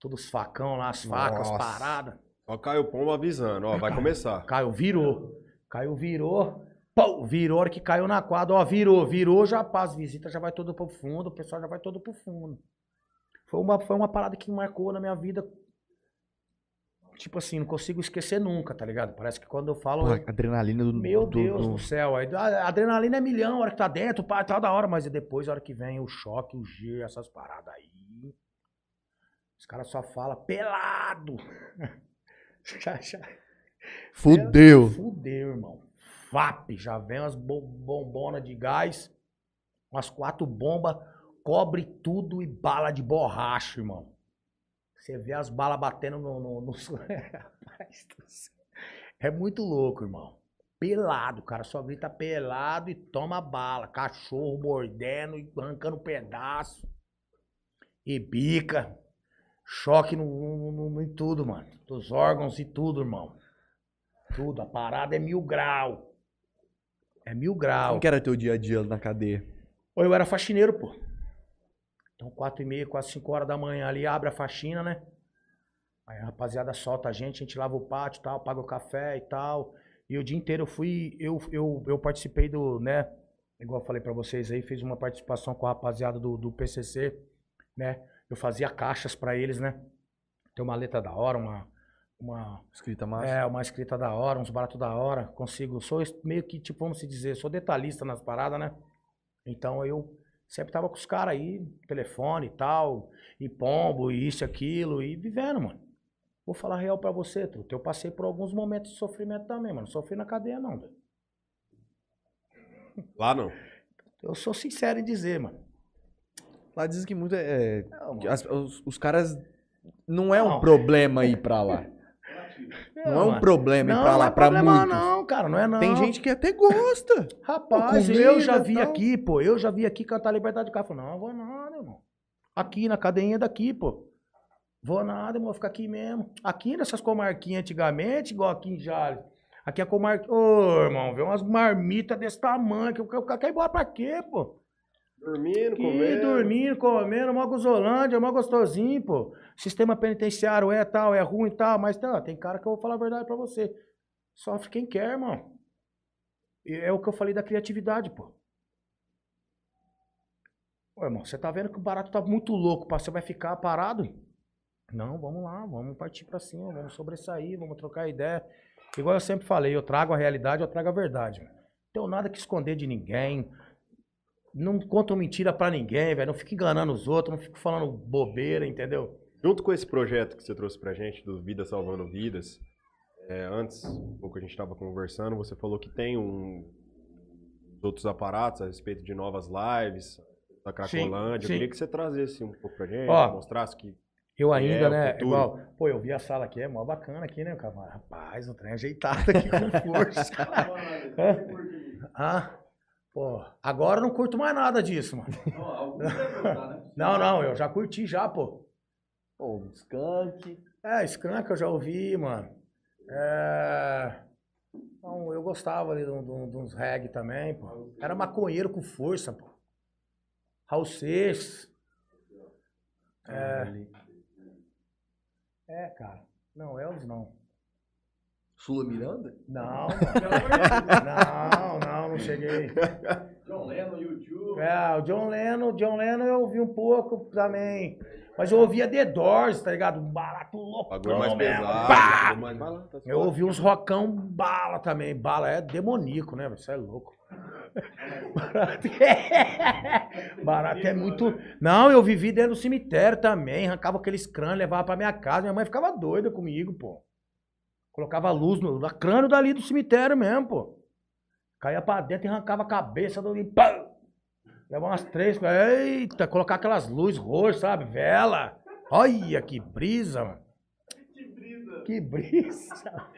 Todos os facão lá, as facas,
Nossa.
paradas.
Caiu o pombo avisando, ó, vai começar.
Caiu, virou. Caiu, virou. Pum, virou, a hora que caiu na quadra, ó, virou, virou, já passa, visita já vai todo pro fundo, o pessoal já vai todo pro fundo. Foi uma, foi uma parada que marcou na minha vida. Tipo assim, não consigo esquecer nunca, tá ligado? Parece que quando eu falo.
Porra, adrenalina do.
Meu
do-
Deus
do-
do céu. Aí, a adrenalina é milhão, a hora que tá dentro, pá, tá da hora, mas e depois, a hora que vem o choque, o giro, essas paradas aí. Os caras só falam pelado.
Fudeu.
Fudeu, irmão. FAP, já vem umas bom- bombonas de gás, umas quatro bombas, cobre tudo e bala de borracha, irmão. Você vê as balas batendo no. no, no... É muito louco, irmão. Pelado, o cara só grita pelado e toma bala. Cachorro mordendo e arrancando pedaço. E bica. Choque no, no- no- em tudo, mano. Dos órgãos e tudo, irmão. Tudo. A parada é mil grau. É mil grau.
Como que era teu dia a dia na cadeia?
Ou eu era faxineiro, pô. Então, quatro e meia, quase cinco horas da manhã ali, abre a faxina, né? Aí a rapaziada solta a gente, a gente lava o pátio e tal, paga o café e tal. E o dia inteiro eu fui, eu, eu, eu participei do, né? Igual eu falei pra vocês aí, fiz uma participação com a rapaziada do, do PCC, né? Eu fazia caixas pra eles, né? Tem uma letra da hora, uma, uma,
Escrita massa.
é, uma escrita da hora, uns baratos da hora. Consigo. Sou meio que, tipo, vamos se dizer, sou detalhista nas paradas, né? Então eu sempre tava com os caras aí, telefone e tal, e pombo, e isso, e aquilo, e vivendo, mano. Vou falar real pra você, Truto. Eu passei por alguns momentos de sofrimento também, mano. Não Sofri na cadeia, não, velho.
Lá não.
Eu sou sincero em dizer, mano.
Lá dizem que muito é.
Não, mano.
as- os, os caras. Não é um
Não.
problema ir pra lá. Não é um problema ir
Não,
pra
não
lá
é
pra
problema
muitos.
não, cara. Não é não.
Tem gente que até gosta.
Rapaz,
Comida
eu já vi aqui, pô. Eu já vi aqui cantar Liberdade de Carro. Não, vou nada, irmão. Aqui na cadeinha daqui, pô. Vou nada, irmão. Vou ficar aqui mesmo. Aqui nessas comarquinhas antigamente, igual aqui em Jales. Aqui é comarca. Ô, irmão, vê umas marmitas desse tamanho. Que eu quero ficar embora pra quê, pô?
Dormindo,
Aqui,
comendo.
dormindo, comendo, mó gozolândia, mó gostosinho, pô. Sistema penitenciário é tal, é ruim e tal, mas tá, tem cara que eu vou falar a verdade pra você. Sofre quem quer, irmão. E é o que eu falei da criatividade, pô. Ô, irmão, você tá vendo que o barato tá muito louco, pá. Você vai ficar parado? Não, vamos lá, vamos partir pra cima, vamos sobressair, vamos trocar ideia. Igual eu sempre falei, eu trago a realidade, eu trago a verdade. Não tenho nada que esconder de ninguém. Não conto mentira pra ninguém, velho. Não fico enganando os outros, não fico falando bobeira, entendeu?
Junto com esse projeto que você trouxe pra gente, do Vida Salvando Vidas, é, antes, um pouco a gente estava conversando, você falou que tem um, outros aparatos a respeito de novas lives, da Cracolândia.
sim.
Eu queria que você trazesse um pouco pra gente,
Ó,
mostrasse que
Eu
É,
ainda,
o
né? Igual, pô, eu vi a sala aqui, é mó bacana aqui, né, cara? Rapaz, um trem ajeitado aqui com força. Hã? ah, pô, agora eu não curto mais nada disso, mano. Não, não, eu já curti já, pô.
Pô, skunk.
É, Skank eu já ouvi, mano. É... Então, eu gostava ali de, de de uns reggae também, pô. Era maconheiro com força, pô. Raul Seixas. É, é, cara. Não, Elvis não.
Sula Miranda?
Não, não, não, não cheguei.
John Lennon, YouTube.
É, o John Lennon, John Lennon eu ouvi um pouco também. Mas eu ouvia The Doors, tá ligado? Um barato louco.
bagulho mais
mesmo.
pesado.
Pá!
tudo mais- tá
Eu ouvi uns rockão bala também. Bala é demoníaco, né? Você é louco. Barato é... Barato é muito. Não, eu vivi dentro do cemitério também. Arrancava aqueles crânios, levava pra minha casa. Minha mãe ficava doida comigo, pô. Colocava luz no, no crânio dali do cemitério mesmo, pô. Caía pra dentro e arrancava a cabeça do. Pá! Levava umas três. Eita, colocar aquelas luzes roxas, sabe? Vela. Olha que brisa, mano. Que brisa.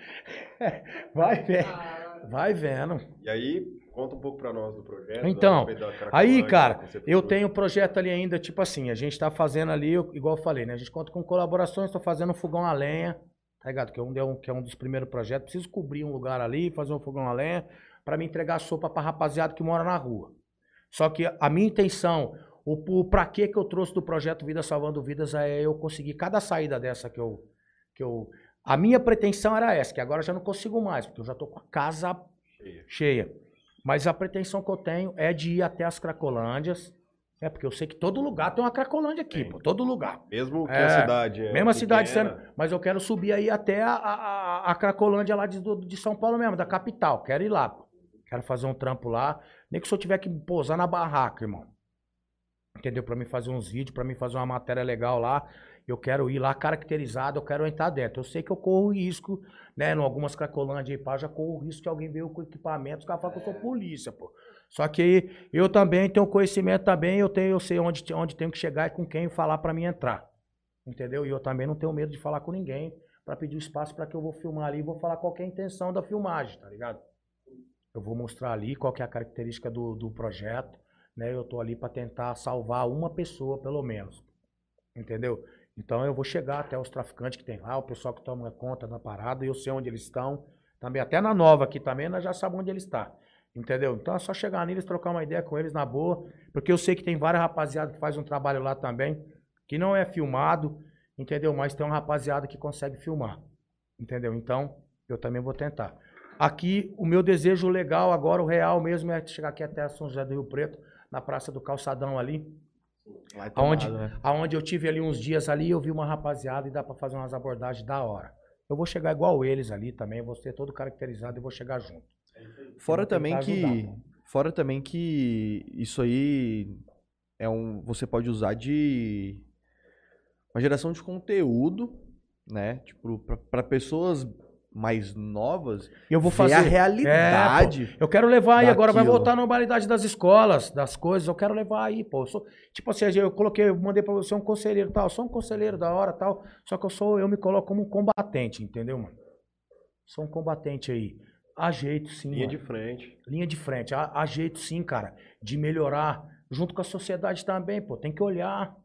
Vai vendo. Vai vendo.
E aí, conta um pouco pra nós do projeto.
Então, Aí, cara,
que
eu tenho um projeto ali ainda, tipo assim, a gente tá fazendo ali, igual eu falei, né? A gente conta com colaborações, tô fazendo um fogão a lenha, tá ligado? Que é um, é um- que é um dos primeiros projetos. Preciso cobrir um lugar ali, fazer um fogão a lenha, pra me entregar sopa pra rapaziada que mora na rua. Só que a minha intenção, o, o pra que que eu trouxe do projeto Vida Salvando Vidas é eu conseguir cada saída dessa que eu, que eu. A minha pretensão era essa, que agora eu já não consigo mais, porque eu já tô com a casa
Cheia.
cheia. Mas a pretensão que eu tenho é de ir até as Cracolândias. É, porque eu sei que todo lugar tem uma Cracolândia aqui, pô. Todo lugar.
Mesmo que
É,
a cidade é
Mesma cidade sendo. Mas eu quero subir aí até a, a, a- Cracolândia lá de, de São Paulo mesmo, da capital. Quero ir lá, pô. Quero fazer um trampo lá. Nem que se eu tiver que pousar na barraca, irmão. Entendeu? Pra mim fazer uns vídeos, pra mim fazer uma matéria legal lá. Eu quero ir lá caracterizado, eu quero entrar dentro. Eu sei que eu corro risco, né? Em algumas Cracolândias aí, pá, já corro risco de alguém ver eu com equipamento, os caras falam que eu sou polícia, pô. Só que eu também tenho conhecimento também, eu tenho, eu sei onde, onde tenho que chegar e com quem falar pra mim entrar. Entendeu? E eu também não tenho medo de falar com ninguém pra pedir espaço pra que eu vou filmar ali e vou falar qual é a intenção da filmagem, tá ligado? Eu vou mostrar ali qual é a característica do, do projeto, né? Eu tô ali pra tentar salvar uma pessoa, pelo menos. Entendeu? Então eu vou chegar até os traficantes que tem lá, o pessoal que toma conta da parada, eu sei onde eles estão. Também, até na nova aqui também, nós já sabemos onde eles estão. Entendeu? Então é só chegar neles, trocar uma ideia com eles na boa. Porque eu sei que tem várias rapaziada que faz um trabalho lá também, que não é filmado, entendeu? Mas tem uma rapaziada que consegue filmar. Entendeu? Então, eu também vou tentar. Aqui, o meu desejo legal agora, o real mesmo, é chegar aqui até São José do Rio Preto, na Praça do Calçadão ali. Aonde,
tomado, né?
aonde eu tive ali uns dias ali, eu vi uma rapaziada e dá pra fazer umas abordagens da hora. Eu vou chegar igual eles ali também, vou ser todo caracterizado e vou chegar junto.
Fora também que.
ajudar.
Fora também que isso aí é um. Você pode usar de. Uma geração de conteúdo, né? Tipo, pra, pra pessoas mais novas.
Eu vou
ver
fazer
a realidade.
Eu quero levar aí, agora vai voltar a normalidade das escolas, das coisas, eu quero levar aí, pô. Eu sou, tipo assim, eu coloquei, eu mandei pra você um conselheiro tal, eu sou um conselheiro da hora tal, só que eu sou, eu me coloco como um combatente, entendeu, mano? Sou um combatente aí. Há jeito sim,
linha
mano.
de frente.
Linha de frente. Há, há jeito sim, cara, de melhorar. Junto com a sociedade também, pô. Tem que olhar.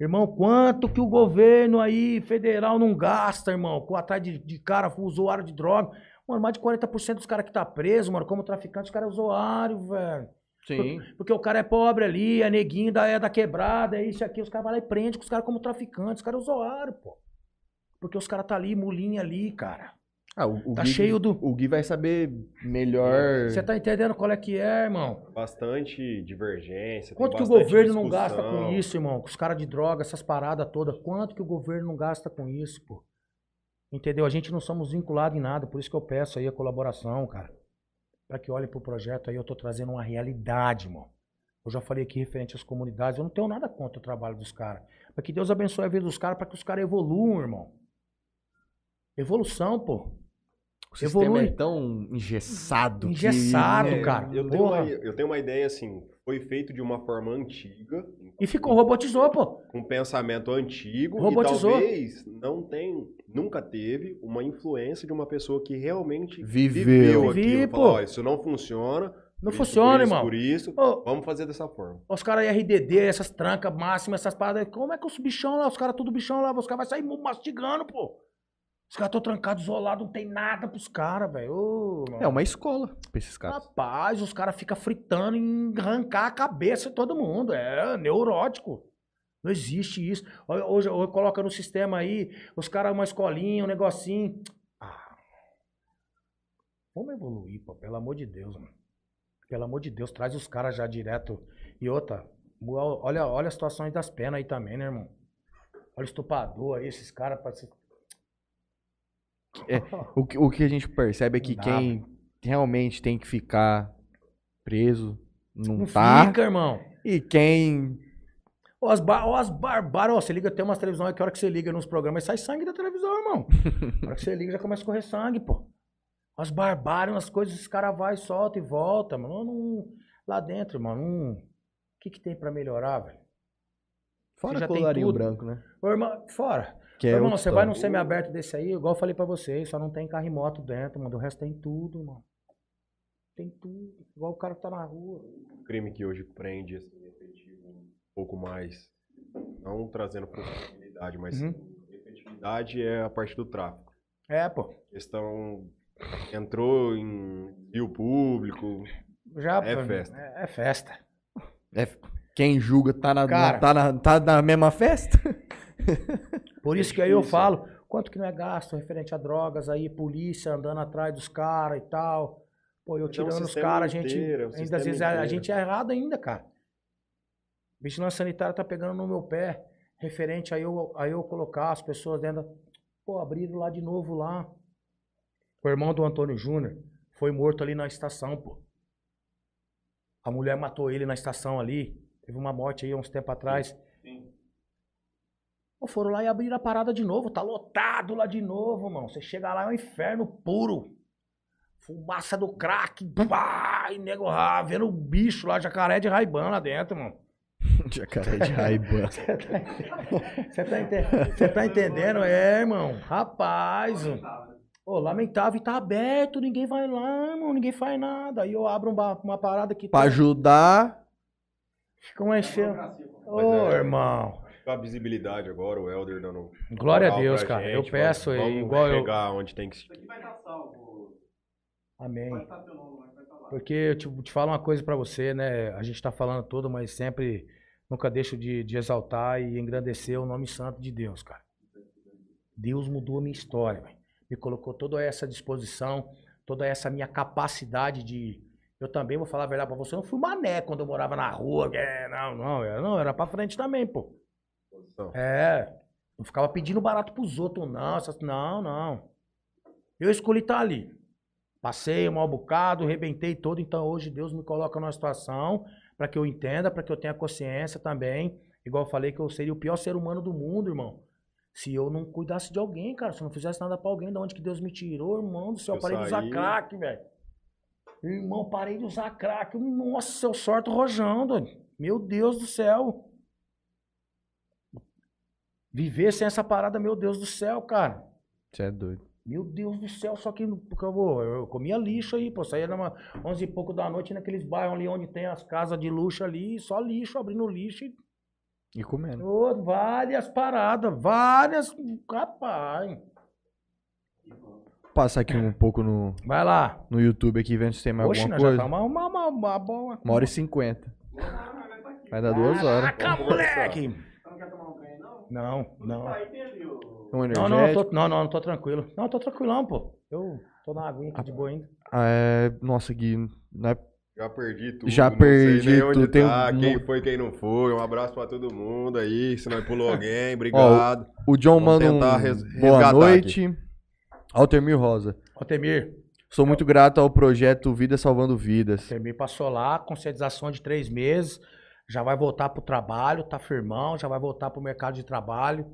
Irmão, quanto que o governo aí, federal, não gasta, irmão, com atrás de, de cara usuário de droga. Mano, mais de 40% dos caras que tá preso, mano, como traficante, os caras é usuário, velho.
Sim.
Porque o cara é pobre ali, é neguinho, da, é da quebrada, é isso aquilo. Os caras vão lá e prendem com os caras como traficantes. Os caras é usuário, pô. Porque os caras tá ali, mulinha ali, cara.
Ah, o, o
Tá
Gui,
cheio do-
O Gui vai saber melhor.
Você tá entendendo qual é que é, irmão?
Bastante divergência. tem
Quanto que o governo não gasta
discussão.
com isso, irmão? Com os caras de droga, essas paradas todas. Quanto que o governo não gasta com isso, pô? Entendeu? A gente não somos vinculados em nada, por isso que eu peço aí a colaboração, cara. Pra que olhem pro projeto aí, eu tô trazendo uma realidade, irmão. Eu já falei aqui referente às comunidades, eu não tenho nada contra o trabalho dos caras. Mas que Deus abençoe a vida dos caras pra que os caras evoluam, irmão. Evolução, pô.
O sistema
evolui.
é tão engessado. que-
Engessado,
É,
cara.
Eu tenho, uma, eu tenho uma ideia assim, foi feito de uma forma antiga,
E ficou, robotizou, pô.
com pensamento antigo
Robotizou.
e talvez não tem, nunca teve uma influência de uma pessoa que realmente
Viveu.
viveu
Vivi,
aquilo.
pô.
Falou, "Ó, isso não funciona.
Não
isso,
funciona,
isso,
irmão.
Por isso,
Ô,
vamos fazer dessa forma.
Os caras RDD, essas trancas máximas, essas paradas. Como é que os bichão lá, os caras tudo bichão lá, os caras vão sair mastigando, pô. Os caras estão trancados, isolados, não tem nada pros caras, velho.
É uma escola pra esses caras.
Rapaz, os caras ficam fritando em arrancar a cabeça de todo mundo. É neurótico. Não existe isso. Hoje, hoje coloca no sistema aí, os caras uma escolinha, um negocinho. Ah. Vamos evoluir, pô, pelo amor de Deus, mano. Pelo amor de Deus, traz os caras já direto. E outra, olha, olha as situações das penas aí também, né, irmão? Olha o estuprador aí, esses caras. Parece-
O que, o que a gente percebe é que quem realmente tem que ficar preso não,
Não
tá.
fica, irmão.
E quem.
Ó, as, bar, ó, as barbárias, ó, você liga, tem umas televisões que a hora que você liga nos programas sai sangue da televisão, irmão. a hora que você liga já começa a correr sangue, pô. As barbárias, umas coisas, os caras vai, solta e volta, mano. Não- lá dentro, mano, não- o que que tem pra melhorar, velho?
Fora colarinho
tudo.
branco, né?
Ô, irmão, fora.
Que é
irmão, você vai num semi-aberto desse aí, igual eu falei pra vocês, só não tem carro e moto dentro, mano. O resto tem tudo, mano. Tem tudo. Igual o cara que tá na rua.
O crime que hoje prende assim, efetivo um pouco mais, não trazendo possibilidade, mas
Uhum.
efetividade é a parte do tráfico.
É, pô.
questão entrou em rio público.
Já,
É
pô,
festa.
É, é festa.
É, quem julga tá na,
Cara.
tá, na, tá na mesma festa?
Por
É
isso que aí eu falo, quanto que não é gasto referente a drogas aí, polícia andando atrás dos caras e tal. Pô, eu
é um
tirando os caras, a gente.
inteiro, é
ainda às vezes a, a
inteiro.
gente é errado ainda, cara. Vigilância sanitária tá pegando no meu pé, referente a eu, a eu colocar as pessoas dentro. da- Pô, abriram lá de novo lá. O irmão do Antônio Júnior foi morto ali na estação, pô. A mulher matou ele na estação ali. Teve uma morte aí uns tempos atrás. Pô, foram lá e abriram a parada de novo. Tá lotado lá de novo, mano. Você chega lá, é um inferno puro. Fumaça do crack. Pá, e nego ah, vendo o bicho lá, jacaré de raibã lá dentro, mano.
Jacaré de Raiban.
Você tá, ente- cê tá entendendo? É, irmão. Rapaz. Ô, lamentável. E tá aberto, ninguém vai lá, irmão. Ninguém faz nada. Aí eu abro uma, uma parada que
pra
tem-
ajudar.
fica um enchendo. Ô,
é-
irmão.
A visibilidade agora, o Elder dando.
Glória a Deus, cara.
gente,
eu peço
vamos, vamos
igual eu.
chegar onde tem que.
Isso aqui vai estar salvo.
Amém.
Vai estar teu nome, vai estar lá.
Porque eu te, te falo uma coisa pra você, né? A gente tá falando tudo, mas sempre nunca deixo de, de exaltar e engrandecer o nome santo de Deus, cara. Deus mudou a minha história, velho. Me colocou toda essa disposição, toda essa minha capacidade de. Eu também vou falar a verdade pra você, eu não fui mané quando eu morava na rua. É, não, não, era, não, era pra frente também, pô. É. Não ficava pedindo barato pros outros, não. essas- não, não. Eu escolhi estar ali. Passei um mau bocado, rebentei todo, então hoje Deus me coloca numa situação para que eu entenda, para que eu tenha consciência também. Igual eu falei que eu seria o pior ser humano do mundo, irmão. Se eu não cuidasse de alguém, cara, se eu não fizesse nada pra alguém, da onde que Deus me tirou, irmão do céu, eu parei de usar
saí-
crack, velho. Irmão, parei de usar crack. Nossa, eu sorto rojando. Meu Deus do céu. Viver sem essa parada, meu Deus do céu, cara.
Você é doido.
Meu Deus do céu, só que porque eu, vou, eu comia lixo aí, pô. Saía numa 11 e pouco da noite naqueles bairros ali onde tem as casas de luxo ali, só lixo, abrindo lixo e.
E comendo.
Ô, várias paradas, várias. Rapaz.
Passar aqui um pouco no,
Vai lá.
no YouTube aqui, vendo se tem mais
Oxe,
alguma coisa.
tá uma, uma, uma, uma boa.
Uma hora e cinquenta. Vai dar duas horas.
Caraca, moleque!
Você não quer tomar um trem, não?
Não, não.
Um
Não, não, tô, não, não, não tô tranquilo. Não, tô tranquilão, pô. Eu tô na aguinha aqui de boa ainda.
É, nossa, Gui, não é
Já perdi tudo.
Já
não
perdi
sei nem onde
tudo, tem
tá,
um-
quem foi, quem não foi. Um abraço pra todo mundo aí. Se não pulou alguém, obrigado.
O John
Vamos
manda um
res-
boa noite. Altemir Rosa.
Altemir,
Sou muito grato ao projeto Vida Salvando Vidas.
Altemir passou lá, conscientização de três meses, já vai voltar pro trabalho, tá firmão, já vai voltar pro mercado de trabalho,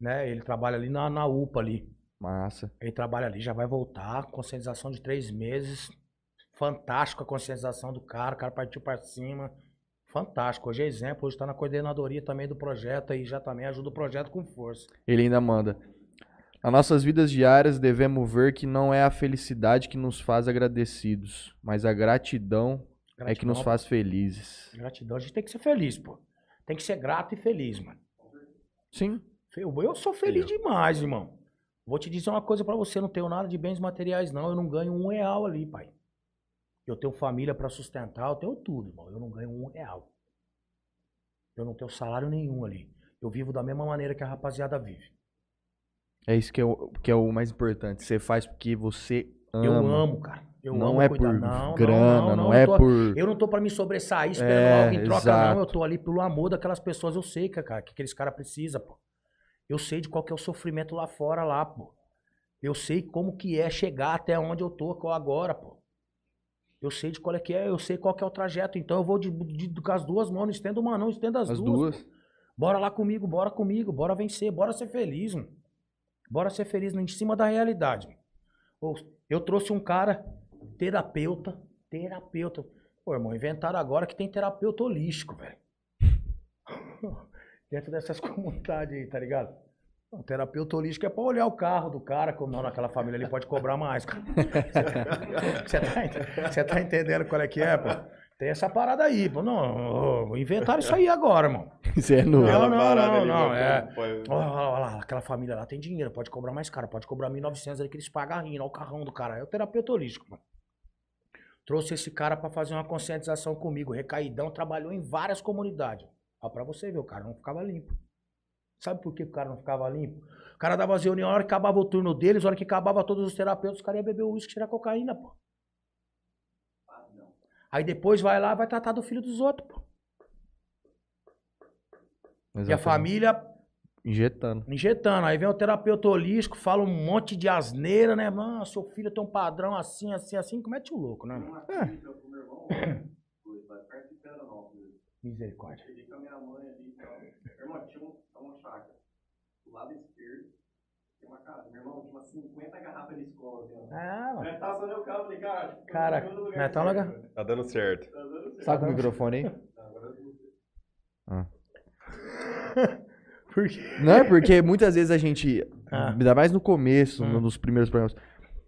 né? Ele trabalha ali na, na UPA ali.
Massa.
Ele trabalha ali, já vai voltar, conscientização de três meses. Fantástico a conscientização do cara, o cara partiu pra cima. Fantástico. Hoje é exemplo, hoje tá na coordenadoria também do projeto aí, já também ajuda o projeto com força.
Ele ainda manda. Nas nossas vidas diárias devemos ver que não é a felicidade que nos faz agradecidos, mas a gratidão, é que nos
Gratidão,
faz felizes.
Gratidão, a gente tem que ser feliz, pô. Tem que ser grato e feliz, mano.
Sim.
Eu, eu sou feliz demais, irmão. Vou te dizer uma coisa pra você, eu não tenho nada de bens materiais, não. Eu não ganho um real ali, pai. Eu tenho família pra sustentar, eu tenho tudo, irmão. Eu não ganho um real. Eu não tenho salário nenhum ali. Eu vivo da mesma maneira que a rapaziada vive.
É isso que é o, que é o mais importante. Você faz porque você ama.
Eu amo, cara. Eu
não é
cuidar.
por
não,
grana, não,
eu
é
tô-
por.
Eu não tô pra me sobressair esperando
É,
algo em troca,
exato.
não. Eu tô ali pelo amor daquelas pessoas. Eu sei, que, cara, que aqueles caras precisam, pô. Eu sei de qual que é o sofrimento lá fora, lá, pô. Eu sei como que é chegar até onde eu tô agora, pô. Eu sei de qual é que é, eu sei qual que é o trajeto. Então eu vou de, de- com as duas mãos, não estendo uma, não, estendo as,
As
duas.
duas.
Bora lá comigo, bora comigo, bora vencer, bora ser feliz, mano. Bora ser feliz em cima da realidade. mano. Eu trouxe um cara, terapeuta, terapeuta. Pô, irmão, inventaram agora que tem terapeuta holístico, velho. Dentro dessas comunidades aí, tá ligado? O terapeuta holístico é pra olhar o carro do cara, como não, naquela família ele pode cobrar mais, cara. Você tá, tá entendendo qual é que é, pô? Tem essa parada aí, pô. Não, ô, inventaram isso aí agora, irmão.
Isso é novo.
Não, não, não,
ali,
não, é. Olha lá, olha lá, aquela família lá tem dinheiro, pode cobrar mais caro, pode cobrar 1.900 ali que eles pagam rindo, olha o carrão do cara. É o terapeuta holístico, mano. Trouxe esse cara pra fazer uma conscientização comigo, recaidão, trabalhou em várias comunidades. Ó, pra você ver, o cara não ficava limpo. Sabe por que o cara não ficava limpo? O cara dava as reuniões, a hora que acabava o turno deles, a hora que acabava todos os terapeutas, os caras iam beber uísque e tirar cocaína, pô. Aí depois vai lá, vai tratar do filho dos outros, pô. E a
Exatamente.
família
Injetando.
injetando. Aí vem o terapeuta holístico, fala um monte de asneira, né? Mano, seu filho tem um padrão assim, assim, assim, que mete o louco, né?
Uma pro meu irmão, vai perto de Piranópolis.
Misericórdia.
Cheguei com a minha mãe ali e. Meu irmão, tinha um- uma chácara. Do lado esquerdo, tem uma casa. Meu irmão, tinha umas 50 garrafas de escola. Ó.
Ah, mano.
Eu tava só no carro, falei, cara,
Cara, não é tão legal.
Tá dando certo.
Tá dando certo.
Saca o microfone aí?
Agora eu vou-
Por quê?
Não é porque muitas vezes a gente,
Ah.
ainda mais no começo,
Hum.
no- nos primeiros programas,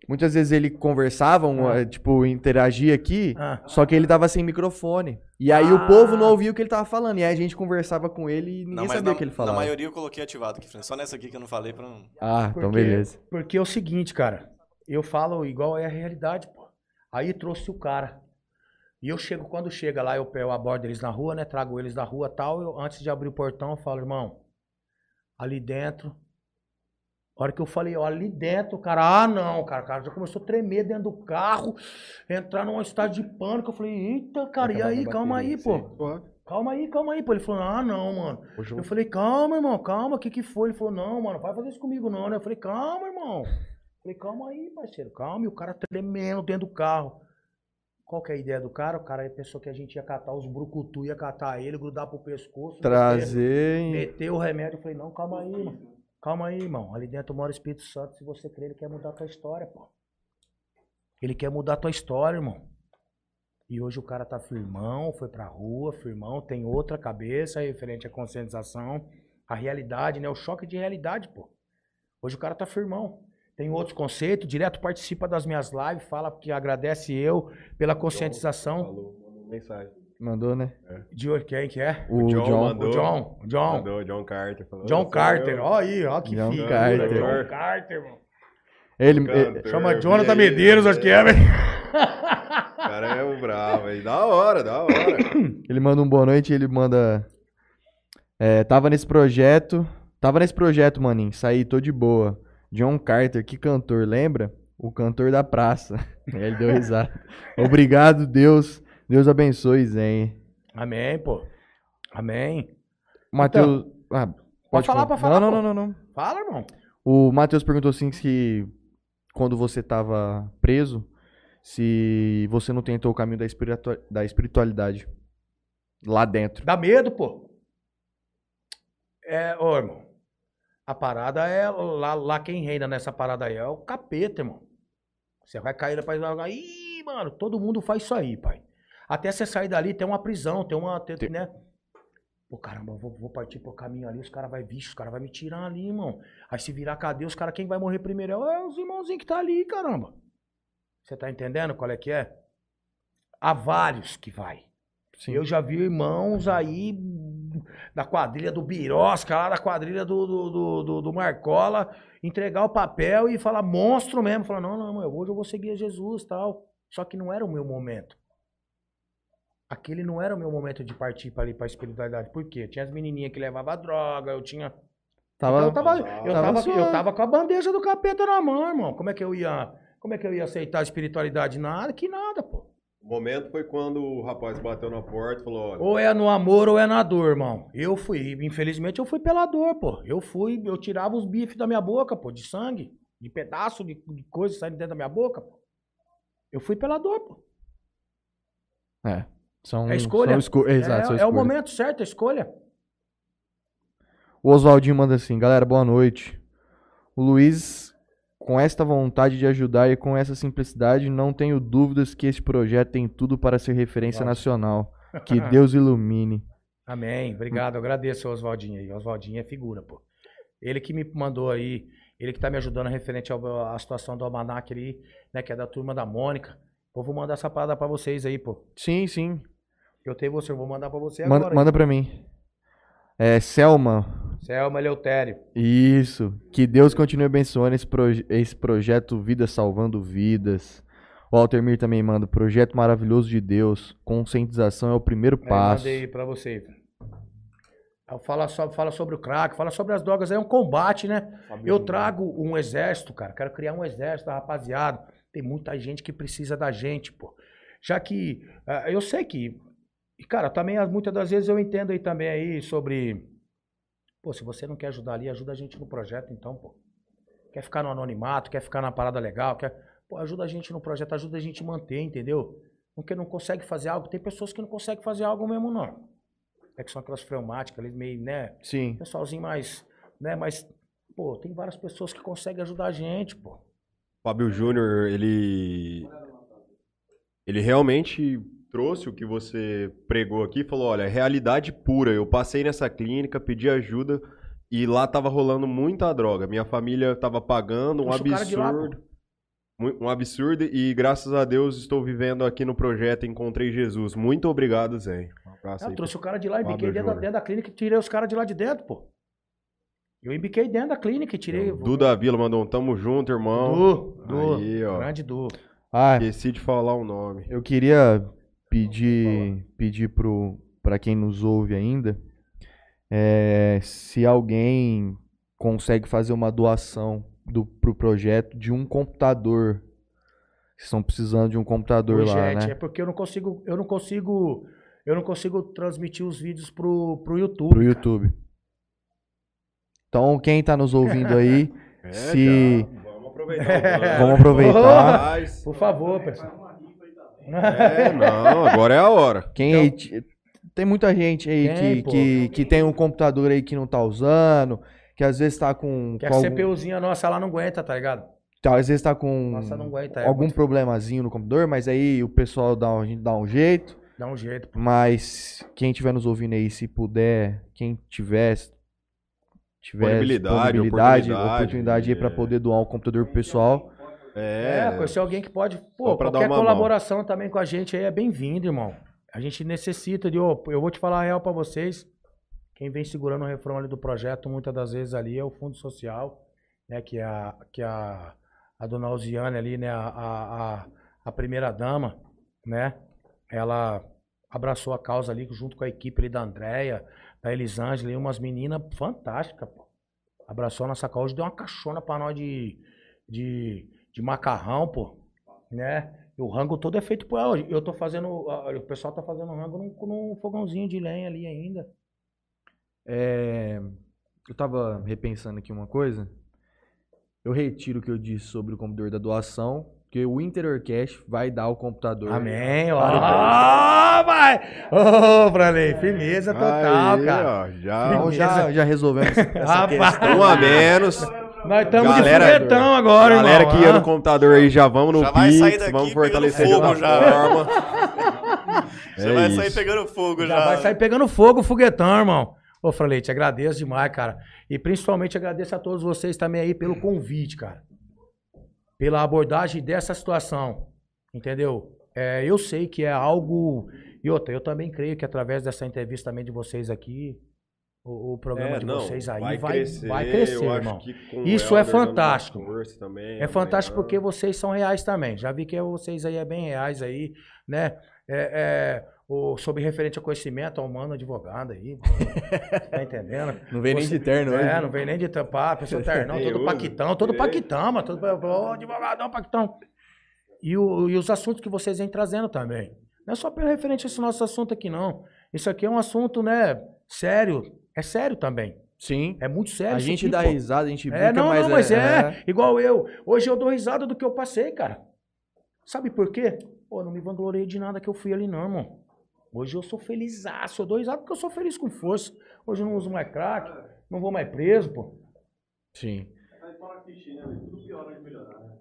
muitas vezes ele conversavam,
Ah.
eh, tipo, interagia aqui,
Ah.
só que ele tava sem microfone. E aí
Ah.
o povo não ouvia o que ele tava falando. E aí a gente conversava com ele e ninguém
Não,
sabia
na,
o que ele
na
falava.
maioria eu coloquei ativado aqui. Só nessa aqui que eu não falei pra não.
Ah, então
Porque-
beleza.
Porque é o seguinte, cara. Eu falo igual é a realidade, pô. Aí trouxe o cara. E eu chego, quando chega lá, eu, eu abordo eles na rua, né? Trago eles da rua e tal. Eu, antes de abrir o portão, eu falo, irmão, ali dentro. A hora que eu falei, ó, ali dentro, o cara, ah, não, cara, o cara já começou a tremer dentro do carro, entrar num estado de pânico. Eu falei, eita, cara, e aí, calma aí, pô. Calma aí, calma aí, pô. Ele falou, ah, não, mano. Eu falei, calma, irmão, calma, o que que foi? Ele falou, não, mano, vai fazer isso comigo não, né? Eu falei, calma, irmão. Eu falei, calma aí, parceiro, calma. E o cara tremendo dentro do carro. Qual que é a ideia do cara? O cara pensou que a gente ia catar os brucutu, ia catar ele, grudar pro pescoço. meter-
Trazer. em-
Meter o remédio. Eu falei, não, calma aí, irmão. Calma aí, irmão. Ali dentro mora o Espírito Santo. Se você crer, ele quer mudar a tua história, pô. Ele quer mudar a tua história, irmão. E hoje o cara tá firmão, foi pra rua, firmão, tem outra cabeça referente à conscientização, a realidade, né? O choque de realidade, pô. Hoje o cara tá firmão. Tem outros conceitos, direto participa das minhas lives, fala que agradece eu pela conscientização.
Falou, mandou mensagem.
Mandou, né?
De hoje, quem que é?
O,
John
John.
mandou.
O John. O John.
Mandou John Carter. Falou,
John
"Sou
Carter.
eu."
Ó aí, ó que
John
figura.
Carter.
John Carter, mano.
Ele,
Cantor,
Chama
vi
Jonathan
aí,
Medeiros, acho que é, velho.
O cara é o bravo aí. Da hora, da hora.
ele manda um boa noite ele manda. eh, tava nesse projeto. Tava nesse projeto, maninho. Saí, tô de boa. John Carter, que cantor, lembra? o cantor da praça. Ele deu risada. Obrigado, Deus. Deus abençoe, Zen.
Amém, pô. Amém.
Matheus. ah, pode
falar,
falar,
pode falar,
Não, não, não, não, não.
Fala, irmão.
O Matheus perguntou assim se quando você estava preso, se você não tentou o caminho da, espiritua- da espiritualidade lá dentro.
Dá medo, pô. É, ô, irmão. A parada é. Lá, lá quem reina nessa parada aí é o capeta, irmão. Você vai cair pra lá. Ih, mano, todo mundo faz isso aí, pai. Até você sair dali, tem uma prisão, tem uma. Tem,
Tem-
né? Pô, caramba, vou, vou partir pro caminho ali, os caras vai, vixe, os caras vai me tirar ali, irmão. Aí se virar cadeia, os caras, quem vai morrer primeiro é é os irmãozinhos que tá ali, caramba. Você tá entendendo qual é que é? Há vários que vai.
Sim.
Eu já vi irmãos aí da quadrilha do Birosca, lá da quadrilha do, do, do, do- Marcola, entregar o papel e falar monstro mesmo. Falar, não, não, eu- hoje eu vou seguir Jesus tal. Só que não era o meu momento. Aquele não era o meu momento de partir para ali para espiritualidade. Por quê? Tinha as menininhas que levavam droga, eu tinha.
Tava,
Então eu tava, eu,
tava
tava, eu tava com a bandeja do capeta na mão, irmão. Como é que eu ia. Como é que eu ia aceitar a espiritualidade? Nada, que nada, pô.
O momento foi quando o rapaz bateu na porta e falou: olha,
Ou é no amor ou é na dor, irmão. Eu fui, infelizmente, eu fui pela dor, pô. Eu fui, eu tirava os bifes da minha boca, pô, de sangue, de pedaço de, de coisa saindo dentro da minha boca, pô. Eu fui pela dor, pô.
É. São,
É escolha.
São esco... Exato,
é,
são
é o momento certo, a escolha.
O Oswaldinho manda assim, galera, boa noite. O Luiz, com esta vontade de ajudar e com essa simplicidade, não tenho dúvidas que este projeto tem tudo para ser referência
Nossa.
nacional. Que Deus ilumine.
Amém. Obrigado, eu agradeço o Oswaldinho aí. Oswaldinho é figura, pô. Ele que me mandou aí, ele que tá me ajudando referente ao- à situação do Almanac ali, né, que é da turma da Mônica. Pô, vou mandar essa parada pra vocês aí, pô.
Sim, sim.
Eu tenho você, eu vou mandar pra você
Manda,
agora.
manda pra mim. É, Selma,
Selma Eleutério.
Isso. Que Deus continue abençoando esse, proje- esse projeto Vidas Salvando Vidas. O Altermir também manda. Projeto maravilhoso de Deus. Conscientização é o primeiro
Aí
passo.
mandei pra você. Aí Fala, só, fala sobre o crack, fala sobre as drogas. É um combate, né? Eu trago um exército, cara. Quero criar um exército, rapaziada. Tem muita gente que precisa da gente, pô. Já que ah, eu sei que, e, cara, também muitas das vezes eu entendo aí também aí sobre, pô, se você não quer ajudar ali, ajuda a gente no projeto, então, pô. Quer ficar no anonimato, quer ficar na parada legal, quer, pô, ajuda a gente no projeto, ajuda a gente a manter, entendeu? Porque não consegue fazer algo, tem pessoas que não conseguem fazer algo mesmo, não. É que são aquelas fleumáticas ali, meio, né?
Sim.
Pessoalzinho mais, né? Mas, pô, tem várias pessoas que conseguem ajudar a gente, pô.
Fábio Júnior, ele. Ele realmente trouxe o que você pregou aqui e falou: olha, realidade pura. Eu passei nessa clínica, pedi ajuda e lá tava rolando muita droga. Minha família tava pagando um
lá, pô.
absurdo. mu- um absurdo e graças a Deus estou vivendo aqui no projeto Encontrei Jesus. Muito obrigado, Zé. Um abraço
Eu
aí.
trouxe o cara de lá e biquei dentro, da- dentro da clínica e tirei os caras de lá de dentro, pô. Eu embiquei dentro da clínica e tirei.
O Duda Vila mandou um tamo junto, irmão.
Du, Du,
Aí, ó.
grande Du.
Ah,
Esqueci de falar o nome.
eu queria pedir, pedir pro, pra quem nos ouve ainda, é, se alguém consegue fazer uma doação do, pro projeto de um computador. Vocês estão precisando de um computador lá,
Urgente,
né?
é porque eu não consigo, eu não consigo, eu não consigo transmitir os vídeos pro, pro YouTube.
Pro YouTube. Então, quem tá nos ouvindo aí,
É,
Se-
já, vamos aproveitar. o
Vamos aproveitar.
Rapaz.
Por favor, pessoal.
É, não, agora é a hora.
Quem aí t- tem muita gente aí
Então Tem,
que,
pô.
que, que tem um computador aí que não tá usando, que às vezes tá com,
Que a
com algum,
CPUzinha nossa lá não aguenta, tá ligado?
tá, às vezes tá com
Nossa, não aguenta. É
algum
muito-
problemazinho no computador, mas aí o pessoal dá um, a gente dá um jeito.
Dá um jeito. pô.
Mas quem estiver nos ouvindo aí, se puder, quem tiver tiver
Disponibilidade, oportunidade,
oportunidade aí pra
é.
poder doar um computador pro pessoal.
É,
É,
conhecer alguém que pode. Pô, qualquer
uma mão.
colaboração também com a gente aí é bem-vindo, irmão. A gente necessita de. ô, eu vou te falar a real pra vocês. Quem vem segurando o refrão ali do projeto, muitas das vezes ali é o Fundo Social, né? Que é a, que é a, a dona Osiane ali, né? A, a, a, primeira dama, né? Ela abraçou a causa ali junto com a equipe ali da Andréia, da Elisângela e umas meninas fantásticas, pô. Abraçou a nossa causa, deu uma caixona pra nós de, de, de macarrão, pô. Né? E o rango todo é feito por ela. Eu tô fazendo. O pessoal tá fazendo rango num, num fogãozinho de lenha ali ainda.
É, eu tava repensando aqui uma coisa. Eu retiro o que eu disse sobre o computador da doação, porque o Interorcast vai dar o computador.
Amém, ó. Ah, vai! Ô, Franley, firmeza total,
Aí,
cara.
ó, já
Então já, já resolvemos essa
um a menos.
Nós estamos de
Galera-
foguetão agora,
Galera
irmão.
que ia
ah.
no computador aí, já vamos no
Já vai sair
Pix,
daqui
vamos
pegando
fortalecer
fogo já.
forma. É
vai
isso.
sair pegando fogo já.
Já vai sair pegando fogo o foguetão, irmão. Ô, Franley, te agradeço demais, cara. E principalmente agradeço a todos vocês também aí pelo convite, cara. Pela abordagem dessa situação. Entendeu? É, eu sei que é algo. E outra, eu também creio que através dessa entrevista também de vocês aqui, o, o programa
É,
de
não,
vocês aí
vai
vai,
crescer,
vai crescer, irmão. Isso é fantástico.
também,
É fantástico
amanhã.
porque vocês são reais também. Já vi que vocês aí é bem reais aí, né? É, é, o, sobre referente ao conhecimento, ao mano advogado aí. tá entendendo?
Não vem nem
Você-
de terno hoje.
É, não vem nem de tampar, pessoa ternão,
Nem
todo paquitão, todo
É.
paquitão, mas todo ô, advogadão, paquitão. E, o- e os assuntos que vocês vêm trazendo também. Não é só pelo referente a esse nosso assunto aqui, não. Isso aqui é um assunto, né, sério. É sério também.
Sim.
É muito sério.
A gente
aqui,
dá
pô.
risada, a gente brinca,
É, não,
mas,
não, mas é, igual eu. Hoje eu dou risada do que eu passei, cara. Sabe por quê? Pô, não me vangloriei de nada que eu fui ali, não, irmão. Hoje eu sou felizaço. Eu dou risada porque eu sou feliz com força. Hoje eu não uso mais crack, não vou mais preso, pô.
Sim.
Tudo pior antes de melhorar, né?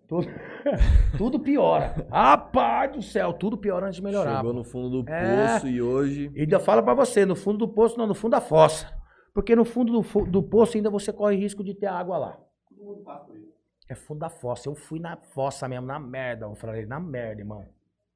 Tudo, piora. Rapaz do céu, tudo piora antes de melhorar.
Chegou
pô.
no fundo do
É.
poço e hoje.
E ainda fala pra você, no fundo do poço, não, no fundo da fossa. Porque no fundo do, do poço ainda você corre risco de ter água lá.
Todo mundo passa por isso.
É fundo da fossa. Eu fui na fossa mesmo, na merda. Eu falei, na merda, irmão.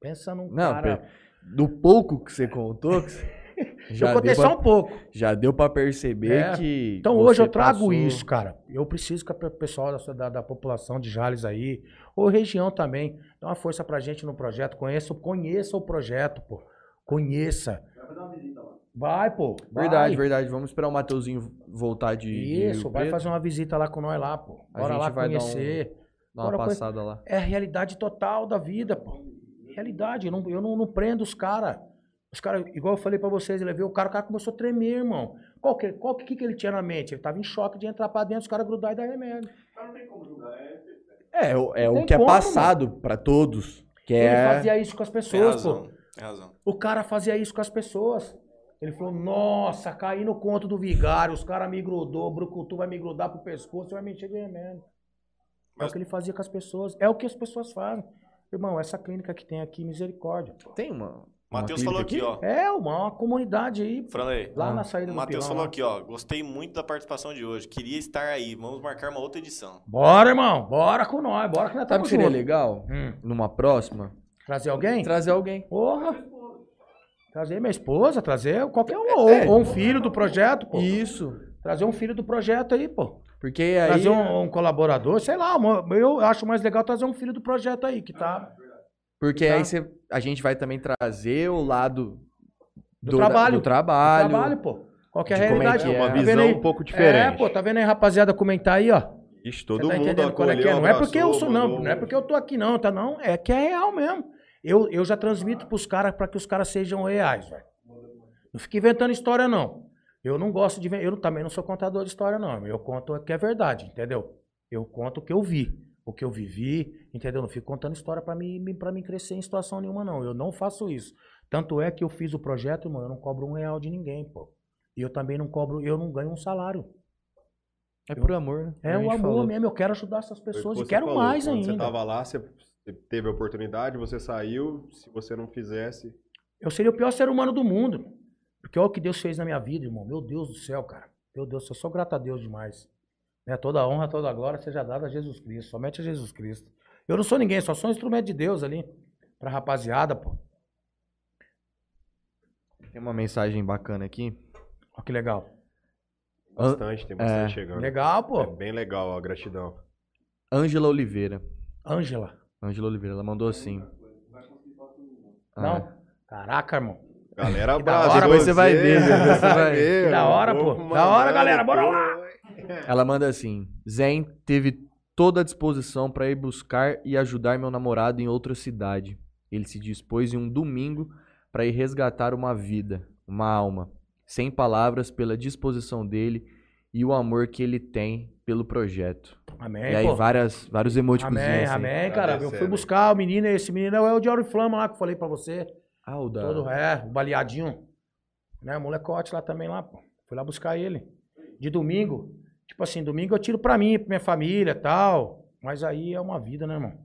Pensa num
Não,
cara...
do pouco que você contou, que você- já,
eu contei
deu
só
pra,
um pouco.
já deu pra perceber
É.
que.
Então hoje eu trago
passou-
isso, cara. Eu preciso que o pessoal da, da, da população de Jales aí, ou região também, dá uma força pra gente no projeto. Conheça, conheça o projeto, pô. Conheça.
Vai fazer uma visita lá.
Vai, pô. vai.
Verdade, verdade. Vamos esperar o Mateuzinho voltar de.
Isso,
Rio
vai
Preto,
fazer uma visita lá com nós lá, pô.
A
Bora
gente
lá
vai dar um-
conhecer.
Dar uma passada lá.
É a realidade total da vida, pô. Realidade. Eu não, eu não, não prendo os caras. Os caras, igual eu falei pra vocês, ele viu o cara, o cara começou a tremer, irmão. Qual que, qual que, que ele tinha na mente? Ele tava em choque de entrar pra dentro, os caras grudar e dar remédio.
Não tem como julgar. É,
É, o- é o
tem
que é passado pra todos. Que
Ele
é.
fazia isso com as
Tem
pessoas,
razão.
pô.
Tem razão.
O cara fazia isso com as pessoas. Ele falou, nossa, caí no conto do vigário, os caras me grudou, o brucutu vai me grudar pro pescoço, você vai me encher de remédio. É
Mas-
o que ele fazia com as pessoas. É o que as pessoas fazem. Irmão, essa clínica que tem aqui, misericórdia.
Tem uma.
Matheus falou aqui, ó.
É uma, uma comunidade aí,
Franley,
lá
Ah,
na saída do
Matheus falou
lá.
aqui, ó. Gostei muito da participação de hoje. Queria estar aí. Vamos marcar uma outra edição.
Bora, irmão. Bora com nós. Bora que nós
Sabe o
estamos
que seria legal?
Hum.
Numa próxima?
Trazer alguém?
Trazer alguém.
Porra. Trazer minha esposa, trazer qualquer um. Ou,
É.
ou um filho do projeto, pô.
Isso.
Trazer um filho do projeto aí, pô.
Porque aí.
Trazer um, um colaborador, sei lá. uma- eu acho mais legal trazer um filho do projeto aí, que tá
Porque
Tá.
aí você, a gente vai também trazer o lado
Do trabalho.
do trabalho.
trabalho, pô. Qual que é
é
realidade?
que
É uma
Tá
visão
vendo aí?
um pouco diferente.
É, pô, tá vendo aí, rapaziada, comentar aí, ó.
Ixi, todo
tá
mundo
qual é é?
acolheu,
Não é porque eu sou, não, não é porque eu tô aqui, não, tá? Não, é que é real mesmo. Eu, eu já transmito pros caras pra que os caras sejam reais, velho. Não fica inventando história, não. Eu não gosto de. Eu também não sou contador de história, não. Eu conto o que é verdade, entendeu? Eu conto o que eu vi, o que eu vivi, entendeu? Não fico contando história pra mim, me- pra mim crescer em situação nenhuma, não. Eu não faço isso. Tanto é que eu fiz o projeto, irmão, eu não cobro um real de ninguém, pô. E eu também não cobro, eu não ganho um salário.
É por amor, né?
É o amor
falou.
mesmo, eu quero ajudar essas pessoas e quero
falou,
mais
quando
ainda.
Você tava lá, você teve a oportunidade, você saiu. Se você não fizesse,
Eu seria o pior ser humano do mundo. Porque olha o que Deus fez na minha vida, irmão. Meu Deus do céu, cara. Meu Deus, eu sou grato a Deus demais. Né? Toda a honra, toda a glória seja dada a Jesus Cristo. Somente a Jesus Cristo. Eu não sou ninguém, só sou um instrumento de Deus ali. Pra rapaziada, pô.
Tem uma mensagem bacana aqui.
Olha que legal.
bastante, tem bastante
é.
chegando.
Legal,
É
pô.
bem legal a gratidão.
Ângela Oliveira.
Ângela.
Ângela Oliveira, ela mandou assim. Ah,
Não? Caraca, irmão.
Galera,
Que da
abraço.
hora,
Depois você vai ver, você vai
ver,
da hora, pô.
mandar
Da hora, galera, bora lá.
Ela manda assim: Zen teve toda a disposição para ir buscar e ajudar meu namorado em outra cidade. Ele se dispôs em um domingo para ir resgatar uma vida, uma alma, sem palavras pela disposição dele e o amor que ele tem pelo projeto.
Amém,
e aí
pô.
várias, vários emoticons.
Amém,
assim.
amém, cara. Eu fui buscar o menino, esse menino é o de Ouro e Flama lá que eu falei pra você.
Ah, o da...
Todo, é, o baleadinho. Né, molecote lá também lá, pô. Fui lá buscar ele. De domingo. Tipo assim, domingo eu tiro pra mim, pra minha família e tal. Mas aí é uma vida, né, irmão?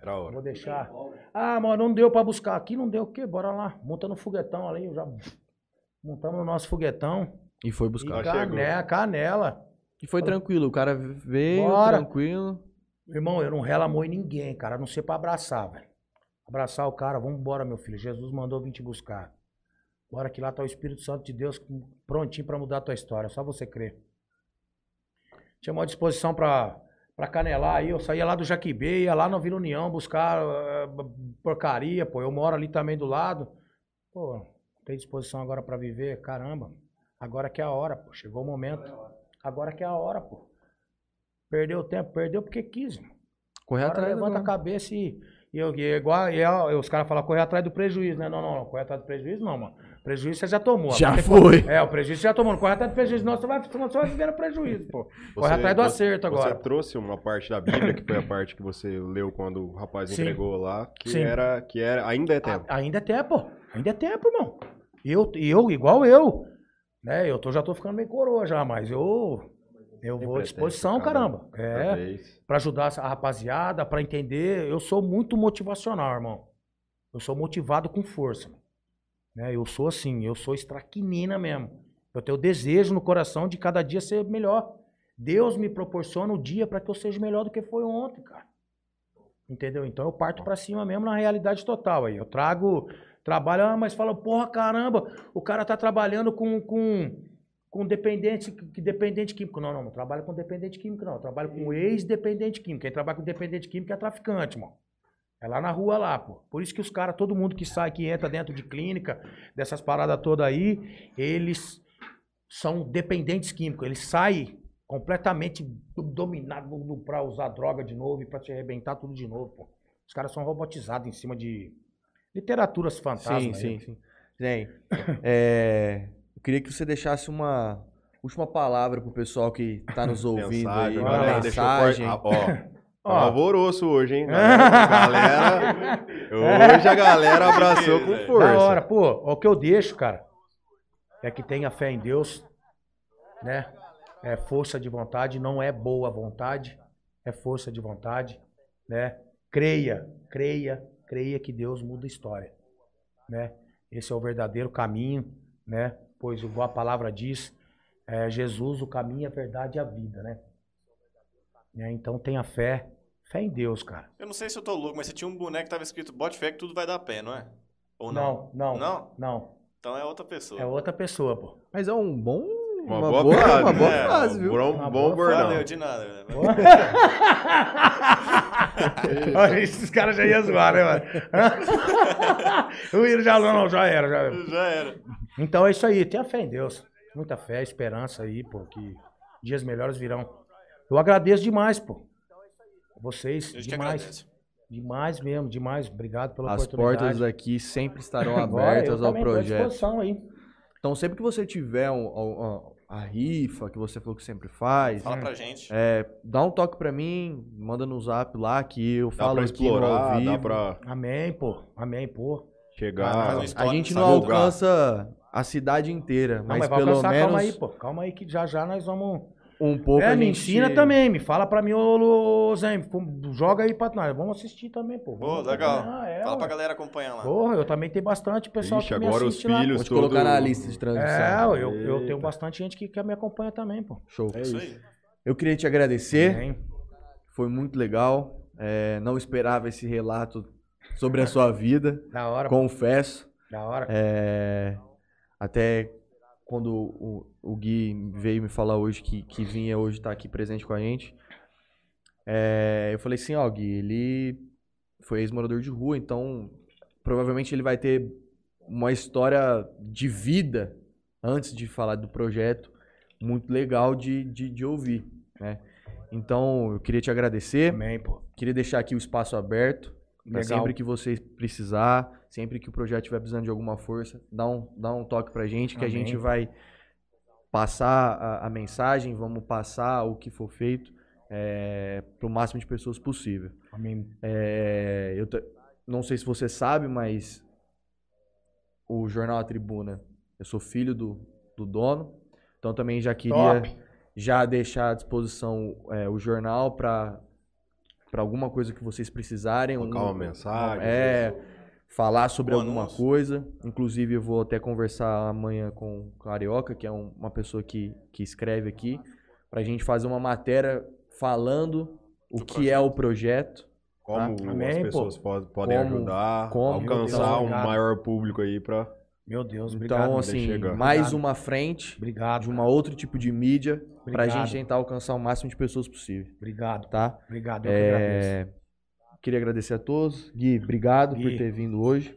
Era hora.
Vou deixar. Ah, mano, não deu pra buscar aqui, não deu o quê? Bora lá. Monta no foguetão ali, eu já montamos no nosso foguetão.
E foi
E
buscar.
Já chegou.
canela, canela.
E foi tranquilo, o cara veio
Bora.
tranquilo.
Irmão, eu não relamo em ninguém, cara, a não ser pra abraçar, velho. Abraçar o cara, vamos embora, meu filho. Jesus mandou vir te buscar. Bora que lá tá o Espírito Santo de Deus prontinho pra mudar a tua história, só você crer. Tinha uma disposição pra, pra canelar aí, eu saía lá do Jaquibê, ia lá na Vila União buscar eh, porcaria, pô. Eu moro ali também do lado. Pô, tem disposição agora pra viver? Caramba. Agora que é a hora, pô. Chegou o momento. Agora que é a hora, pô. Perdeu o tempo, perdeu porque quis. irmão.
Correr atrás
levanta a
agora.
cabeça e, e, eu- e é igual, e é- os caras falam correr atrás do prejuízo, né? Não, não, não, correr atrás do prejuízo não, mano. Prejuízo você já tomou.
Já foi.
É, o prejuízo você já tomou. Não corre atrás do prejuízo, não, você vai, você vai viver no prejuízo, pô. Corre atrás do acerto agora.
Você trouxe uma parte da Bíblia, que foi a parte que você leu quando o rapaz
Sim.
entregou lá, que
Sim.
era, que era, ainda é tempo.
A- ainda é tempo, ainda é tempo, irmão. Eu, eu igual eu, né? Eu tô, já tô ficando meio coroa já, mas eu, eu vou à disposição, caramba. É. Pra ajudar a rapaziada, pra entender. Eu sou muito motivacional, irmão. Eu sou motivado com força. Né? Eu sou assim, eu sou estraquinina mesmo. Eu tenho desejo no coração de cada dia ser melhor. Deus me proporciona o dia pra que eu seja melhor do que foi ontem, cara. Entendeu? Então eu parto pra cima mesmo na realidade total aí. Eu trago trabalho, ah, mas fala, porra, caramba, o cara tá trabalhando com com com dependente, que dependente químico. Não, não, não trabalho com dependente químico, não. Eu trabalho com ex-dependente químico. Quem trabalha com dependente químico é traficante, mano. É lá na rua lá, pô. Por isso que os caras, todo mundo que sai, que entra dentro de clínica, dessas paradas todas aí, eles são dependentes químicos. Eles saem completamente dominados pra usar droga de novo e pra te arrebentar tudo de novo, pô. Os caras são robotizados em cima de literaturas fantasmas.
Sim,
aí.
sim, sim. Zen, é, eu queria que você deixasse uma última palavra pro pessoal que tá nos ouvindo aí.
Mensagem,
Uma
galera,
mensagem.
ah, ó,
Ó.
Ó, alvoroço hoje, hein? Galera, hoje a galera abraçou com força.
Da hora, pô. O que eu deixo, cara, é que tenha fé em Deus, né? É força de vontade, não é boa vontade, é força de vontade, né? Creia, creia, creia que Deus muda a história, né? Esse é o verdadeiro caminho, né? Pois igual a palavra diz, é Jesus o caminho, a verdade e a vida, né? Né? Então tenha fé, fé em Deus, cara.
Eu não sei se eu tô louco, mas você tinha um boneco que tava escrito bote fé que tudo vai dar pé, não é? Ou não?
Não, não,
Não?
não.
Então é outra pessoa.
É outra pessoa, pô.
Mas é um bom.
Uma, boa, frase.
uma boa
né?
frase,
Um
viu?
bom,
Uma
bom
boa
bordão.
Valeu, de nada. né?
Olha, esses caras já iam zoar, né, mano? o Iro já não, não, já era, já era.
Já era.
Então é isso aí, tenha fé em Deus. Muita fé, esperança aí, pô, que dias melhores virão. Eu agradeço demais, pô. Vocês,
te
demais. Demais mesmo, demais. Obrigado pela
As
oportunidade.
portas aqui sempre estarão
Agora, eu
abertas ao
tô à
projeto.
disposição aí.
Então, sempre que você tiver um- um- um- a rifa, que você falou que sempre faz,
Fala pra gente.
é, dá um toque pra mim, manda no zap lá que eu
Dá
falo
pra
aqui no ao
explorar,
vivo.
dá pra
Amém, pô. Amém, pô.
chegar.
Faz um
A gente
no
não alcança a cidade inteira,
Não,
mas,
mas vai
pelo
alcançar,
menos
calma aí, pô. Calma aí que já já nós vamos...
um pouco
é,
a
me
gente...
ensina também, me fala pra mim, ô Zé, joga aí pra nós. Vamos assistir também, pô.
Pô, legal.
acompanhar, é,
Fala
ué.
pra galera acompanhar lá.
Porra, eu também tenho bastante pessoal
Ixi,
que me
agora os
assiste lá.
filhos
Vou te
todo...
colocar na lista de transmissão.
É, eu, eu tenho bastante gente que, que me acompanha também, pô.
Show.
É isso aí.
Eu queria te agradecer,
Amém.
foi muito legal. É, não esperava esse relato sobre a sua vida,
Da hora,
confesso.
Da hora.
É, até quando o, o Gui veio me falar hoje que, que vinha hoje estar aqui presente com a gente, é, eu falei assim, ó, Gui, ele foi ex-morador de rua, então provavelmente ele vai ter uma história de vida antes de falar do projeto muito legal de, de, de ouvir, né? Então, eu queria te agradecer.
Amém, pô.
Queria deixar aqui o espaço aberto.
Legal.
sempre que você precisar, sempre que o projeto estiver precisando de alguma força, dá um, dá um toque pra gente, que a
Amém.
gente vai passar a, a mensagem, vamos passar o que for feito é, pro máximo de pessoas possível.
Amém.
É, eu não sei se você sabe, mas o jornal A Tribuna, eu sou filho do, do dono, então também já queria
Top.
já deixar à disposição é, o jornal para para alguma coisa que vocês precisarem.
Colocar
um-
uma mensagem,
É, falar sobre
Um
alguma
anúncio.
coisa. Inclusive, eu vou até conversar amanhã com o Carioca, que é um- uma pessoa que, que escreve aqui, pra gente fazer uma matéria falando o
Do
que é o projeto.
Como
Amém,
as
pô.
pessoas po- podem
Como-
ajudar,
como-
alcançar
Deus,
um
obrigado.
maior público aí pra.
Meu Deus, obrigado.
Então, assim, mais
Obrigado.
uma frente
Obrigado.
de uma outro tipo de mídia pra
Obrigado.
gente tentar alcançar o máximo de pessoas possível,
Obrigado.
tá?
Obrigado. Eu que agradeço.
É, queria agradecer a todos. Gui, obrigado por
Gui.
ter vindo hoje.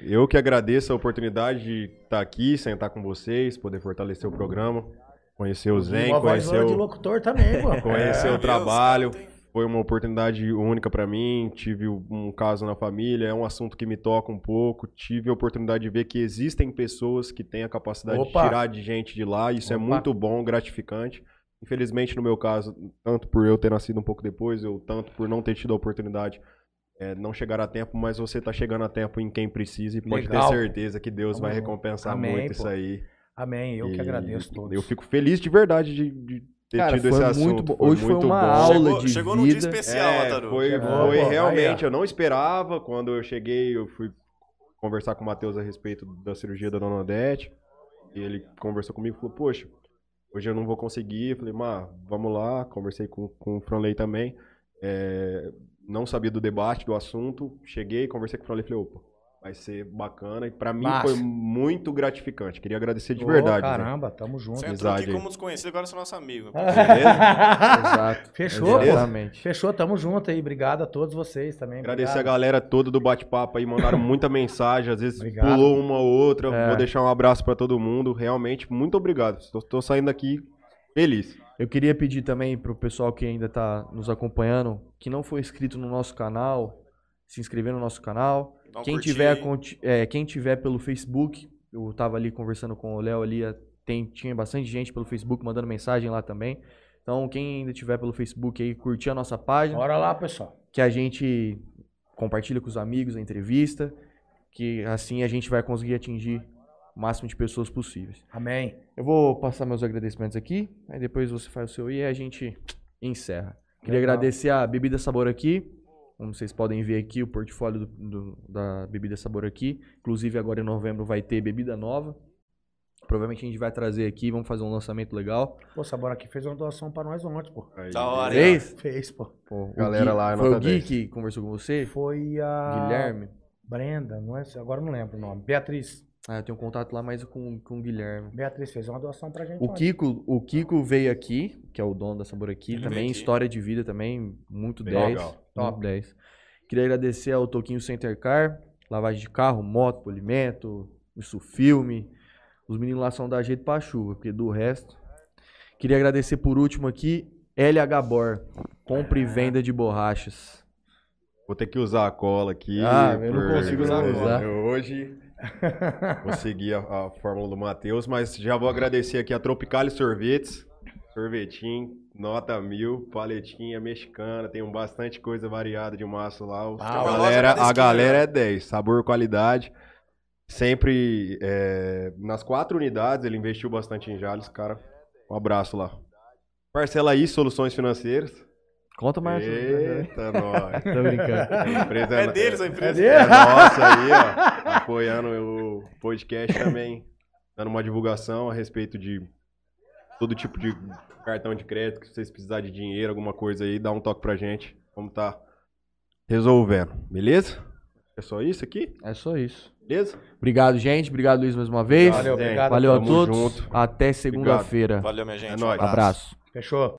Eu que agradeço a oportunidade de estar aqui, sentar com vocês, poder fortalecer o programa, conhecer o Zen,
Uma voz
conhecer
de
o,
locutor também, pô.
conhecer
É.
o trabalho. Foi uma oportunidade única pra mim. Tive um caso na família, é um assunto que me toca um pouco. Tive a oportunidade de ver que existem pessoas que têm a capacidade
Opa.
de tirar de gente de lá. Isso é
Opa.
muito bom, gratificante. Infelizmente, no meu caso, tanto por eu ter nascido um pouco depois, eu tanto por não ter tido a oportunidade, é, não chegar a tempo, mas você tá chegando a tempo em quem precisa e pode
Legal.
ter certeza que Deus vai recompensar
Amém,
muito
pô.
isso aí.
Amém. Eu que
E
agradeço todos.
Eu fico feliz de verdade de, de ter
Cara,
tido
foi
esse
muito
assunto.
bom. Hoje foi
muito
uma
bom.
aula
Chegou,
de
chegou num dia
vida.
especial,
É,
Ataru.
foi,
Chegou,
foi
pô, aí,
realmente,
ó.
eu não esperava. Quando eu cheguei, eu fui conversar com o Matheus a respeito da cirurgia da Dona Odete. E ele conversou comigo e falou, poxa, hoje eu não vou conseguir. Falei, Má, vamos lá. Conversei com, com o Franley também. É, não sabia do debate, do assunto. Cheguei, conversei com o Franley e falei, opa, vai ser bacana. E pra mim
Massa.
foi muito gratificante. Queria agradecer de
Ô,
verdade.
Caramba, tamo junto.
Você entrou aqui
amizade
como desconhecido, agora você é nosso amigo.
Exato.
Fechou.
Exatamente.
Fechou, tamo junto aí. Obrigado a todos vocês também.
Agradecer a
Obrigado.
galera toda do bate-papo aí, mandaram muita mensagem, às vezes
Obrigado.
pulou uma ou outra.
É.
Vou deixar um abraço pra todo mundo. Realmente, muito obrigado. Estou, estou saindo aqui feliz.
Eu queria pedir também pro pessoal que ainda tá nos acompanhando, que não foi inscrito no nosso canal, se inscrever no nosso canal. Quem tiver, é, quem tiver pelo Facebook, eu tava ali conversando com o Léo ali, tem, tinha bastante gente pelo Facebook mandando mensagem lá também. Então, quem ainda tiver pelo Facebook aí, curtir a nossa página,
Bora lá, pessoal.
que a gente compartilha com os amigos a entrevista, que assim a gente vai conseguir atingir o máximo de pessoas possíveis.
Amém.
Eu vou passar meus agradecimentos aqui, aí depois você faz o seu e a gente encerra. Queria
Legal.
agradecer a Bebida Sabor aqui. Como vocês podem ver aqui, o portfólio do- do- da Bebida Sabor aqui. Inclusive, agora em novembro vai ter bebida nova. Provavelmente a gente vai trazer aqui, vamos fazer um lançamento legal.
Pô, o Sabor aqui fez uma doação pra nós ontem, pô.
Aí,
Da hora?
Fez?
Fez, pô.
Pô,
Galera
Gui-
lá, é
Foi o Gui
10.
que conversou com você?
Foi a.
Guilherme?
Brenda, não é? Agora eu não lembro o nome. Beatriz.
Ah, eu tenho contato lá mais com, com o Guilherme.
Beatriz fez uma doação pra gente.
O
ontem.
Kiko, o Kiko veio aqui, que é o dono da Sabor aqui,
Ele
também, história de vida também, muito
Bem
10.
legal.
Muito
Top.
10. Queria agradecer ao Toquinho Center Car, lavagem de carro, moto, polimento, isso filme. Os meninos lá são da jeito pra chuva, porque do resto. Queria agradecer por último aqui, LH Bor, compra e venda de borrachas.
Vou ter que usar a cola aqui.
Ah, eu não consigo
não usar.
Eu hoje vou seguir a, a fórmula do Matheus, mas já vou agradecer aqui a Tropicale Sorvetes. Sorvetinho, nota mil, paletinha mexicana, tem um bastante coisa variada de massa lá.
Ah,
a, galera, a galera é 10, sabor, qualidade. Sempre é, nas quatro unidades, ele investiu bastante em Jales, cara. Um abraço lá. Parcela aí, soluções financeiras.
Conta mais.
Eita, nós.
Tô brincando.
A empresa
É deles a empresa.
é nossa aí, ó. Apoiando o podcast também. Dando uma divulgação a respeito de todo tipo de cartão de crédito, que vocês precisarem de dinheiro, alguma coisa aí, dá um toque pra gente. Vamos tá resolvendo, beleza? É só isso aqui?
É só isso.
Beleza?
Obrigado, gente. Obrigado, Luiz, mais uma vez.
Valeu, obrigado.
Valeu a
Tamo
todos.
junto.
Até segunda-feira.
Valeu, minha gente.
É nóis.
Abraço.
Fechou.